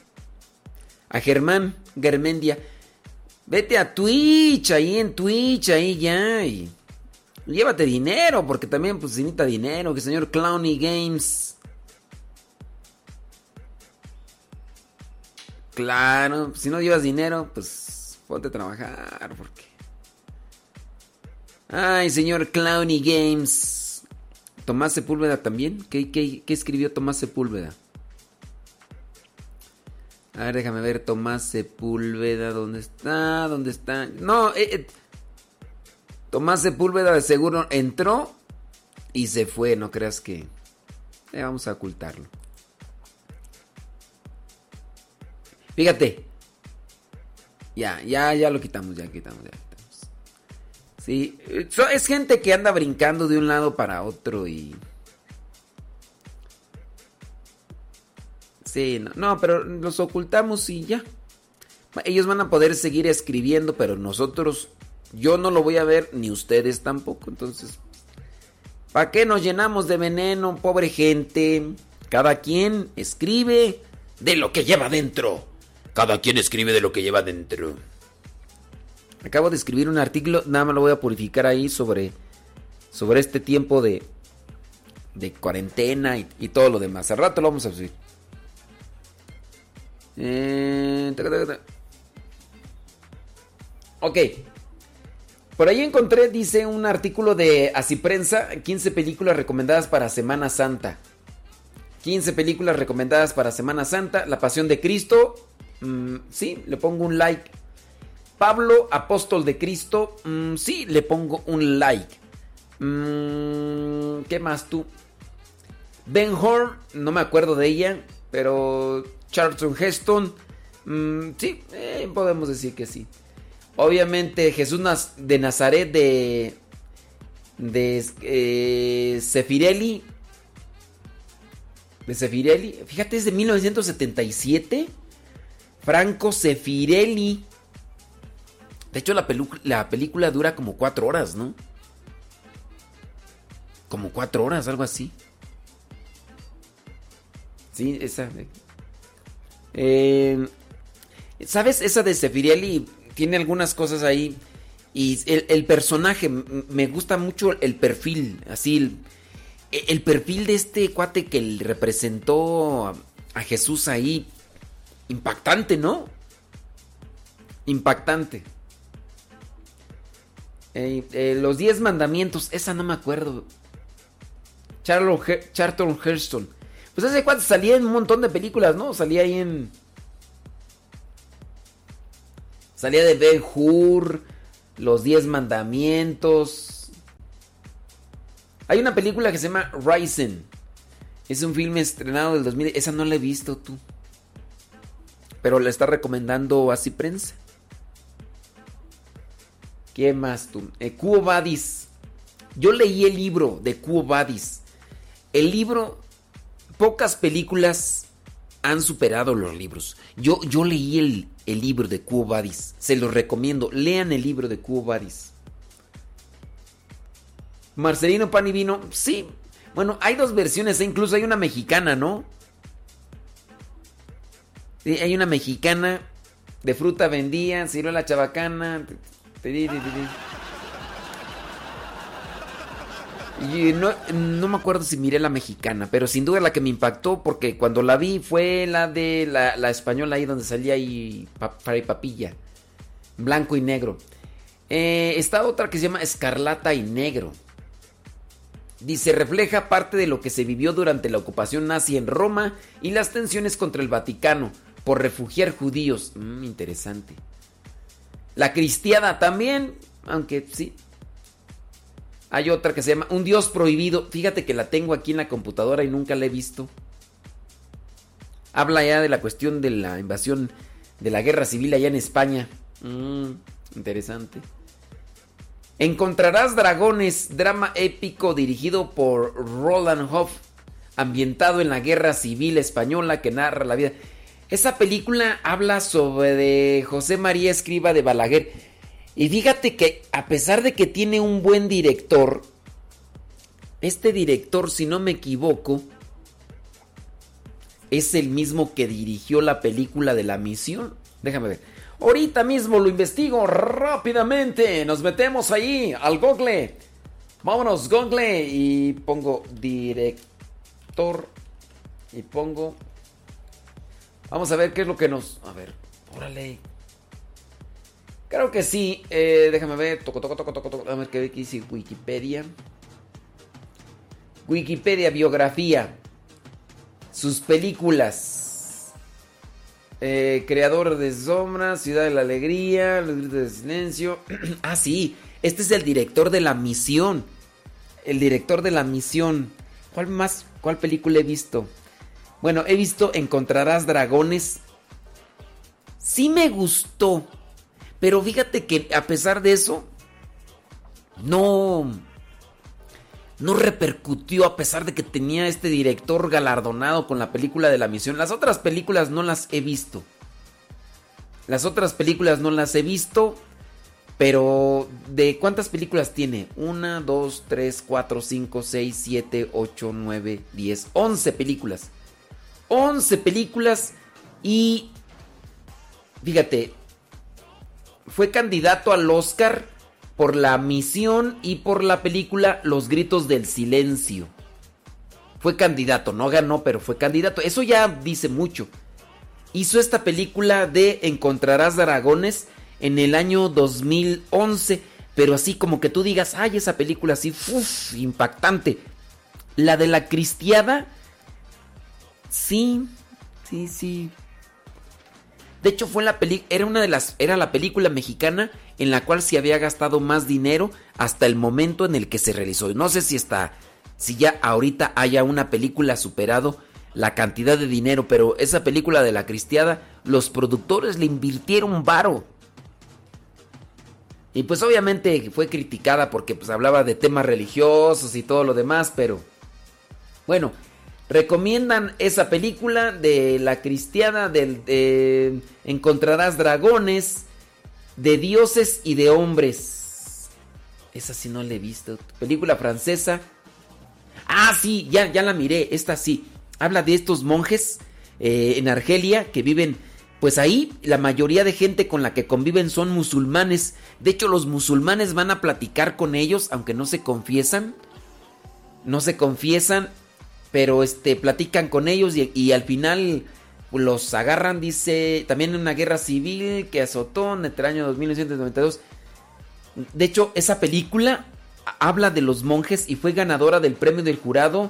A Germán Germendia. Vete a Twitch, ahí en Twitch, ahí ya. Y llévate dinero, porque también pues necesita dinero, que señor Clowny Games. Claro, si no llevas dinero, pues ponte a trabajar, porque... Ay, señor Clowny Games. Tomás Sepúlveda también. ¿Qué, qué, qué escribió Tomás Sepúlveda? A ver, déjame ver, Tomás Sepúlveda, ¿dónde está? ¿Dónde está? No, eh, eh, Tomás Sepúlveda de seguro entró y se fue, no creas que... Eh, vamos a ocultarlo. Fíjate. Ya, ya, ya lo quitamos, ya quitamos, ya quitamos. Sí, es gente que anda brincando de un lado para otro y... Sí, no, pero los ocultamos y ya. Ellos van a poder seguir escribiendo, pero nosotros, yo no lo voy a ver, ni ustedes tampoco. Entonces, ¿para qué nos llenamos de veneno, pobre gente? Cada quien escribe de lo que lleva dentro. Cada quien escribe de lo que lleva dentro. Acabo de escribir un artículo, nada más lo voy a purificar ahí sobre, sobre este tiempo de, de cuarentena y, y todo lo demás. Al rato lo vamos a. Eh, ok. Por ahí encontré, dice, un artículo de Así Prensa, 15 películas recomendadas para Semana Santa. 15 películas recomendadas para Semana Santa. La Pasión de Cristo. Mm, sí, le pongo un like. Pablo, Apóstol de Cristo. Mm, sí, le pongo un like. Mm, ¿Qué más tú? Ben Horn, no me acuerdo de ella, pero Charlton Heston. Mm, sí, eh, podemos decir que sí. Obviamente Jesús de Nazaret de, de eh, Sefirelli. De Sefirelli. Fíjate, es de 1977. Franco Sefirelli. De hecho, la, la película dura como cuatro horas, ¿no? Como cuatro horas, algo así. Sí, esa. Eh, ¿Sabes? Esa de Sefirieli tiene algunas cosas ahí. Y el, personaje, me gusta mucho el perfil, así. El, perfil de este cuate que representó a, Jesús ahí. Impactante, ¿no? Impactante. Eh, los diez mandamientos, esa no me acuerdo. Charlton Heston. Pues hace cuánto salía en un montón de películas, ¿no? Salía ahí en. Salía de Ben Hur, Los Diez Mandamientos. Hay una película que se llama Rising. Es un filme estrenado del 2000. Esa no la he visto tú. Pero la está recomendando así prensa. ¿Qué más tú? Eh. Yo leí el libro de Cuo Badis. El libro pocas películas han superado los libros. Yo, yo leí el, libro de Cuo Badis. Se los recomiendo. Lean el libro de Cuo Badis. Marcelino Pan y Vino. Sí. Bueno, hay dos versiones. E incluso hay una mexicana, ¿no? Sí, hay una mexicana de fruta vendía, la chabacana. Y no, me acuerdo si miré la mexicana, pero sin duda la que me impactó, porque cuando la vi fue la de la, española ahí donde salía ahí Fray Papilla, blanco y negro. Eh, está otra que se llama Escarlata y Negro. Dice, refleja parte de lo que se vivió durante la ocupación nazi en Roma y las tensiones contra el Vaticano por refugiar judíos. Mm, interesante. La cristiada también, aunque sí. Hay otra que se llama Un Dios Prohibido. Fíjate que la tengo aquí en la computadora y nunca la he visto. Habla ya de la cuestión de la invasión de la guerra civil allá en España. Mm, interesante. Encontrarás Dragones, drama épico dirigido por Roland Hoff, ambientado en la Guerra Civil Española que narra la vida. Esa película habla sobre José María Escriba de Balaguer. Y fíjate que a pesar de que tiene un buen director, este director, si no me equivoco, es el mismo que dirigió la película de la misión. Déjame ver. Ahorita mismo lo investigo rápidamente. Nos metemos ahí al Google. Vámonos, Google. Y pongo director. Y pongo. Vamos a ver qué es lo que nos. A ver, órale. Creo que sí. Eh, déjame ver. Toco, toco, toco, toco, toco. A ver qué dice Wikipedia. Wikipedia, biografía. Sus películas. Eh, creador de Sombras, Ciudad de la Alegría, Los Gritos de Silencio. ah, sí. Este es el director de la misión. El director de la misión. ¿Cuál más? ¿Cuál película he visto? Bueno, he visto Encontrarás Dragones. Sí me gustó. Pero fíjate que a pesar de eso, no no repercutió a pesar de que tenía este director galardonado con la película de la misión. Las otras películas no las he visto. Las otras películas no las he visto. Pero, ¿de cuántas películas tiene? 1, 2, 3, 4, 5, 6, 7, 8, 9, 10, 11 películas. 11 películas y... Fíjate, fue candidato al Oscar por la misión y por la película Los Gritos del Silencio. Fue candidato, no ganó, pero fue candidato. Eso ya dice mucho. Hizo esta película de Encontrarás Dragones en el año 2011, pero así como que tú digas, ay, esa película así, uf, impactante. La de la Cristiada, sí, sí, sí, de hecho, fue la era una de las era la película mexicana en la cual se había gastado más dinero hasta el momento en el que se realizó. No sé si está si ya ahorita haya una película superado la cantidad de dinero, pero esa película de la Cristiada los productores le invirtieron varo. Y pues obviamente fue criticada porque pues hablaba de temas religiosos y todo lo demás, pero bueno, recomiendan esa película de la cristiana del encontrarás dragones de dioses y de hombres. Esa sí no la he visto. Película francesa. Ah sí ya ya la miré esta sí. Habla de estos monjes eh, en Argelia que viven pues ahí la mayoría de gente con la que conviven son musulmanes. De hecho los musulmanes van a platicar con ellos aunque no se confiesan. No se confiesan pero este platican con ellos y, al final los agarran, dice, también en una guerra civil que azotó entre el año 1992. De hecho, esa película habla de los monjes y fue ganadora del premio del jurado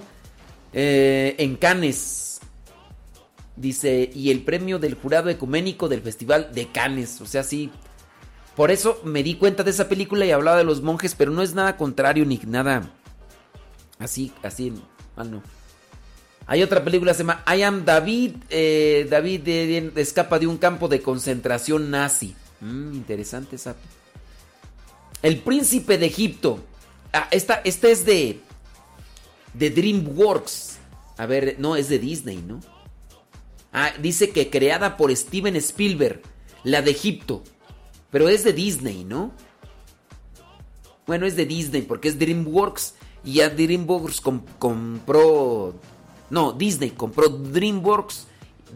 eh, en Cannes. Dice, y el premio del jurado ecuménico del Festival de Cannes. O sea, sí. Por eso me di cuenta de esa película y hablaba de los monjes, pero no es nada contrario ni nada así, así, mal no. Hay otra película que se llama I Am David. Eh, David escapa de un campo de concentración nazi. Mm, interesante esa. El príncipe de Egipto. Ah, esta, esta es de. De DreamWorks. A ver, no, es de Disney, ¿no? Ah, dice que creada por Steven Spielberg. La de Egipto. Pero es de Disney, ¿no? Bueno, es de Disney porque es DreamWorks. Y ya DreamWorks compró no, Disney compró DreamWorks.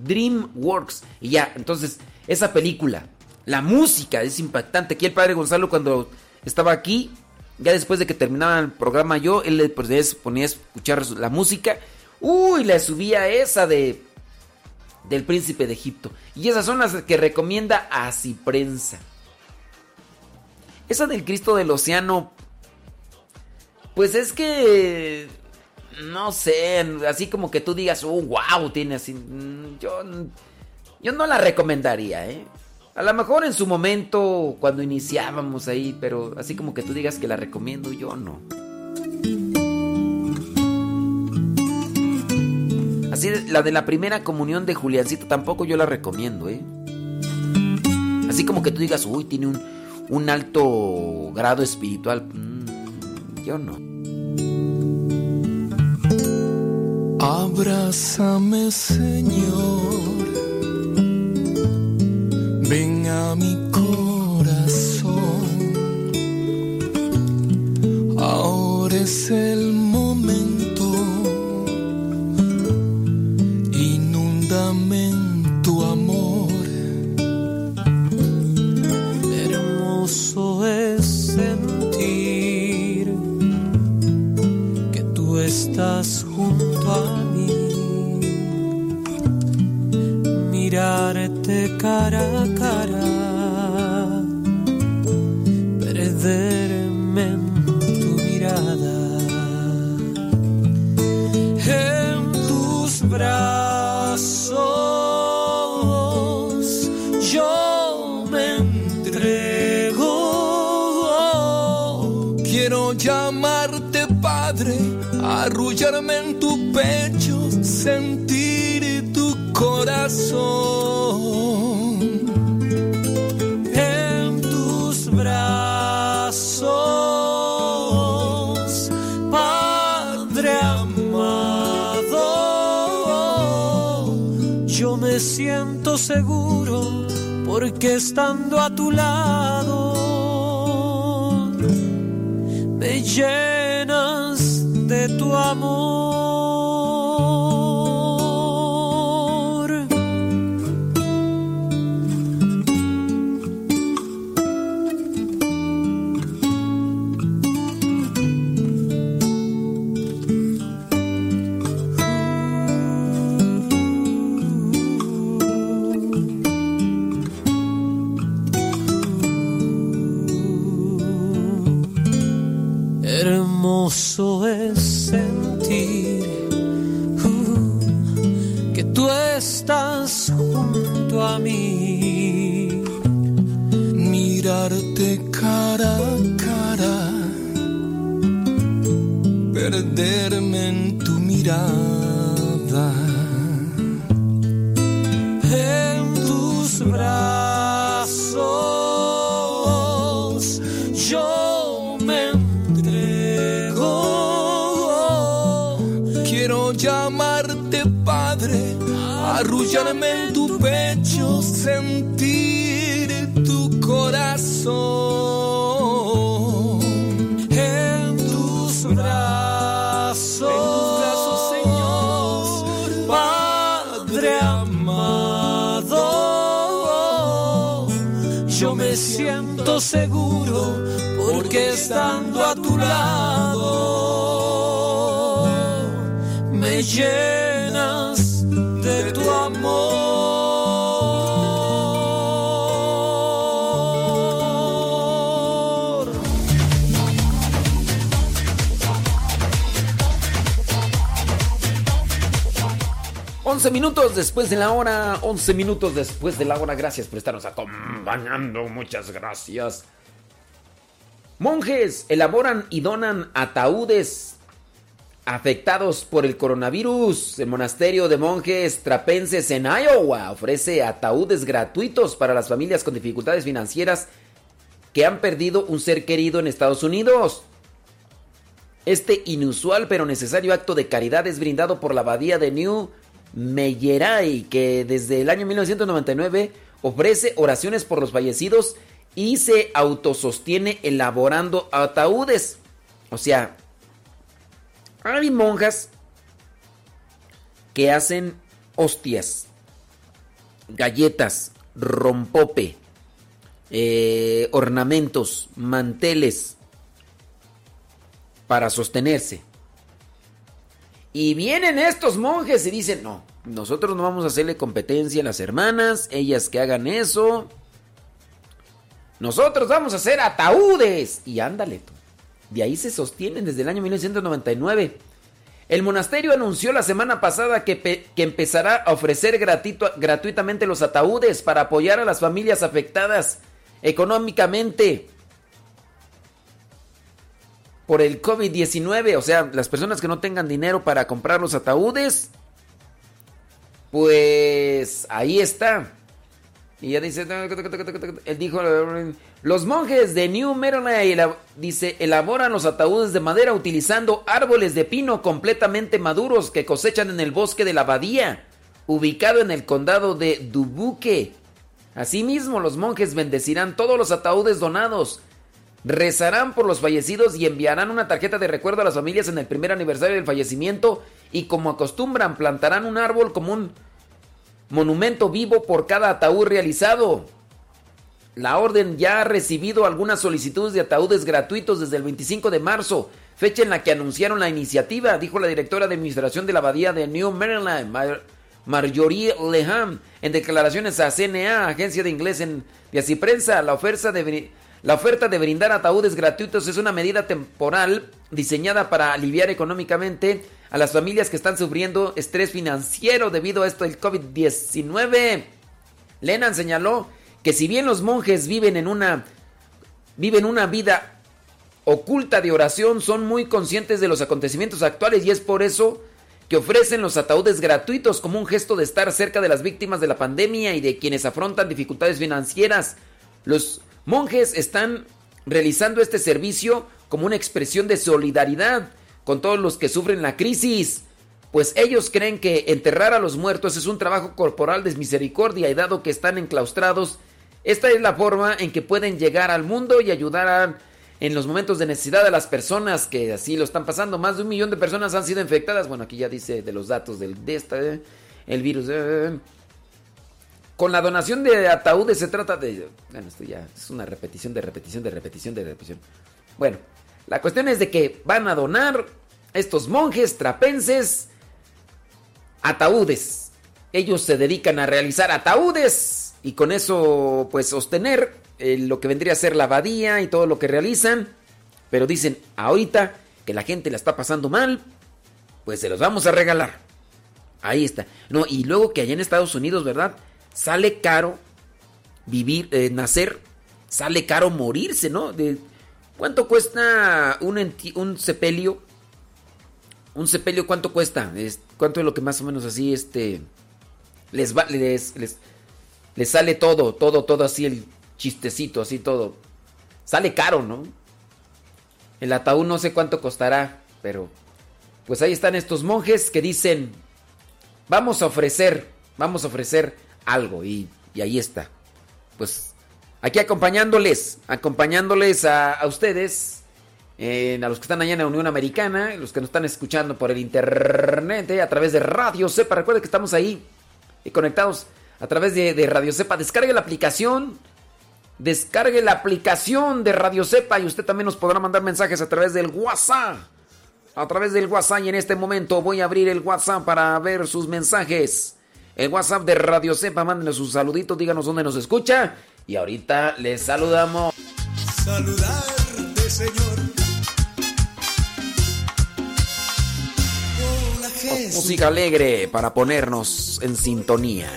DreamWorks. Y ya, entonces, esa película, la música es impactante. Aquí el padre Gonzalo cuando estaba aquí, ya después de que terminaba el programa yo, él le ponía a escuchar la música. Uy, le subía esa de del príncipe de Egipto. Y esas son las que recomienda Así Prensa. Esa del Cristo del Océano, pues es que no sé, así como que tú digas, oh, wow, tiene así. Mm, yo, yo no la recomendaría, ¿eh? A lo mejor en su momento, cuando iniciábamos ahí, pero así como que tú digas que la recomiendo, yo no. Así, la de la primera comunión de Juliancito tampoco yo la recomiendo, ¿eh? Así como que tú digas, uy, tiene un, un alto grado espiritual. Mm, yo no. Abrázame, Señor. Ven a mi corazón. Ahora es el momento. Después de la hora, 11 minutos después de la hora, gracias por estarnos acompañando, muchas gracias. Monjes elaboran y donan ataúdes afectados por el coronavirus. El monasterio de monjes trapenses en Iowa ofrece ataúdes gratuitos para las familias con dificultades financieras que han perdido un ser querido en Estados Unidos. Este inusual pero necesario acto de caridad es brindado por la abadía de New Meyeray, que desde el año 1999 ofrece oraciones por los fallecidos y se autosostiene elaborando ataúdes. O sea, hay monjas que hacen hostias, galletas, rompope, eh, ornamentos, manteles para sostenerse. Y vienen estos monjes y dicen, no, nosotros no vamos a hacerle competencia a las hermanas, ellas que hagan eso. nosotros vamos a hacer ataúdes. Y ándale. De ahí se sostienen desde el año 1999. El monasterio anunció la semana pasada que, que empezará a ofrecer gratuitamente los ataúdes para apoyar a las familias afectadas económicamente por el COVID-19. O sea, las personas que no tengan dinero para comprar los ataúdes, pues ahí está. Y ya dice, él dijo, los monjes de New Maryland, dice, elaboran los ataúdes de madera utilizando árboles de pino completamente maduros que cosechan en el bosque de la abadía, ubicado en el condado de Dubuque. Asimismo, los monjes bendecirán todos los ataúdes donados, rezarán por los fallecidos y enviarán una tarjeta de recuerdo a las familias en el primer aniversario del fallecimiento y como acostumbran, plantarán un árbol como un monumento vivo por cada ataúd realizado. La orden ya ha recibido algunas solicitudes de ataúdes gratuitos desde el 25 de marzo, fecha en la que anunciaron la iniciativa, dijo la directora de administración de la abadía de New Maryland, Marjorie Leham, en declaraciones a CNA, agencia de inglés en, de así prensa. La oferta, de, la oferta de brindar ataúdes gratuitos es una medida temporal diseñada para aliviar económicamente a las familias que están sufriendo estrés financiero debido a esto del COVID-19. Lennon señaló que si bien los monjes viven en una viven una vida oculta de oración, son muy conscientes de los acontecimientos actuales y es por eso que ofrecen los ataúdes gratuitos como un gesto de estar cerca de las víctimas de la pandemia y de quienes afrontan dificultades financieras. Los monjes están realizando este servicio como una expresión de solidaridad con todos los que sufren la crisis, pues ellos creen que enterrar a los muertos es un trabajo corporal de misericordia y dado que están enclaustrados, esta es la forma en que pueden llegar al mundo y ayudar en los momentos de necesidad a las personas que así lo están pasando. Más de un millón de personas han sido infectadas. Bueno, aquí ya dice de los datos del, de esta, eh, el virus. Eh. Con la donación de ataúdes se trata de... Bueno, esto ya es una repetición de repetición de repetición de repetición. Bueno, la cuestión es de que van a donar estos monjes trapenses ataúdes. Ellos se dedican a realizar ataúdes y con eso pues sostener eh, lo que vendría a ser la abadía y todo lo que realizan. Pero dicen, ahorita que la gente la está pasando mal, pues se los vamos a regalar. Ahí está. No, y luego que allá en Estados Unidos, ¿verdad? Sale caro vivir, eh, nacer, sale caro morirse, ¿no? De, ¿Cuánto cuesta un, un sepelio? Un sepelio, ¿cuánto cuesta? ¿Cuánto es lo que más o menos así, este... Les, va, les, les, les sale todo, todo, todo así, el chistecito, así todo. Sale caro, ¿no? El ataúd no sé cuánto costará, pero... Pues ahí están estos monjes que dicen, vamos a ofrecer, vamos a ofrecer algo y, y ahí está. Pues Aquí acompañándoles, acompañándoles a, ustedes, a los que están allá en la Unión Americana, los que nos están escuchando por el internet, eh, a través de Radio Cepa. Recuerden que estamos ahí y conectados a través de, de, Radio Cepa. Descargue la aplicación, descargue la aplicación de Radio Cepa y usted también nos podrá mandar mensajes a través del WhatsApp. A través del WhatsApp y en este momento voy a abrir el WhatsApp para ver sus mensajes. El WhatsApp de Radio Cepa, mándenos sus saluditos, díganos dónde nos escucha y ahorita les saludamos. Saludarte, Señor. Música alegre para ponernos en sintonía.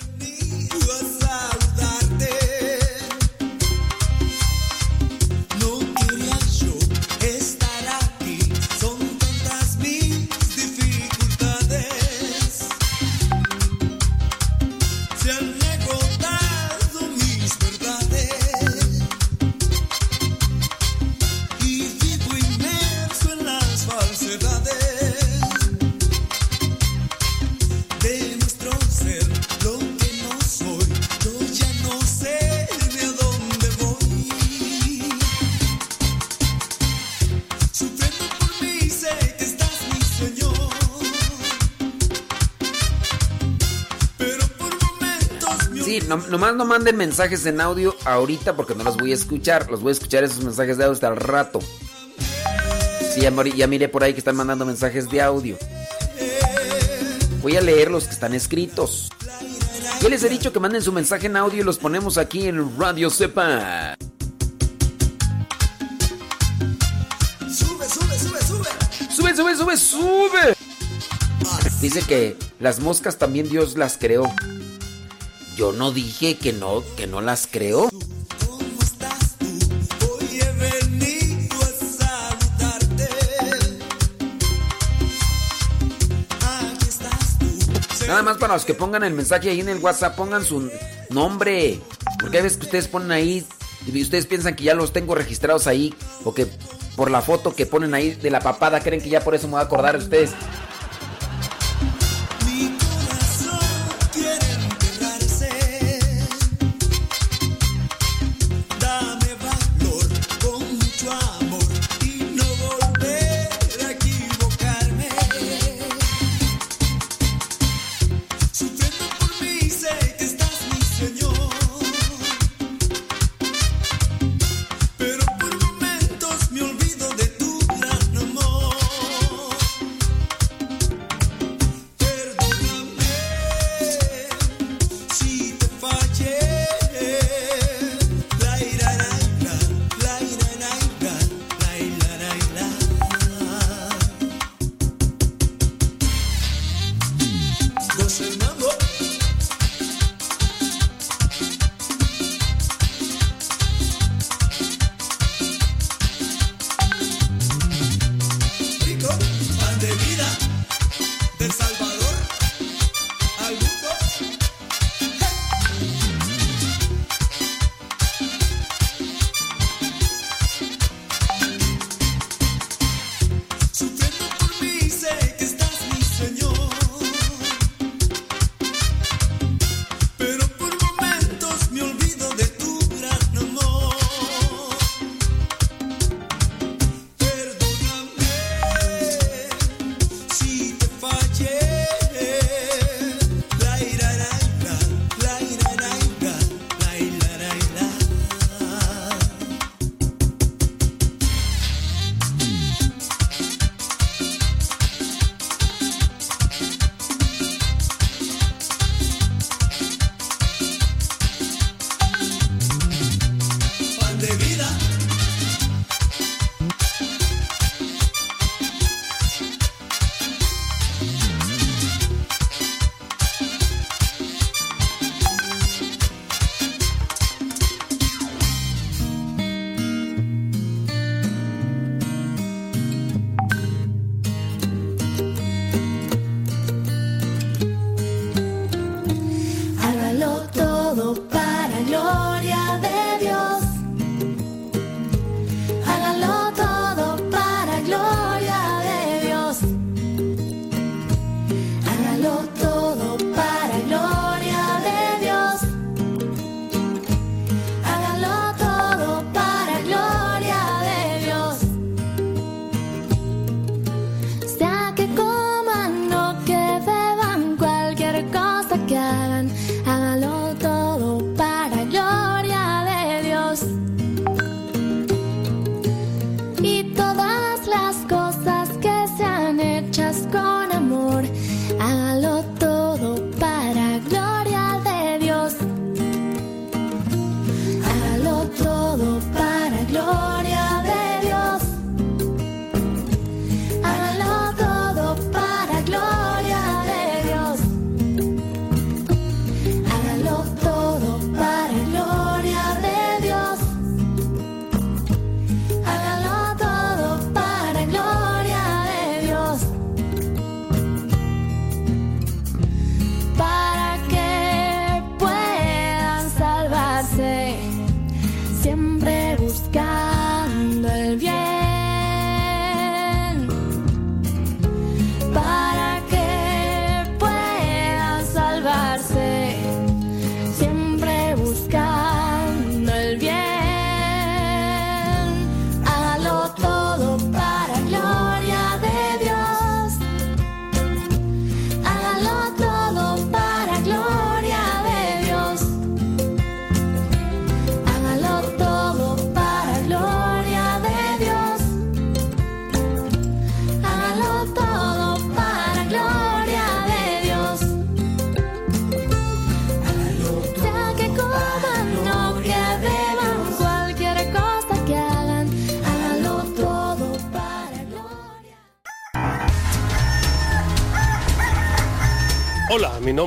no, nomás no manden mensajes en audio ahorita porque no los voy a escuchar. Los voy a escuchar esos mensajes de audio hasta el rato. Sí, ya, ya miré por ahí que están mandando mensajes de audio. Voy a leer los que están escritos. Ya les he dicho que manden su mensaje en audio y los ponemos aquí en Radio Sepa. Sube, sube, sube, sube. Sube, sube, sube, sube. Dice que las moscas también Dios las creó. Yo no dije que no, que no las creó. Nada más para los que pongan el mensaje ahí en el WhatsApp, pongan su nombre. Porque hay veces que ustedes ponen ahí y ustedes piensan que ya los tengo registrados ahí o que por la foto que ponen ahí de la papada creen que ya por eso me voy a acordar de ustedes.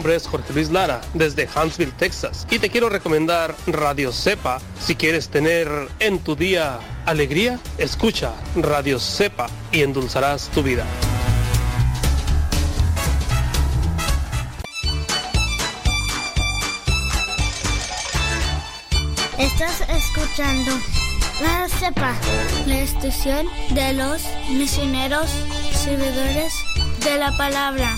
Nombre es Jorge Luis Lara, desde Huntsville, Texas, y te quiero recomendar Radio Cepa. Si quieres tener en tu día alegría, escucha Radio Cepa y endulzarás tu vida. Estás escuchando La Cepa, la estación de los misioneros servidores de la palabra.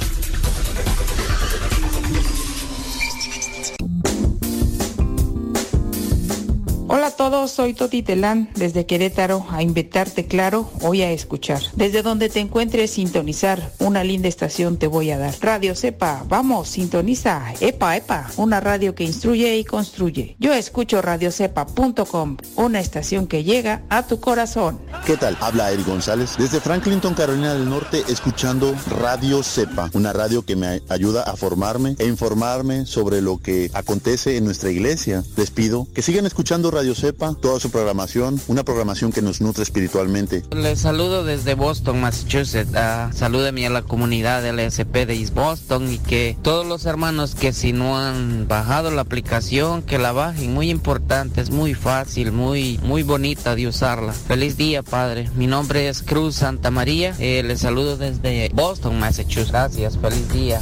Soy Toti Telán desde Querétaro a invitarte claro, hoy a escuchar. Desde donde te encuentres sintonizar, una linda estación te voy a dar. Radio Sepa, vamos, sintoniza. Epa, epa, una radio que instruye y construye. Yo escucho radiocepa.com, una estación que llega a tu corazón. ¿Qué tal? Habla Eric González desde Franklinton, Carolina del Norte, escuchando Radio Cepa, una radio que me ayuda a formarme e informarme sobre lo que acontece en nuestra iglesia. Les pido que sigan escuchando Radio Cepa, toda su programación, una programación que nos nutre espiritualmente. Les saludo desde Boston, Massachusetts. Uh, salúdeme a la comunidad LSP de East Boston y que todos los hermanos que si no han bajado la aplicación, que la bajen. Muy importante, es muy fácil, muy, muy bonita de usarla. Feliz día, Padre. Mi nombre es Cruz Santa María. Eh, les saludo desde Boston, Massachusetts. Gracias, feliz día.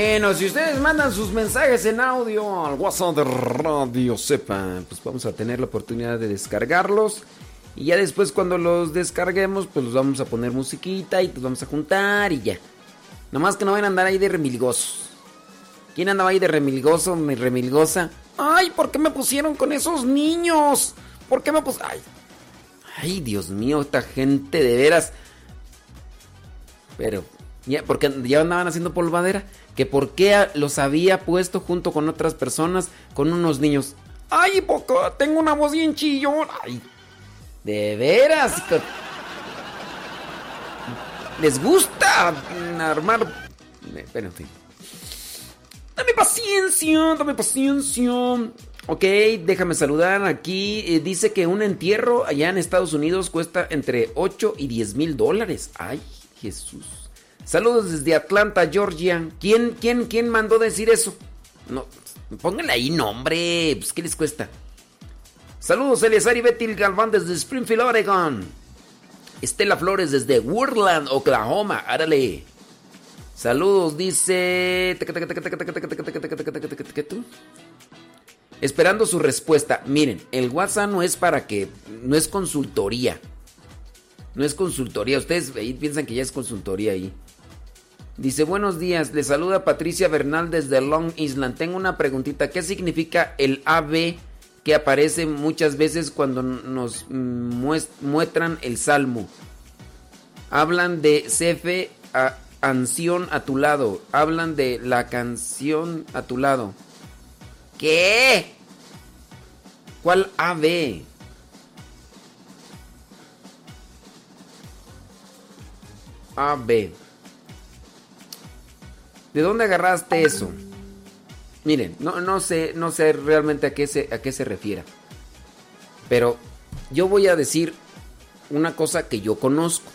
Bueno, si ustedes mandan sus mensajes en audio al WhatsApp de Radio Sepa, pues vamos a tener la oportunidad de descargarlos. Y ya después cuando los descarguemos, pues los vamos a poner musiquita y los vamos a juntar y ya. Nomás que no vayan a andar ahí de remilgosos. ¿Quién andaba ahí de remilgoso, mi remilgosa? Ay, ¿por qué me pusieron con esos niños? ¿Por qué me pusieron? Ay, ay, Dios mío, esta gente de veras. Pero, porque ya andaban haciendo polvadera. Que por qué los había puesto junto con otras personas, con unos niños. Ay, poco, tengo una voz bien chillón. Ay, de veras. Les gusta armar. Pero en fin. Dame paciencia, dame paciencia. Ok, déjame saludar aquí. Eh, dice que un entierro allá en Estados Unidos cuesta entre 8 y 10 mil dólares. Ay, Jesús. Saludos desde Atlanta, Georgia. ¿Quién, quién, quién mandó decir eso? No, pónganle ahí nombre. Pues, ¿qué les cuesta? Saludos, Eleazar y Betil Galván desde Springfield, Oregon. Estela Flores desde Woodland, Oklahoma. Árale. Saludos, dice. Esperando su respuesta. Miren, el WhatsApp no es para que. No es consultoría. No es consultoría. Ustedes ahí piensan que ya es consultoría ahí. Dice, buenos días. Le saluda Patricia Bernal desde Long Island. Tengo una preguntita. ¿Qué significa el AB que aparece muchas veces cuando nos muestran el salmo? Hablan de Cefe. A canción a tu lado. Hablan de la canción a tu lado. ¿Qué? ¿Cuál AB? AB. ¿De dónde agarraste eso? Miren, no, no sé, no sé realmente a qué se, a qué se refiere. Pero yo voy a decir una cosa que yo conozco.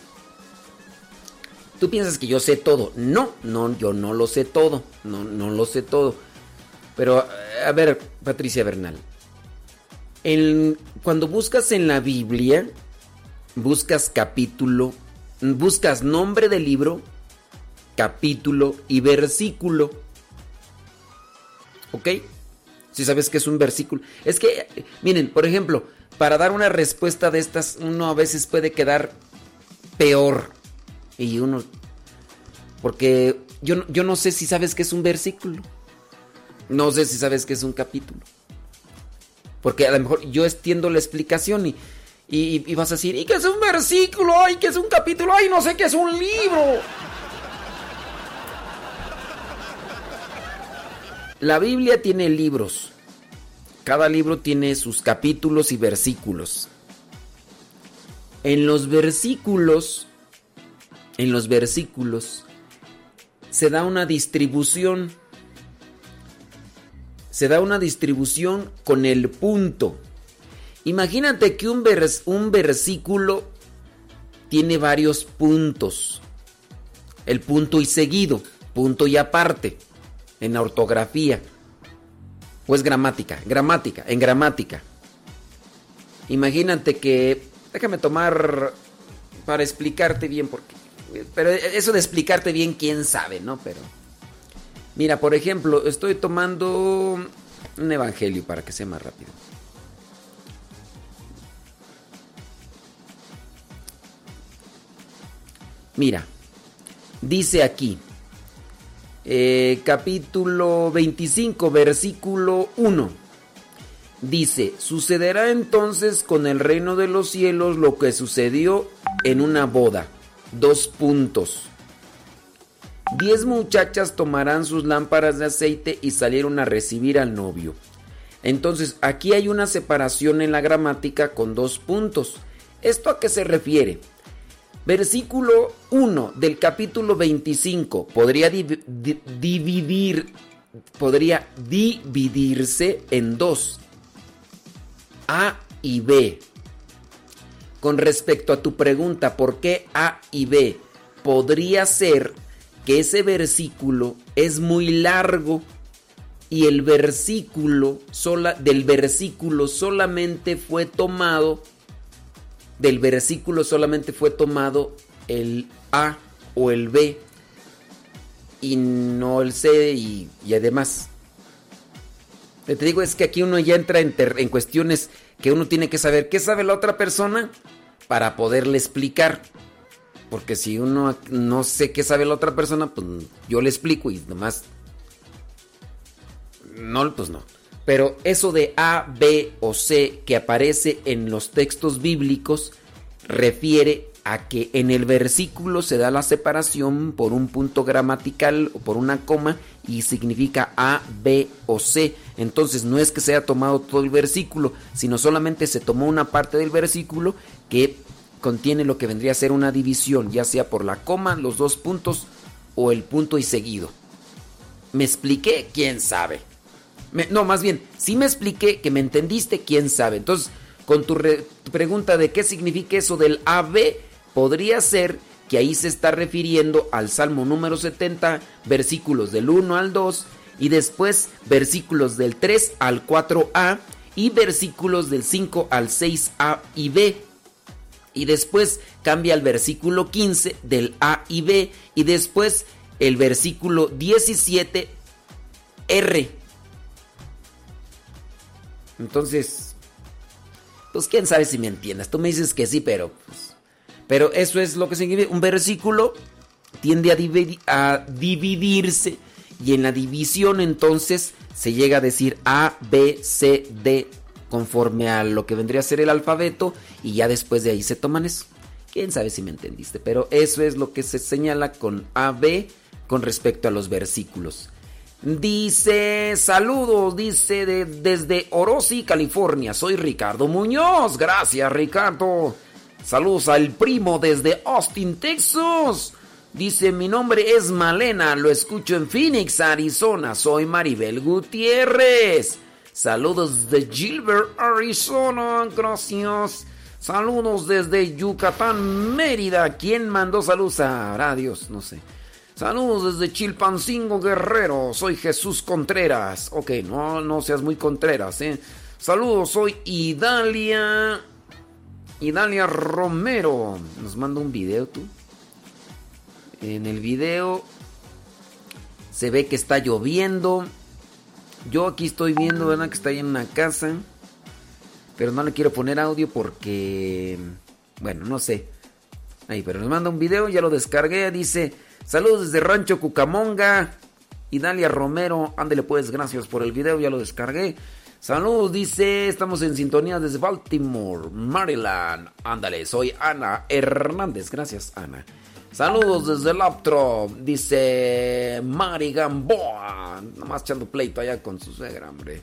Tú piensas que yo sé todo. No, no, yo no lo sé todo. No, no lo sé todo. Pero, a ver, Patricia Bernal. cuando buscas en la Biblia, buscas capítulo, buscas nombre del libro, capítulo y versículo. ¿Ok? Si sabes que es un versículo. Es que, miren, por ejemplo, para dar una respuesta de estas, uno a veces puede quedar peor. Y uno... Porque yo, yo no sé si sabes que es un versículo. No sé si sabes que es un capítulo. Porque a lo mejor yo extiendo la explicación y, y, vas a decir, ¿y qué es un versículo? ¡Ay, qué es un capítulo! ¡Ay, no sé qué es un libro! La Biblia tiene libros. Cada libro tiene sus capítulos y versículos. En los versículos, en los versículos, se da una distribución. Se da una distribución con el punto. Imagínate que un, un versículo tiene varios puntos. El punto y seguido, punto y aparte, en ortografía. O es gramática, gramática, en gramática. Imagínate que, déjame tomar para explicarte bien, porque, pero eso de explicarte bien, quién sabe, ¿no? Pero, mira, por ejemplo, estoy tomando un evangelio para que sea más rápido. Mira, dice aquí, eh, capítulo 25, versículo 1. Dice, sucederá entonces con el reino de los cielos lo que sucedió en una boda. Dos puntos. Diez muchachas tomarán sus lámparas de aceite y salieron a recibir al novio. Entonces, aquí hay una separación en la gramática con dos puntos. ¿Esto a qué se refiere? Versículo 1 del capítulo 25 podría dividir podría dividirse en dos. A y B. Con respecto a tu pregunta, ¿por qué A y B? Podría ser que ese versículo es muy largo y el versículo sola, del versículo solamente fue tomado del versículo solamente fue tomado el A o el B y no el C y, además. Te digo es que aquí uno ya entra en, en cuestiones que uno tiene que saber qué sabe la otra persona para poderle explicar. Porque si uno no sé qué sabe la otra persona, pues yo le explico y nomás... No, pues no. Pero eso de A, B o C que aparece en los textos bíblicos refiere a que en el versículo se da la separación por un punto gramatical o por una coma y significa A, B o C. Entonces no es que se haya tomado todo el versículo, sino solamente se tomó una parte del versículo que contiene lo que vendría a ser una división, ya sea por la coma, los dos puntos o el punto y seguido. ¿Me expliqué? ¿Quién sabe? No, más bien, si me expliqué que me entendiste, quién sabe. Entonces, con tu, pregunta de qué significa eso del AB, podría ser que ahí se está refiriendo al Salmo número 70, versículos del 1 al 2, y después versículos del 3 al 4a, y versículos del 5 al 6a y b. Y después cambia al versículo 15 del A y B, y después el versículo 17 R entonces, pues quién sabe si me entiendas. Tú me dices que sí, pero pues, pero eso es lo que significa un versículo tiende a, a dividirse y en la división entonces se llega a decir A, B, C, D conforme a lo que vendría a ser el alfabeto y ya después de ahí se toman eso. Quién sabe si me entendiste, pero eso es lo que se señala con A, B con respecto a los versículos. Dice, saludos, dice desde Orosi, California. Soy Ricardo Muñoz. Gracias, Ricardo. Saludos al primo desde Austin, Texas. Dice, mi nombre es Malena, lo escucho en Phoenix, Arizona. Soy Maribel Gutiérrez. Saludos de Gilbert, Arizona. Gracias. Saludos desde Yucatán, Mérida. ¿Quién mandó saludos? a Dios, no sé. Saludos desde Chilpancingo Guerrero. Soy Jesús Contreras. Ok, no, no seas muy Contreras, ¿eh? Saludos, soy Idalia. Idalia Romero. Nos manda un video tú. En el video se ve que está lloviendo. Yo aquí estoy viendo, ¿verdad? Que está ahí en una casa. Pero no le quiero poner audio porque. Bueno, no sé. Ahí, pero nos manda un video, ya lo descargué. Dice. Saludos desde Rancho Cucamonga. Y Dalia Romero, ándele pues, gracias por el video, ya lo descargué. Saludos, dice, estamos en sintonía desde Baltimore, Maryland. Ándale, soy Ana Hernández, gracias Ana. Saludos desde el Aptro, dice Mari Gamboa. Nomás echando pleito allá con su suegra, hombre.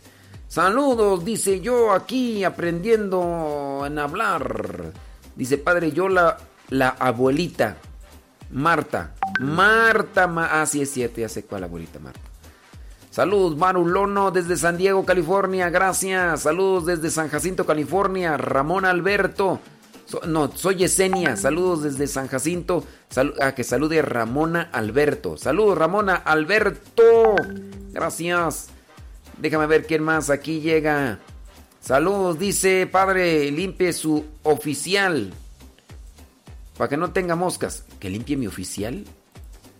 Saludos, dice yo aquí aprendiendo en hablar. Dice padre, yo la, la abuelita. Marta. Marta. Ma ah, sí es cierto, ya sé cuál abuelita Marta. Saludos, Marulono desde San Diego, California. Gracias. Saludos desde San Jacinto, California. Ramón Alberto. no, soy Yesenia. Saludos desde San Jacinto. a ah, que salude Ramona Alberto. Saludos, Ramona Alberto. Gracias. Déjame ver quién más aquí llega. Saludos, dice padre, limpie su oficial. Para que no tenga moscas. ¿Que limpie mi oficial?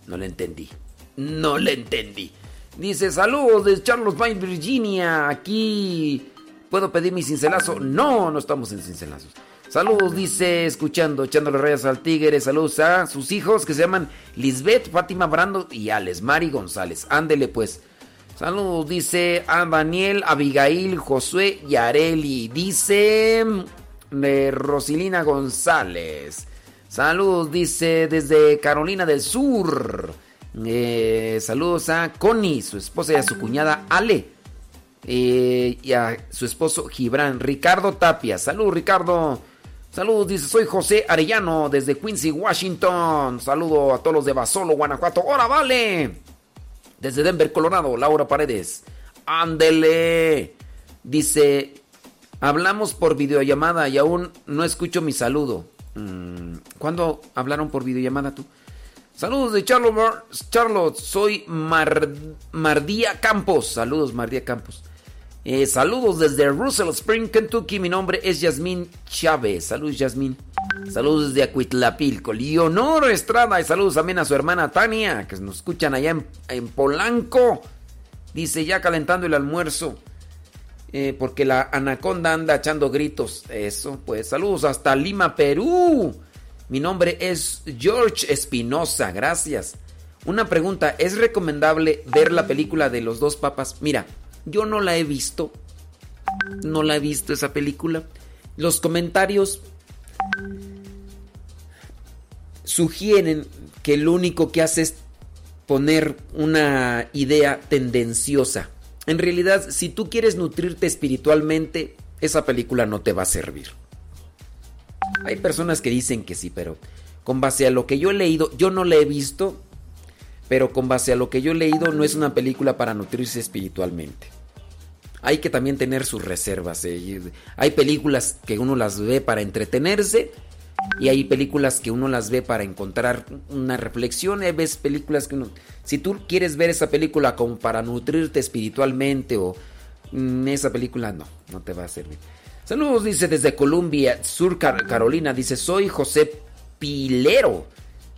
No le entendí. No le entendí. Dice, saludos de Charles Bay, Virginia. Aquí puedo pedir mi cincelazo. No, no estamos en cincelazos. Saludos, dice, escuchando, echándole rayas al tigre. Saludos a sus hijos que se llaman Lisbeth, Fátima Brando y Alex Mari González. Ándele pues. Saludos, dice a Daniel, Abigail, Josué y Areli. Dice de Rosilina González. Saludos, dice desde Carolina del Sur. Eh, saludos a Connie, su esposa y a su cuñada Ale. Eh, y a su esposo Gibran. Ricardo Tapia. Saludos, Ricardo. Saludos, dice, soy José Arellano desde Quincy, Washington. Saludo a todos los de Basolo, Guanajuato. ¡Hola, vale! Desde Denver, Colorado, Laura Paredes. Ándele. Dice, hablamos por videollamada y aún no escucho mi saludo. Mm, ¿Cuándo hablaron por videollamada tú? Saludos de Charlotte, soy Mardía Campos. Saludos, Mardía Campos. Eh, saludos desde Russell Spring, Kentucky. Mi nombre es Yasmín Chávez. Saludos, Yasmín. Saludos desde Acuitlapilco. Leonor Estrada. Y saludos también a su hermana Tania, que nos escuchan allá en, Polanco. Dice, ya calentando el almuerzo. Eh, porque la anaconda anda echando gritos. Eso, pues. Saludos hasta Lima, Perú. Mi nombre es George Espinosa. Gracias. Una pregunta. ¿Es recomendable ver la película de los dos papas? Mira. Yo no la he visto. No la he visto esa película. Los comentarios sugieren que lo único que hace es poner una idea tendenciosa. En realidad, si tú quieres nutrirte espiritualmente, esa película no te va a servir. Hay personas que dicen que sí, pero con base a lo que yo he leído, yo no la he visto, pero con base a lo que yo he leído no es una película para nutrirse espiritualmente. Hay que también tener sus reservas. Eh, hay películas que uno las ve para entretenerse y hay películas que uno las ve para encontrar una reflexión. Hay películas que uno... Si tú quieres ver esa película como para nutrirte espiritualmente o mm, esa película no, no te va a servir. Saludos, dice desde Columbia, Sur Carolina. Dice, soy José Pilero.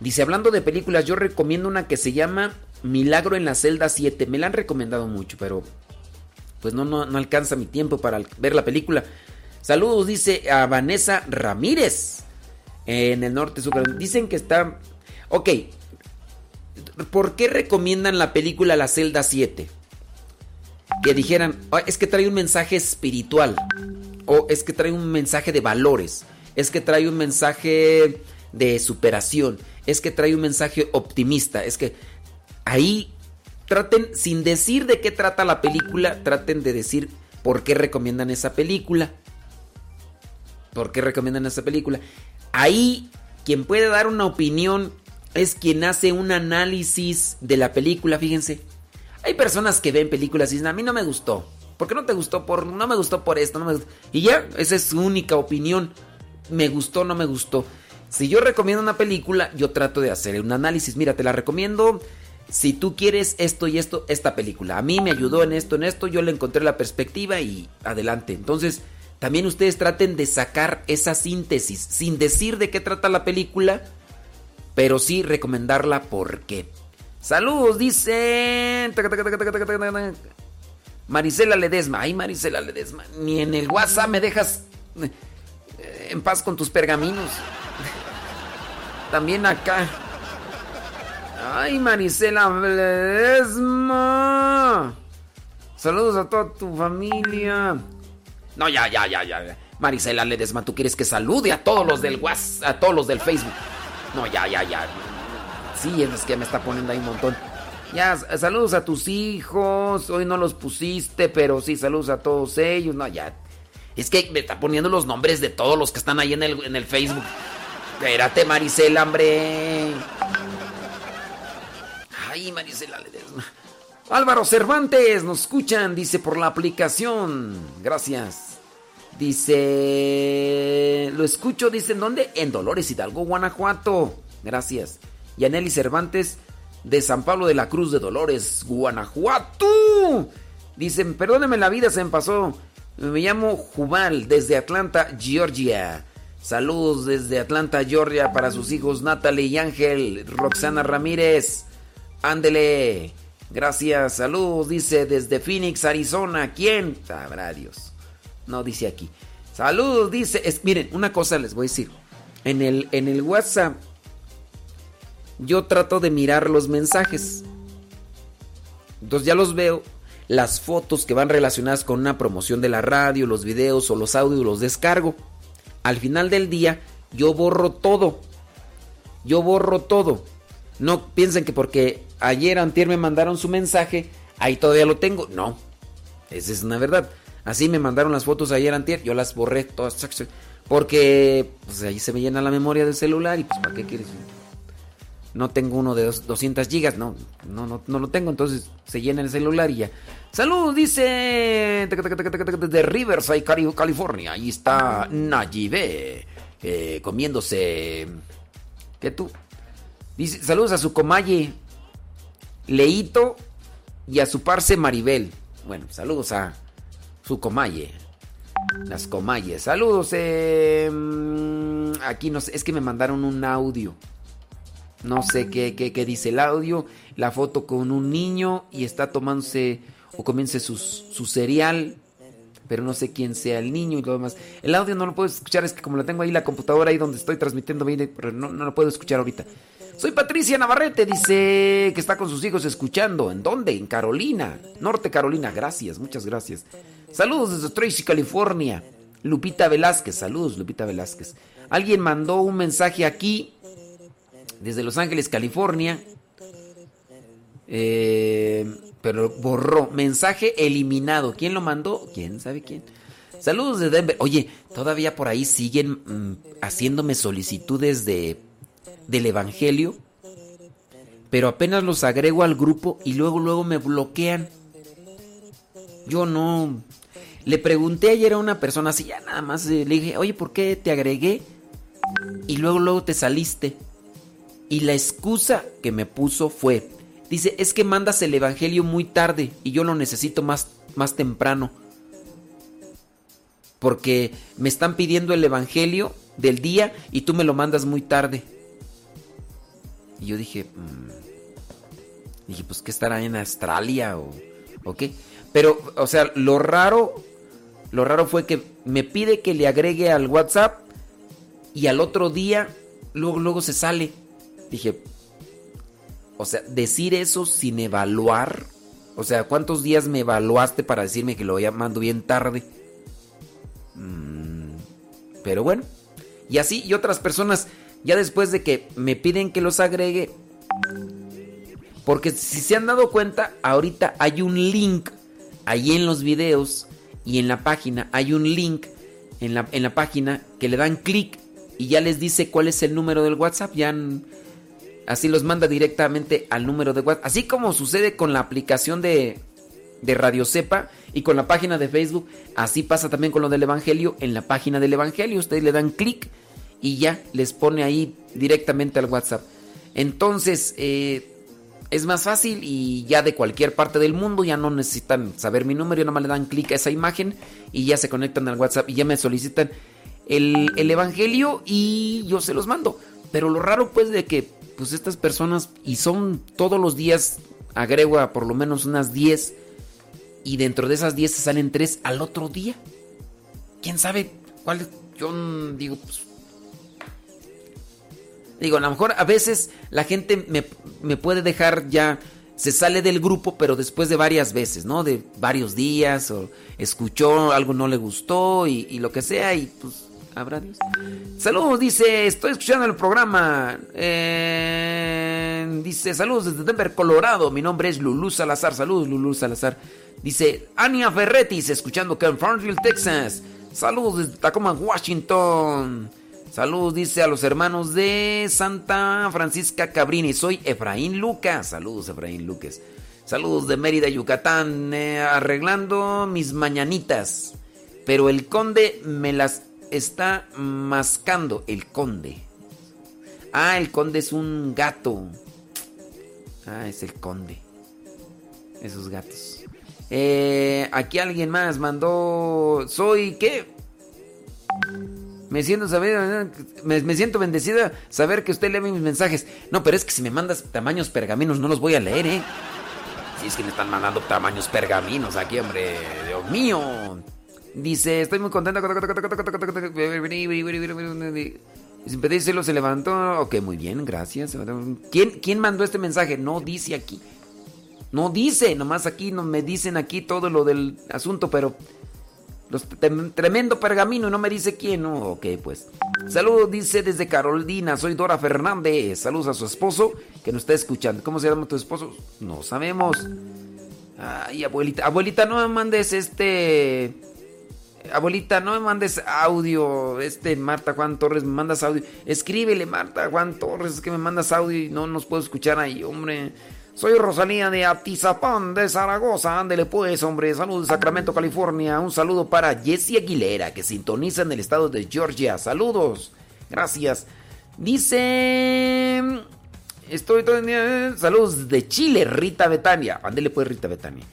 Dice, hablando de películas, yo recomiendo una que se llama Milagro en la celda 7. Me la han recomendado mucho, pero pues no, no, alcanza mi tiempo para ver la película. Saludos, dice a Vanessa Ramírez. En el norte Dicen que está... Ok. ¿Por qué recomiendan la película La celda 7? Que dijeran, es que trae un mensaje espiritual. O es que trae un mensaje de valores. Es que trae un mensaje de superación es que trae un mensaje optimista, es que ahí traten, sin decir de qué trata la película, traten de decir por qué recomiendan esa película. ¿Por qué recomiendan esa película? Ahí quien puede dar una opinión es quien hace un análisis de la película, fíjense. Hay personas que ven películas y dicen, a mí no me gustó. ¿Por qué no te gustó? Por, no me gustó por esto. No me Y ya, esa es su única opinión. Me gustó, no me gustó. Si yo recomiendo una película, yo trato de hacer un análisis. Mira, te la recomiendo. Si tú quieres esto y esto, esta película. A mí me ayudó en esto, en esto. Yo le encontré la perspectiva y adelante. Entonces, también ustedes traten de sacar esa síntesis. Sin decir de qué trata la película. Pero sí recomendarla porque. Saludos, dicen. Marisela Ledesma. Ay, Marisela Ledesma. Ni en el WhatsApp me dejas eh, en paz con tus pergaminos también acá. Ay, Marisela Ledesma. Saludos a toda tu familia. No, ya, ya, ya, ya. Marisela Ledesma, ¿tú quieres que salude a todos los del WhatsApp, a todos los del Facebook? No, ya, ya, ya. Sí, es que me está poniendo ahí un montón. Ya, saludos a tus hijos. Hoy no los pusiste, pero sí, saludos a todos ellos. No, ya. Es que me está poniendo los nombres de todos los que están ahí en el, en el Facebook. Espérate, Maricela, hombre. Ay, Maricela. Álvaro Cervantes, nos escuchan, dice por la aplicación. Gracias. Dice, lo escucho, dice, ¿en dónde? En Dolores Hidalgo, Guanajuato. Gracias. Y Aneli Cervantes, de San Pablo de la Cruz de Dolores, Guanajuato. Dicen, perdóneme la vida, se me pasó. Me llamo Jubal, desde Atlanta, Georgia. Saludos desde Atlanta, Georgia, para sus hijos Natalie y Ángel, Roxana Ramírez. Ándele. Gracias, saludos, dice desde Phoenix, Arizona. ¿Quién? Sabrá Dios. No dice aquí. Saludos, dice. Es, miren, una cosa les voy a decir. En el, en el WhatsApp yo trato de mirar los mensajes. Entonces ya los veo. Las fotos que van relacionadas con una promoción de la radio, los videos o los audios los descargo. Al final del día yo borro todo. Yo borro todo. No piensen que porque ayer antier me mandaron su mensaje, ahí todavía lo tengo. No. Esa es una verdad. Así me mandaron las fotos ayer antier, yo las borré todas. Porque pues ahí se me llena la memoria del celular y pues ¿para qué quieres? no tengo uno de 200 gigas, no, no, no, no lo tengo, entonces se llena el celular y ya. Salud, dice de Riverside, California. Ahí está Nayibe eh, comiéndose. ¿Qué tú? Saludos a su comalle Leito y a su parce Maribel. Bueno, saludos a su comalle. Las comalles. Saludos. Eh, aquí no sé, es que me mandaron un audio. No sé qué, qué, dice el audio. La foto con un niño y está tomándose o comience su, su cereal. Pero no sé quién sea el niño y lo demás. El audio no lo puedo escuchar, es que como lo tengo ahí la computadora ahí donde estoy transmitiendo, pero no, no lo puedo escuchar ahorita. Soy Patricia Navarrete, dice que está con sus hijos escuchando. ¿En dónde? En Carolina, Norte Carolina. Gracias, muchas gracias. Saludos desde Tracy, California. Lupita Velázquez, saludos Lupita Velázquez. Alguien mandó un mensaje aquí desde Los Ángeles, California. Eh, pero borró. Mensaje eliminado. ¿Quién lo mandó? ¿Quién sabe quién? Saludos de Denver. Oye, todavía por ahí siguen mm, haciéndome solicitudes de del Evangelio. Pero apenas los agrego al grupo y luego, luego me bloquean. Yo no. Le pregunté ayer a una persona así, ya nada más le dije, oye, ¿por qué te agregué? Y luego, luego te saliste. Y la excusa que me puso fue, dice, es que mandas el Evangelio muy tarde y yo lo necesito más, más temprano. Porque me están pidiendo el Evangelio del día y tú me lo mandas muy tarde. Y yo dije, mm". dije, pues que estará en Australia o qué. Pero, o sea, lo raro, lo raro fue que me pide que le agregue al WhatsApp y al otro día, luego, luego se sale. Dije, o sea, decir eso sin evaluar. O sea, ¿cuántos días me evaluaste para decirme que lo mando bien tarde? Mm, pero bueno. Y así, y otras personas, ya después de que me piden que los agregue. Porque si se han dado cuenta, ahorita hay un link ahí en los videos y en la página. Hay un link en la, en la página que le dan clic y ya les dice cuál es el número del WhatsApp. Ya Así los manda directamente al número de WhatsApp. Así como sucede con la aplicación de, de Radio Cepa y con la página de Facebook. Así pasa también con lo del Evangelio. En la página del Evangelio ustedes le dan clic y ya les pone ahí directamente al WhatsApp. Entonces eh, es más fácil y ya de cualquier parte del mundo ya no necesitan saber mi número. Ya nada más le dan clic a esa imagen y ya se conectan al WhatsApp y ya me solicitan el, el Evangelio y yo se los mando. Pero lo raro pues de que pues estas personas, y son todos los días, agrego a por lo menos unas 10, y dentro de esas 10 se salen 3 al otro día. ¿Quién sabe cuál? Yo digo, pues... Digo, a lo mejor a veces la gente me, puede dejar ya, se sale del grupo, pero después de varias veces, ¿no? De varios días, o escuchó, algo no le gustó, y, lo que sea, y pues Habrá Dios. Saludos, dice, estoy escuchando el programa. Eh, dice, saludos desde Denver, Colorado. Mi nombre es Lulú Salazar. Saludos, Lulú Salazar. Dice, Ania Ferretis, escuchando que en Farmville, Texas. Saludos desde Tacoma, Washington. Saludos, dice a los hermanos de Santa Francisca Cabrini. Soy Efraín Lucas. Saludos, Efraín Lucas. Saludos de Mérida, Yucatán. eh, arreglando mis mañanitas. Pero el conde me las está mascando. El conde. Ah, el conde es un gato. Ah, es el conde. Esos gatos. Eh, aquí alguien más mandó. Soy qué? Me siento saber, me, me siento bendecida saber que usted lee mis mensajes. No, pero es que si me mandas tamaños pergaminos no los voy a leer, ¿eh? Si es que me están mandando tamaños pergaminos aquí, hombre. Dios mío. Dice, estoy muy contenta. Sin pedírselo se levantó. Ok, muy bien, gracias. ¿Quién, ¿Quién mandó este mensaje? No dice aquí. No dice, nomás aquí no me dicen aquí todo lo del asunto, pero los tremendo pergamino y no me dice quién, ¿no? Ok, pues. Saludos, dice desde Carolina, soy Dora Fernández. Saludos a su esposo que nos está escuchando. ¿Cómo se llama tu esposo? No sabemos. Ay, abuelita, abuelita, no me mandes este. Abuelita, no me mandes audio. Este Marta Juan Torres, me mandas audio. Escríbele, Marta Juan Torres, que me mandas audio y no nos puedo escuchar ahí, hombre. Soy Rosalía de Atizapán de Zaragoza. Ándele pues, hombre. Saludos de Sacramento, California. Un saludo para Jessie Aguilera, que sintoniza en el estado de Georgia. Saludos. Gracias. Dice. Estoy todo día- Saludos de Chile, Rita Betania. Ándele pues, Rita Betania.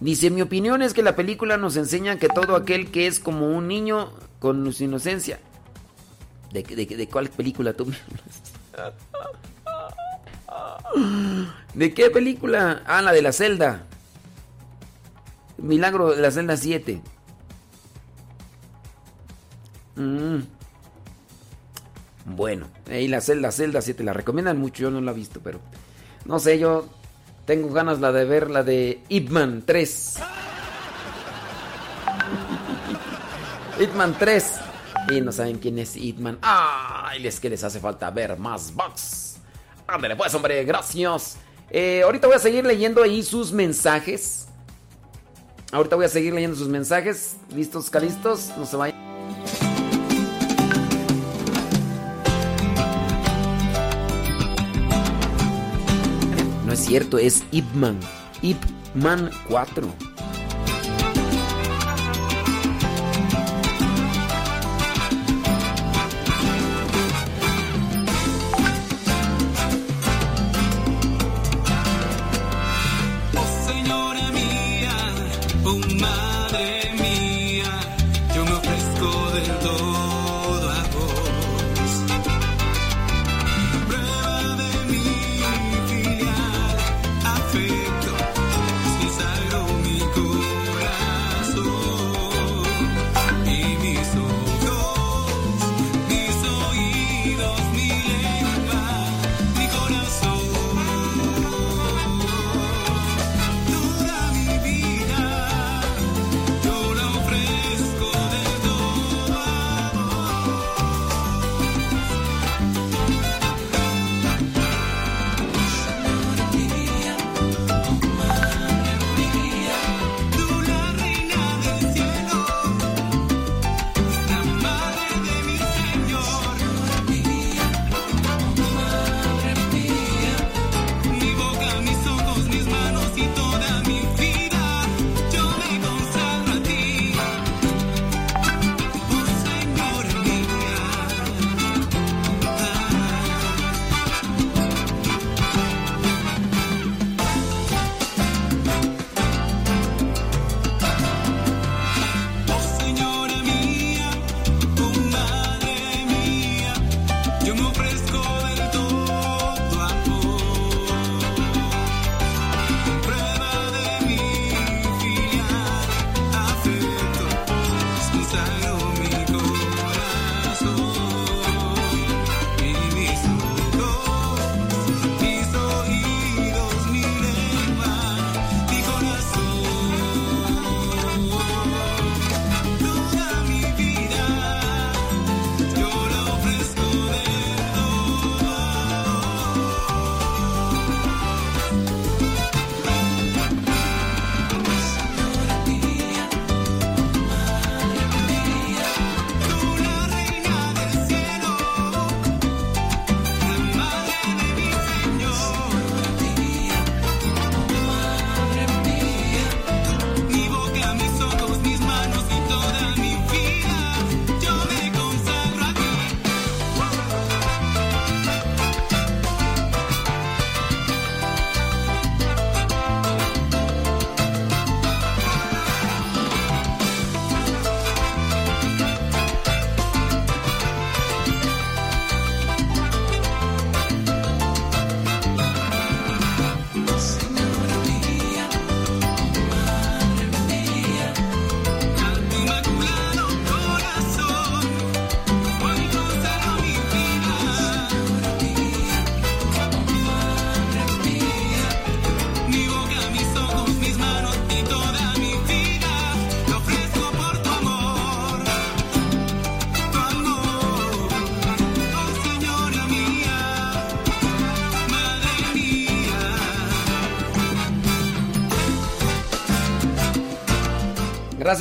Dice, mi opinión es que la película nos enseña que todo aquel que es como un niño con su inocencia. ¿De, de, de cuál película tú? ¿De qué película? Ah, la de la celda. Milagro de la celda 7. Mm. Bueno, ahí la celda, celda 7 la recomiendan mucho, yo no la he visto, pero no sé, yo tengo ganas la de ver la de Ip Man 3. Ip Man 3. Y no saben quién es Ip Man. ¡Ay! Es que les hace falta ver más box. Ándale pues, hombre, gracias. Eh, ahorita voy a seguir leyendo ahí sus mensajes. Ahorita voy a seguir leyendo sus mensajes. ¿Listos, calistos? No se vayan. No es cierto, es Ip Man. Ip Man 4.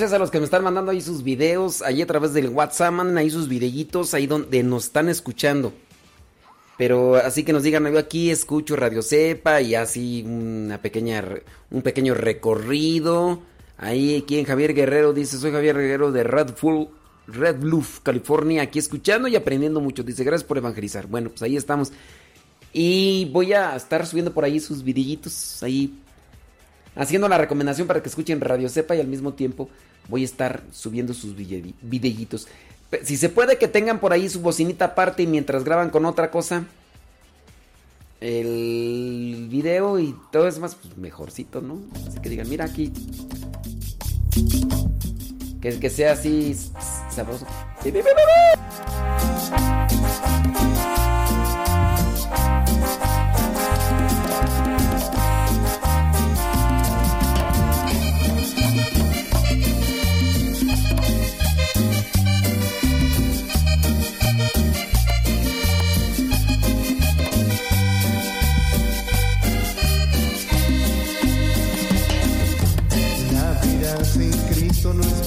Gracias a los que me están mandando ahí sus videos, ahí a través del WhatsApp, manden ahí sus videitos, ahí donde nos están escuchando. Pero así que nos digan, yo aquí escucho Radio Cepa y así una pequeña, un pequeño recorrido. Ahí quien Javier Guerrero dice, soy Javier Guerrero de Red, Full, Red Bluff, California, aquí escuchando y aprendiendo mucho. Dice, gracias por evangelizar. Bueno, pues ahí estamos. Y voy a estar subiendo por ahí sus videitos, ahí haciendo la recomendación para que escuchen Radio Cepa y al mismo tiempo voy a estar subiendo sus videitos. Si se puede que tengan por ahí su bocinita aparte y mientras graban con otra cosa el video y todo es más pues, mejorcito, ¿no? Así que digan, mira aquí. Que, que sea así sabroso.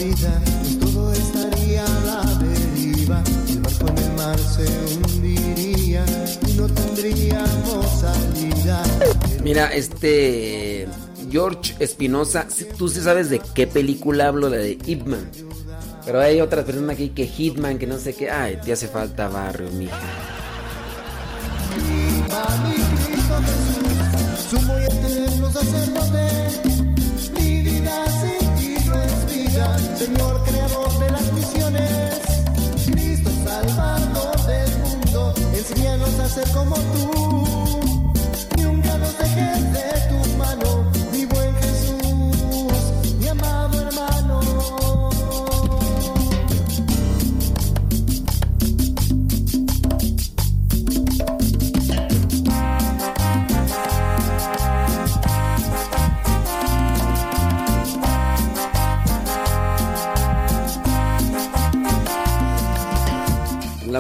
Vida, pues todo estaría a la deriva. El barco en el mar se hundiría y no tendríamos salida. Mira, este George Espinosa, tú sí sabes de qué película hablo, la de Hitman. Pero hay otras personas aquí que Hitman, que no sé qué. Ay, te hace falta barrio, mija. mi Cristo Jesús, sumo y eterno sacerdote,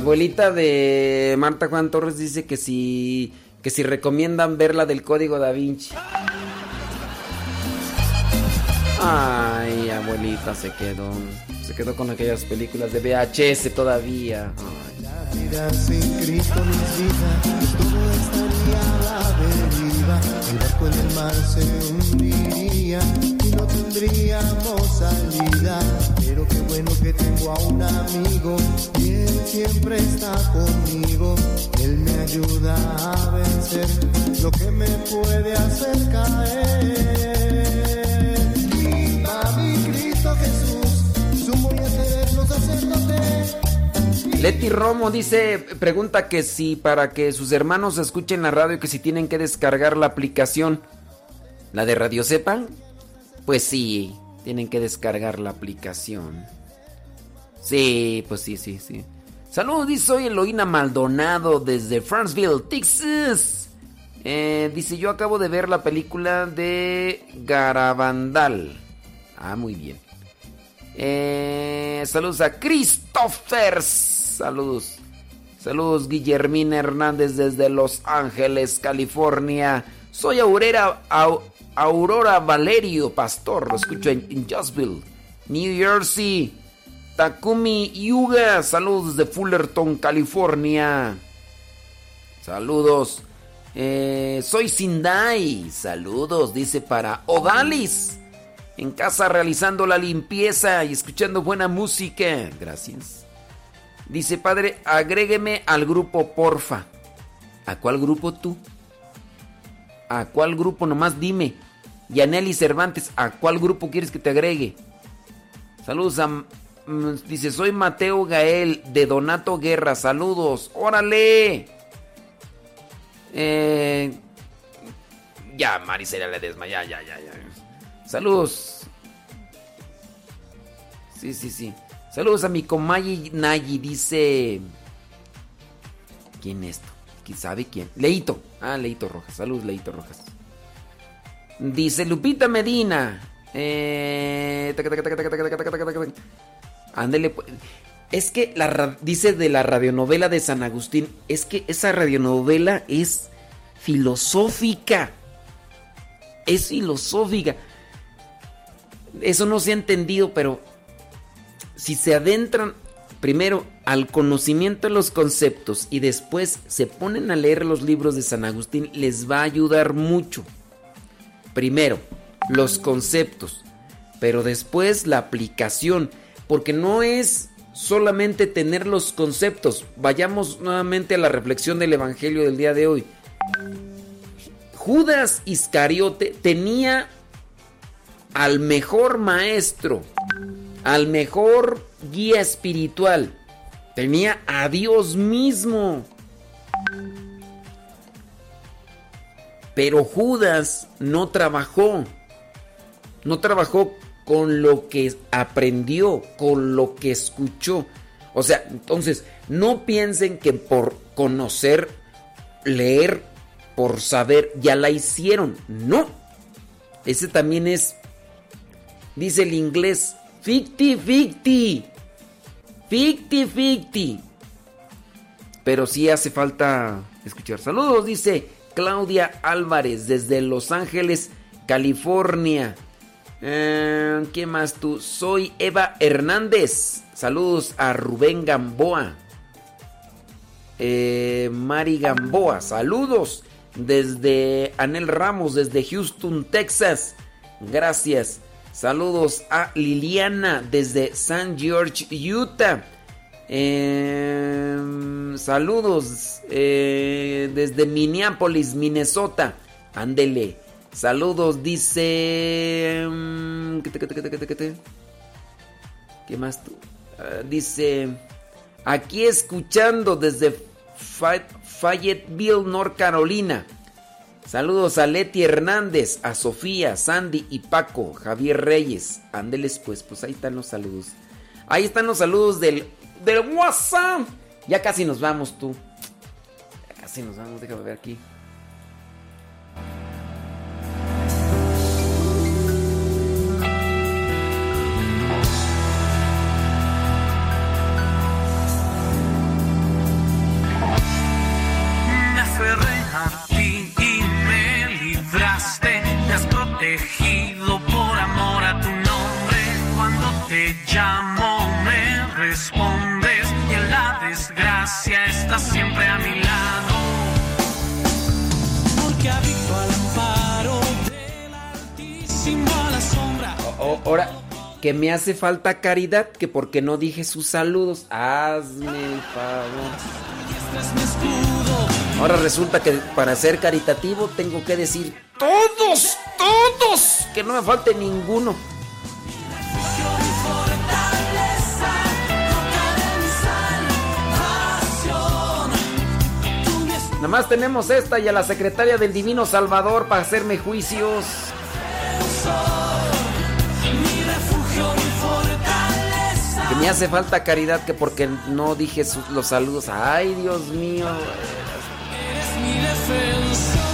abuelita de Marta Juan Torres dice que si que si recomiendan ver la del Código Da Vinci. Ay, abuelita se quedó. Se quedó con aquellas películas de VHS todavía. La vida sin Cristo no es vida, todo estaría a la deriva. El barco en el mar se hundiría no tendríamos salida. Pero qué bueno que tengo a un amigo y él siempre está conmigo. Él me ayuda a vencer lo que me puede hacer caer. Viva mi Cristo Jesús, sumo y eterno sacerdote. Leti Romo dice, pregunta que si para que sus hermanos escuchen la radio que si tienen que descargar la aplicación, la de Radio Sepan, pues sí, tienen que descargar la aplicación. Sí, pues sí, sí, sí. Saludos, dice soy Eloína Maldonado desde Franceville, Texas. Eh, dice, yo acabo de ver la película de Garabandal. Ah, muy bien. Eh, saludos a Christopher. Saludos. Saludos, Guillermina Hernández desde Los Ángeles, California. Soy Aurora, Au- Aurora Valerio Pastor. Lo escucho en, en Jonesville, New Jersey. Takumi Yuga. Saludos de Fullerton, California. Saludos. Eh, soy Sindai. Saludos, dice para Odalis. En casa realizando la limpieza y escuchando buena música. Gracias. Dice, padre, agrégueme al grupo, porfa. ¿A cuál grupo tú? ¿A cuál grupo? Nomás dime. Yaneli Cervantes, ¿a cuál grupo quieres que te agregue? Saludos a... mm, Dice, soy Mateo Gael de Donato Guerra. Saludos. Órale. Eh, ya, Maricela Ledesma, ya, ya, ya, ya. Saludos. Sí, sí, sí. Saludos a mi comayi Nayi, dice... ¿Quién es esto? ¿Quién sabe quién? Leito. Ah, Leito Rojas. Saludos, Leito Rojas. Dice Lupita Medina. Eh... Ándele, pues. Es que la dice de la radionovela de San Agustín, es que esa radionovela es filosófica. Es filosófica. Eso no se ha entendido, pero si se adentran primero al conocimiento de los conceptos y después se ponen a leer los libros de San Agustín, les va a ayudar mucho. Primero, los conceptos, pero después la aplicación, porque no es solamente tener los conceptos. Vayamos nuevamente a la reflexión del Evangelio del día de hoy. Judas Iscariote tenía al mejor maestro, al mejor guía espiritual. Tenía a Dios mismo. Pero Judas no trabajó. No trabajó con lo que aprendió, con lo que escuchó. O sea, entonces, no piensen que por conocer, leer, por saber, ya la hicieron. No. Ese también es, dice el inglés, ficti ficti. Ficti ficti. Pero sí hace falta escuchar. Saludos, dice Claudia Álvarez desde Los Ángeles, California. Eh, ¿Quién más tú? Soy Eva Hernández. Saludos a Rubén Gamboa. Eh, Mari Gamboa, saludos desde Anel Ramos, desde Houston, Texas. Gracias. Saludos a Liliana desde San George, Utah. Eh, saludos eh, desde Minneapolis, Minnesota. Ándele. Saludos, dice. ¿Qué, más tú? Ah, dice. Aquí escuchando desde Fa- Fayetteville, North Carolina. Saludos a Leti Hernández, a Sofía, Sandy y Paco, Javier Reyes. Ándeles pues, pues ahí están los saludos. Ahí están los saludos del, del WhatsApp. Ya casi nos vamos tú. Ya casi nos vamos, déjame ver aquí. Me aferré a ti y me libraste. Me has protegido estás siempre a mi lado. Porque habito al amparo del Altísimo a la sombra. Ahora, que me hace falta caridad, que porque no dije sus saludos. Hazme el favor. Ahora resulta que para ser caritativo tengo que decir todos, todos, que no me falte ninguno. Nada más tenemos esta y a la secretaria del Divino Salvador para hacerme juicios. Que me hace falta caridad que porque no dije los saludos. Ay, Dios mío. mi defensa.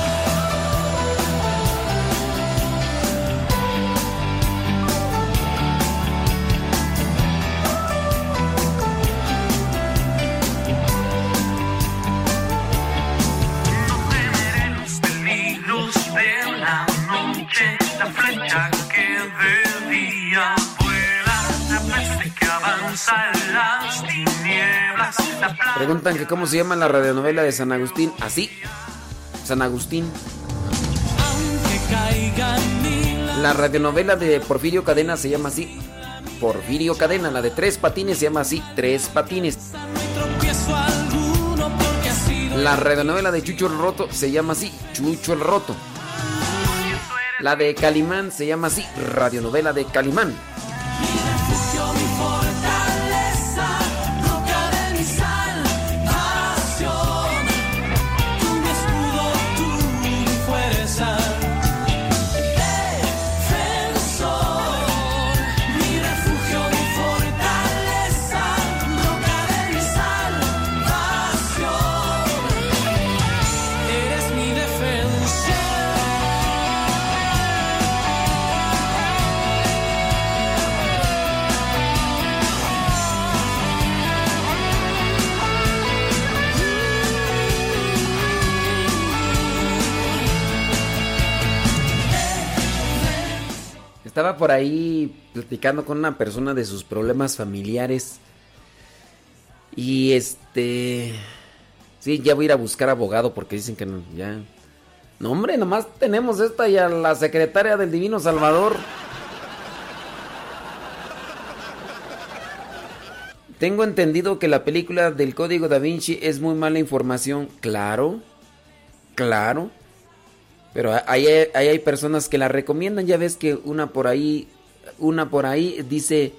Preguntan que cómo se llama la radionovela de San Agustín. Así. San Agustín. La radionovela de Porfirio Cadena se llama así. Porfirio Cadena. La de Tres Patines se llama así. Tres Patines. La radionovela de Chucho el Roto se llama así. Chucho el Roto. La de Calimán se llama así. Radionovela de Calimán. Estaba por ahí platicando con una persona de sus problemas familiares. Y este... Sí, ya voy a ir a buscar abogado porque dicen que no, ya... No, hombre, nomás tenemos esta y a la secretaria del Divino Salvador. Tengo entendido que la película del Código Da Vinci es muy mala información. Claro, claro. Pero ahí hay, hay, personas que la recomiendan. Ya ves que una por ahí, una por ahí dice,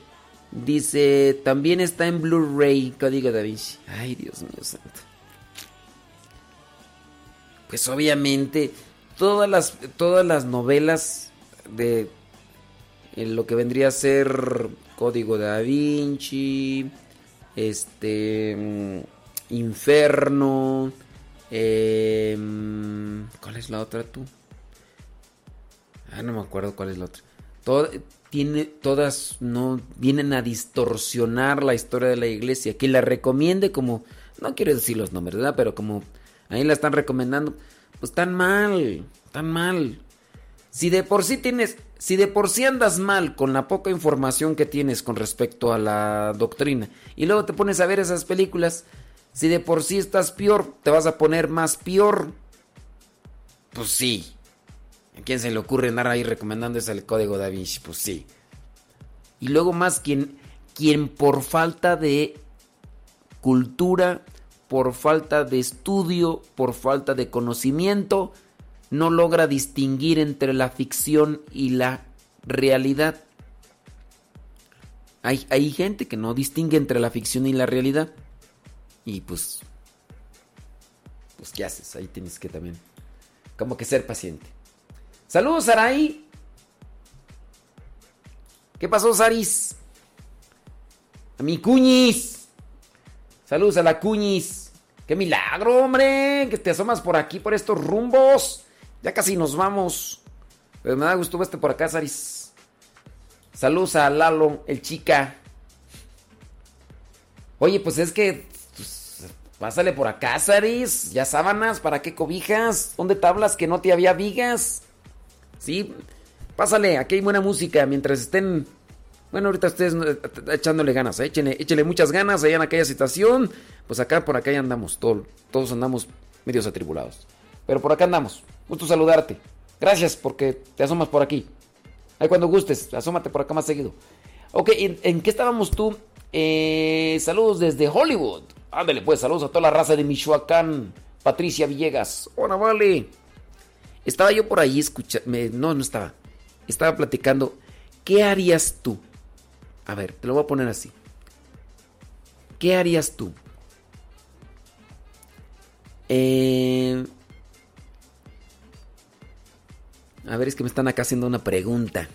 dice, también está en Blu-ray Código Da Vinci. Ay, Dios mío santo. Pues obviamente todas las, todas las novelas de lo que vendría a ser Código Da Vinci, este, mm, Inferno, eh, ¿cuál es la otra tú? Ah, no me acuerdo cuál es la otra. tiene, todas no vienen a distorsionar la historia de la iglesia. Que la recomiende como, no quiero decir los nombres, ¿verdad? Pero como ahí la están recomendando, pues tan mal, tan mal. Si de por sí tienes, si de por sí andas mal con la poca información que tienes con respecto a la doctrina y luego te pones a ver esas películas, si de por sí estás peor, te vas a poner más peor. Pues sí. ¿A quién se le ocurre andar ahí recomendando ese el código da Vinci? Pues sí. Y luego más quien, quien por falta de cultura por falta de estudio, por falta de conocimiento, no logra distinguir entre la ficción y la realidad. Hay, hay, gente que no distingue entre la ficción y la realidad. Y pues... Pues ¿qué haces? Ahí tienes que también... Como que ser paciente. Saludos, Sarai. ¿Qué pasó, Saris? A mi cuñis. Saludos a la Cuñis. ¡Qué milagro, hombre! Que te asomas por aquí, por estos rumbos. Ya casi nos vamos. Pero me da gusto verte por acá, Saris. Saludos a Lalo, el chica. Oye, pues es que. Pásale por acá, Saris. Ya sábanas, ¿para qué cobijas? ¿Dónde tablas que no te había vigas? Sí, pásale, aquí hay buena música mientras estén bueno, ahorita ustedes eh, echándole ganas, ¿eh? échenle, muchas ganas allá en aquella situación. Pues acá por acá ya andamos, todos andamos medios atribulados. Pero por acá andamos. Gusto saludarte. Gracias porque te asomas por aquí. Ahí cuando gustes, asómate por acá más seguido. Ok, ¿en, qué estábamos tú? Eh, saludos desde Hollywood. Ándale, pues, saludos a toda la raza de Michoacán. Patricia Villegas. Hola, vale. Estaba yo por ahí escuchando. No, no estaba. Estaba platicando. ¿Qué harías tú? A ver, te lo voy a poner así. ¿Qué harías tú? Eh, a ver, es que me están acá haciendo una pregunta.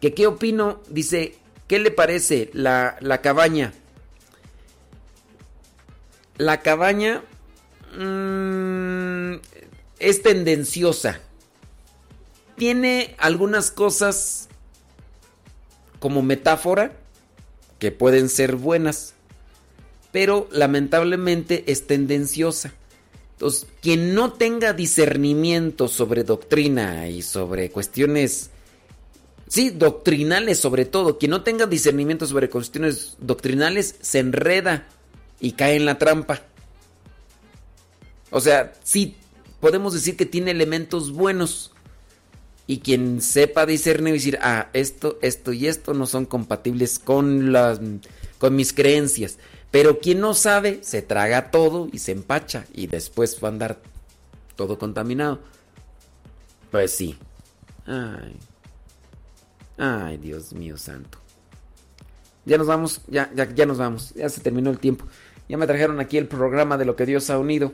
¿Que ¿Qué opino? Dice, ¿qué le parece la, la cabaña? La cabaña mmm, es tendenciosa. Tiene algunas cosas como metáfora que pueden ser buenas, pero lamentablemente es tendenciosa. Entonces, quien no tenga discernimiento sobre doctrina y sobre cuestiones, sí, doctrinales sobre todo, quien no tenga discernimiento sobre cuestiones doctrinales, se enreda y cae en la trampa. O sea, sí, podemos decir que tiene elementos buenos, y quien sepa discernir y decir, ah, esto, esto y esto no son compatibles con, las, con mis creencias. Pero quien no sabe, se traga todo y se empacha y después va a andar todo contaminado. Pues sí. Ay. Ay, Dios mío santo. Ya nos vamos, ya, ya, ya nos vamos. Ya se terminó el tiempo. Ya me trajeron aquí el programa de lo que Dios ha unido.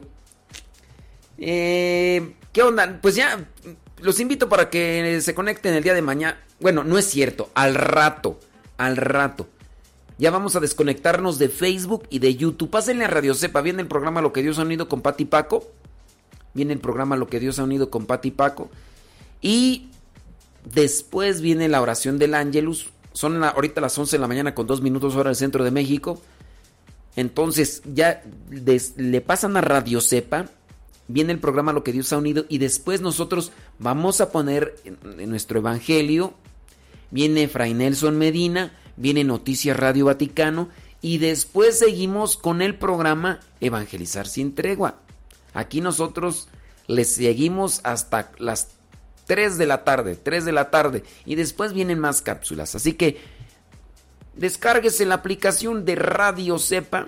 Eh, ¿Qué onda? Pues ya los invito para que se conecten el día de mañana. Bueno, no es cierto, al rato, al rato. Ya vamos a desconectarnos de Facebook y de YouTube. Pásenle a Radio Cepa, viene el programa Lo que Dios ha unido con Pati Paco. Viene el programa Lo que Dios ha unido con Pati Paco. Y después viene la oración del Ángelus. Son ahorita las 11 de la mañana con dos minutos hora del centro de México. Entonces ya le pasan a Radio Cepa viene el programa Lo que Dios ha unido y después nosotros vamos a poner nuestro evangelio viene Fray Nelson Medina, viene Noticias Radio Vaticano y después seguimos con el programa Evangelizar sin tregua. Aquí nosotros les seguimos hasta las 3 de la tarde, 3 de la tarde y después vienen más cápsulas. Así que descárguese la aplicación de Radio Cepa,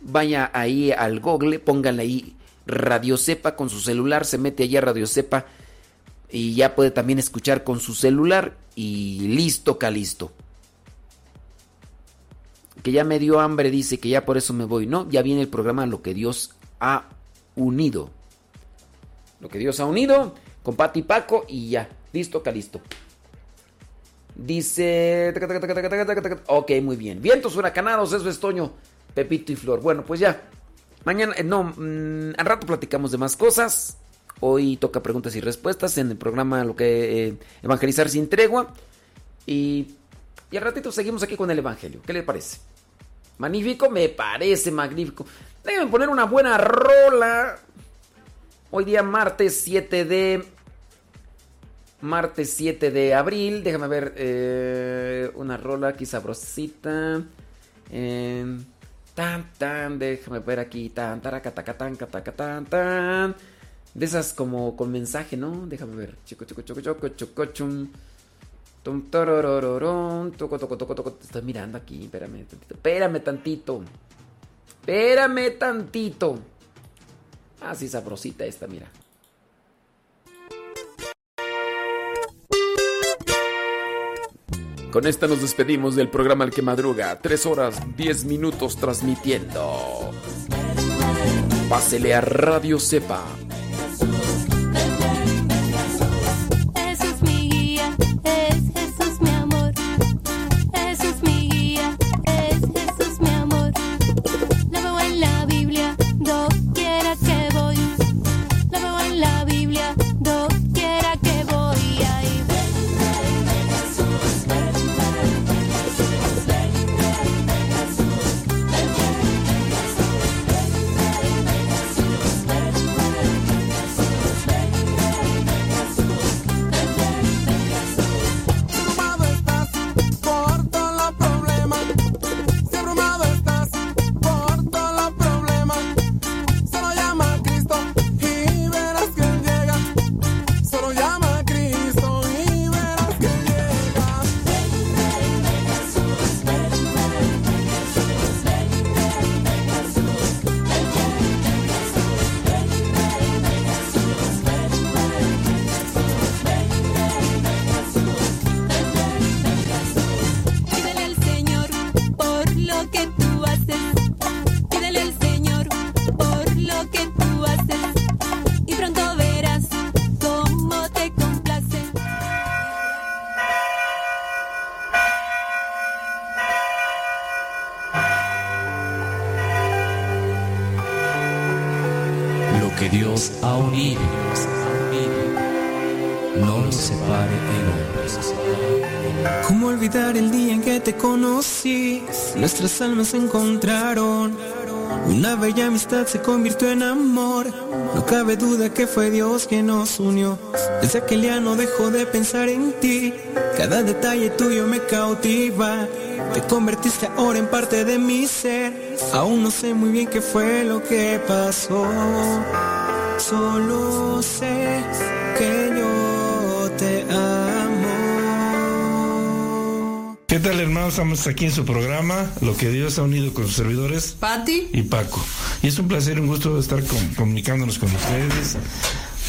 vaya ahí al Google, pónganle ahí Radio Cepa con su celular, se mete allí a Radio Cepa y ya puede también escuchar con su celular y listo, calisto. Que ya me dio hambre, dice que ya por eso me voy. No, ya viene el programa Lo que Dios ha unido. Lo que Dios ha unido con Pati y Paco y ya. Listo, calisto. Dice. Ok, muy bien. Vientos huracanados, eso es Toño, Pepito y Flor. Bueno, pues ya. Mañana, eh, no, mm, al rato platicamos de más cosas. Hoy toca preguntas y respuestas en el programa Lo que eh, Evangelizar sin tregua. Y, y al ratito seguimos aquí con el Evangelio. ¿Qué le parece? Magnífico, me parece magnífico. Déjenme poner una buena rola. Hoy día martes 7 de... Martes 7 de abril. Déjame ver eh, una rola aquí sabrosita. Eh, tan, tan, déjame ver aquí. Tan, taracatacatán, catacatán, tan. De esas como con mensaje, ¿no? Déjame ver. Chico, chico, chico, chico, chico, chum. Tum, tororororón, toco, toco, toco, toco. Te estoy mirando aquí, espérame tantito. Espérame tantito. Espérame tantito. Ah, sí, sabrosita esta, mira. Con esta nos despedimos del programa El que madruga. Tres horas, diez minutos transmitiendo. Pásele a Radio Cepa. Almas se encontraron. Una bella amistad se convirtió en amor. No cabe duda que fue Dios quien nos unió. Desde aquel día no dejo de pensar en ti. Cada detalle tuyo me cautiva. Te convertiste ahora en parte de mi ser. Aún no sé muy bien qué fue lo que pasó. Solo sé que yo te amo. ¿Qué tal hermanos? Estamos aquí en su programa, Lo que Dios ha unido con sus servidores. Pati. Y Paco. Y es un placer un gusto estar com- comunicándonos con ustedes,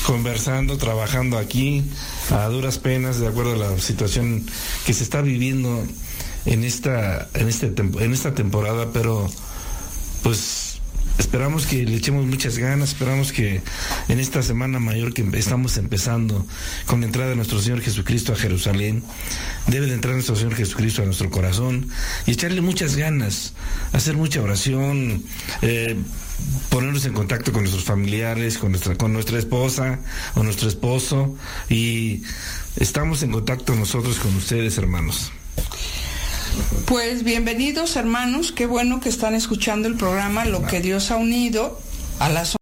conversando, trabajando aquí a duras penas, de acuerdo a la situación que se está viviendo en esta, en este en esta temporada, pero pues esperamos que le echemos muchas ganas, esperamos que en esta semana mayor que estamos empezando con la entrada de nuestro Señor Jesucristo a Jerusalén, debe de entrar nuestro Señor Jesucristo a nuestro corazón y echarle muchas ganas, hacer mucha oración, eh, ponernos en contacto con nuestros familiares, con nuestra, con nuestra esposa o nuestro esposo y estamos en contacto nosotros con ustedes, hermanos. Pues bienvenidos hermanos, qué bueno que están escuchando el programa Lo que Dios ha unido a las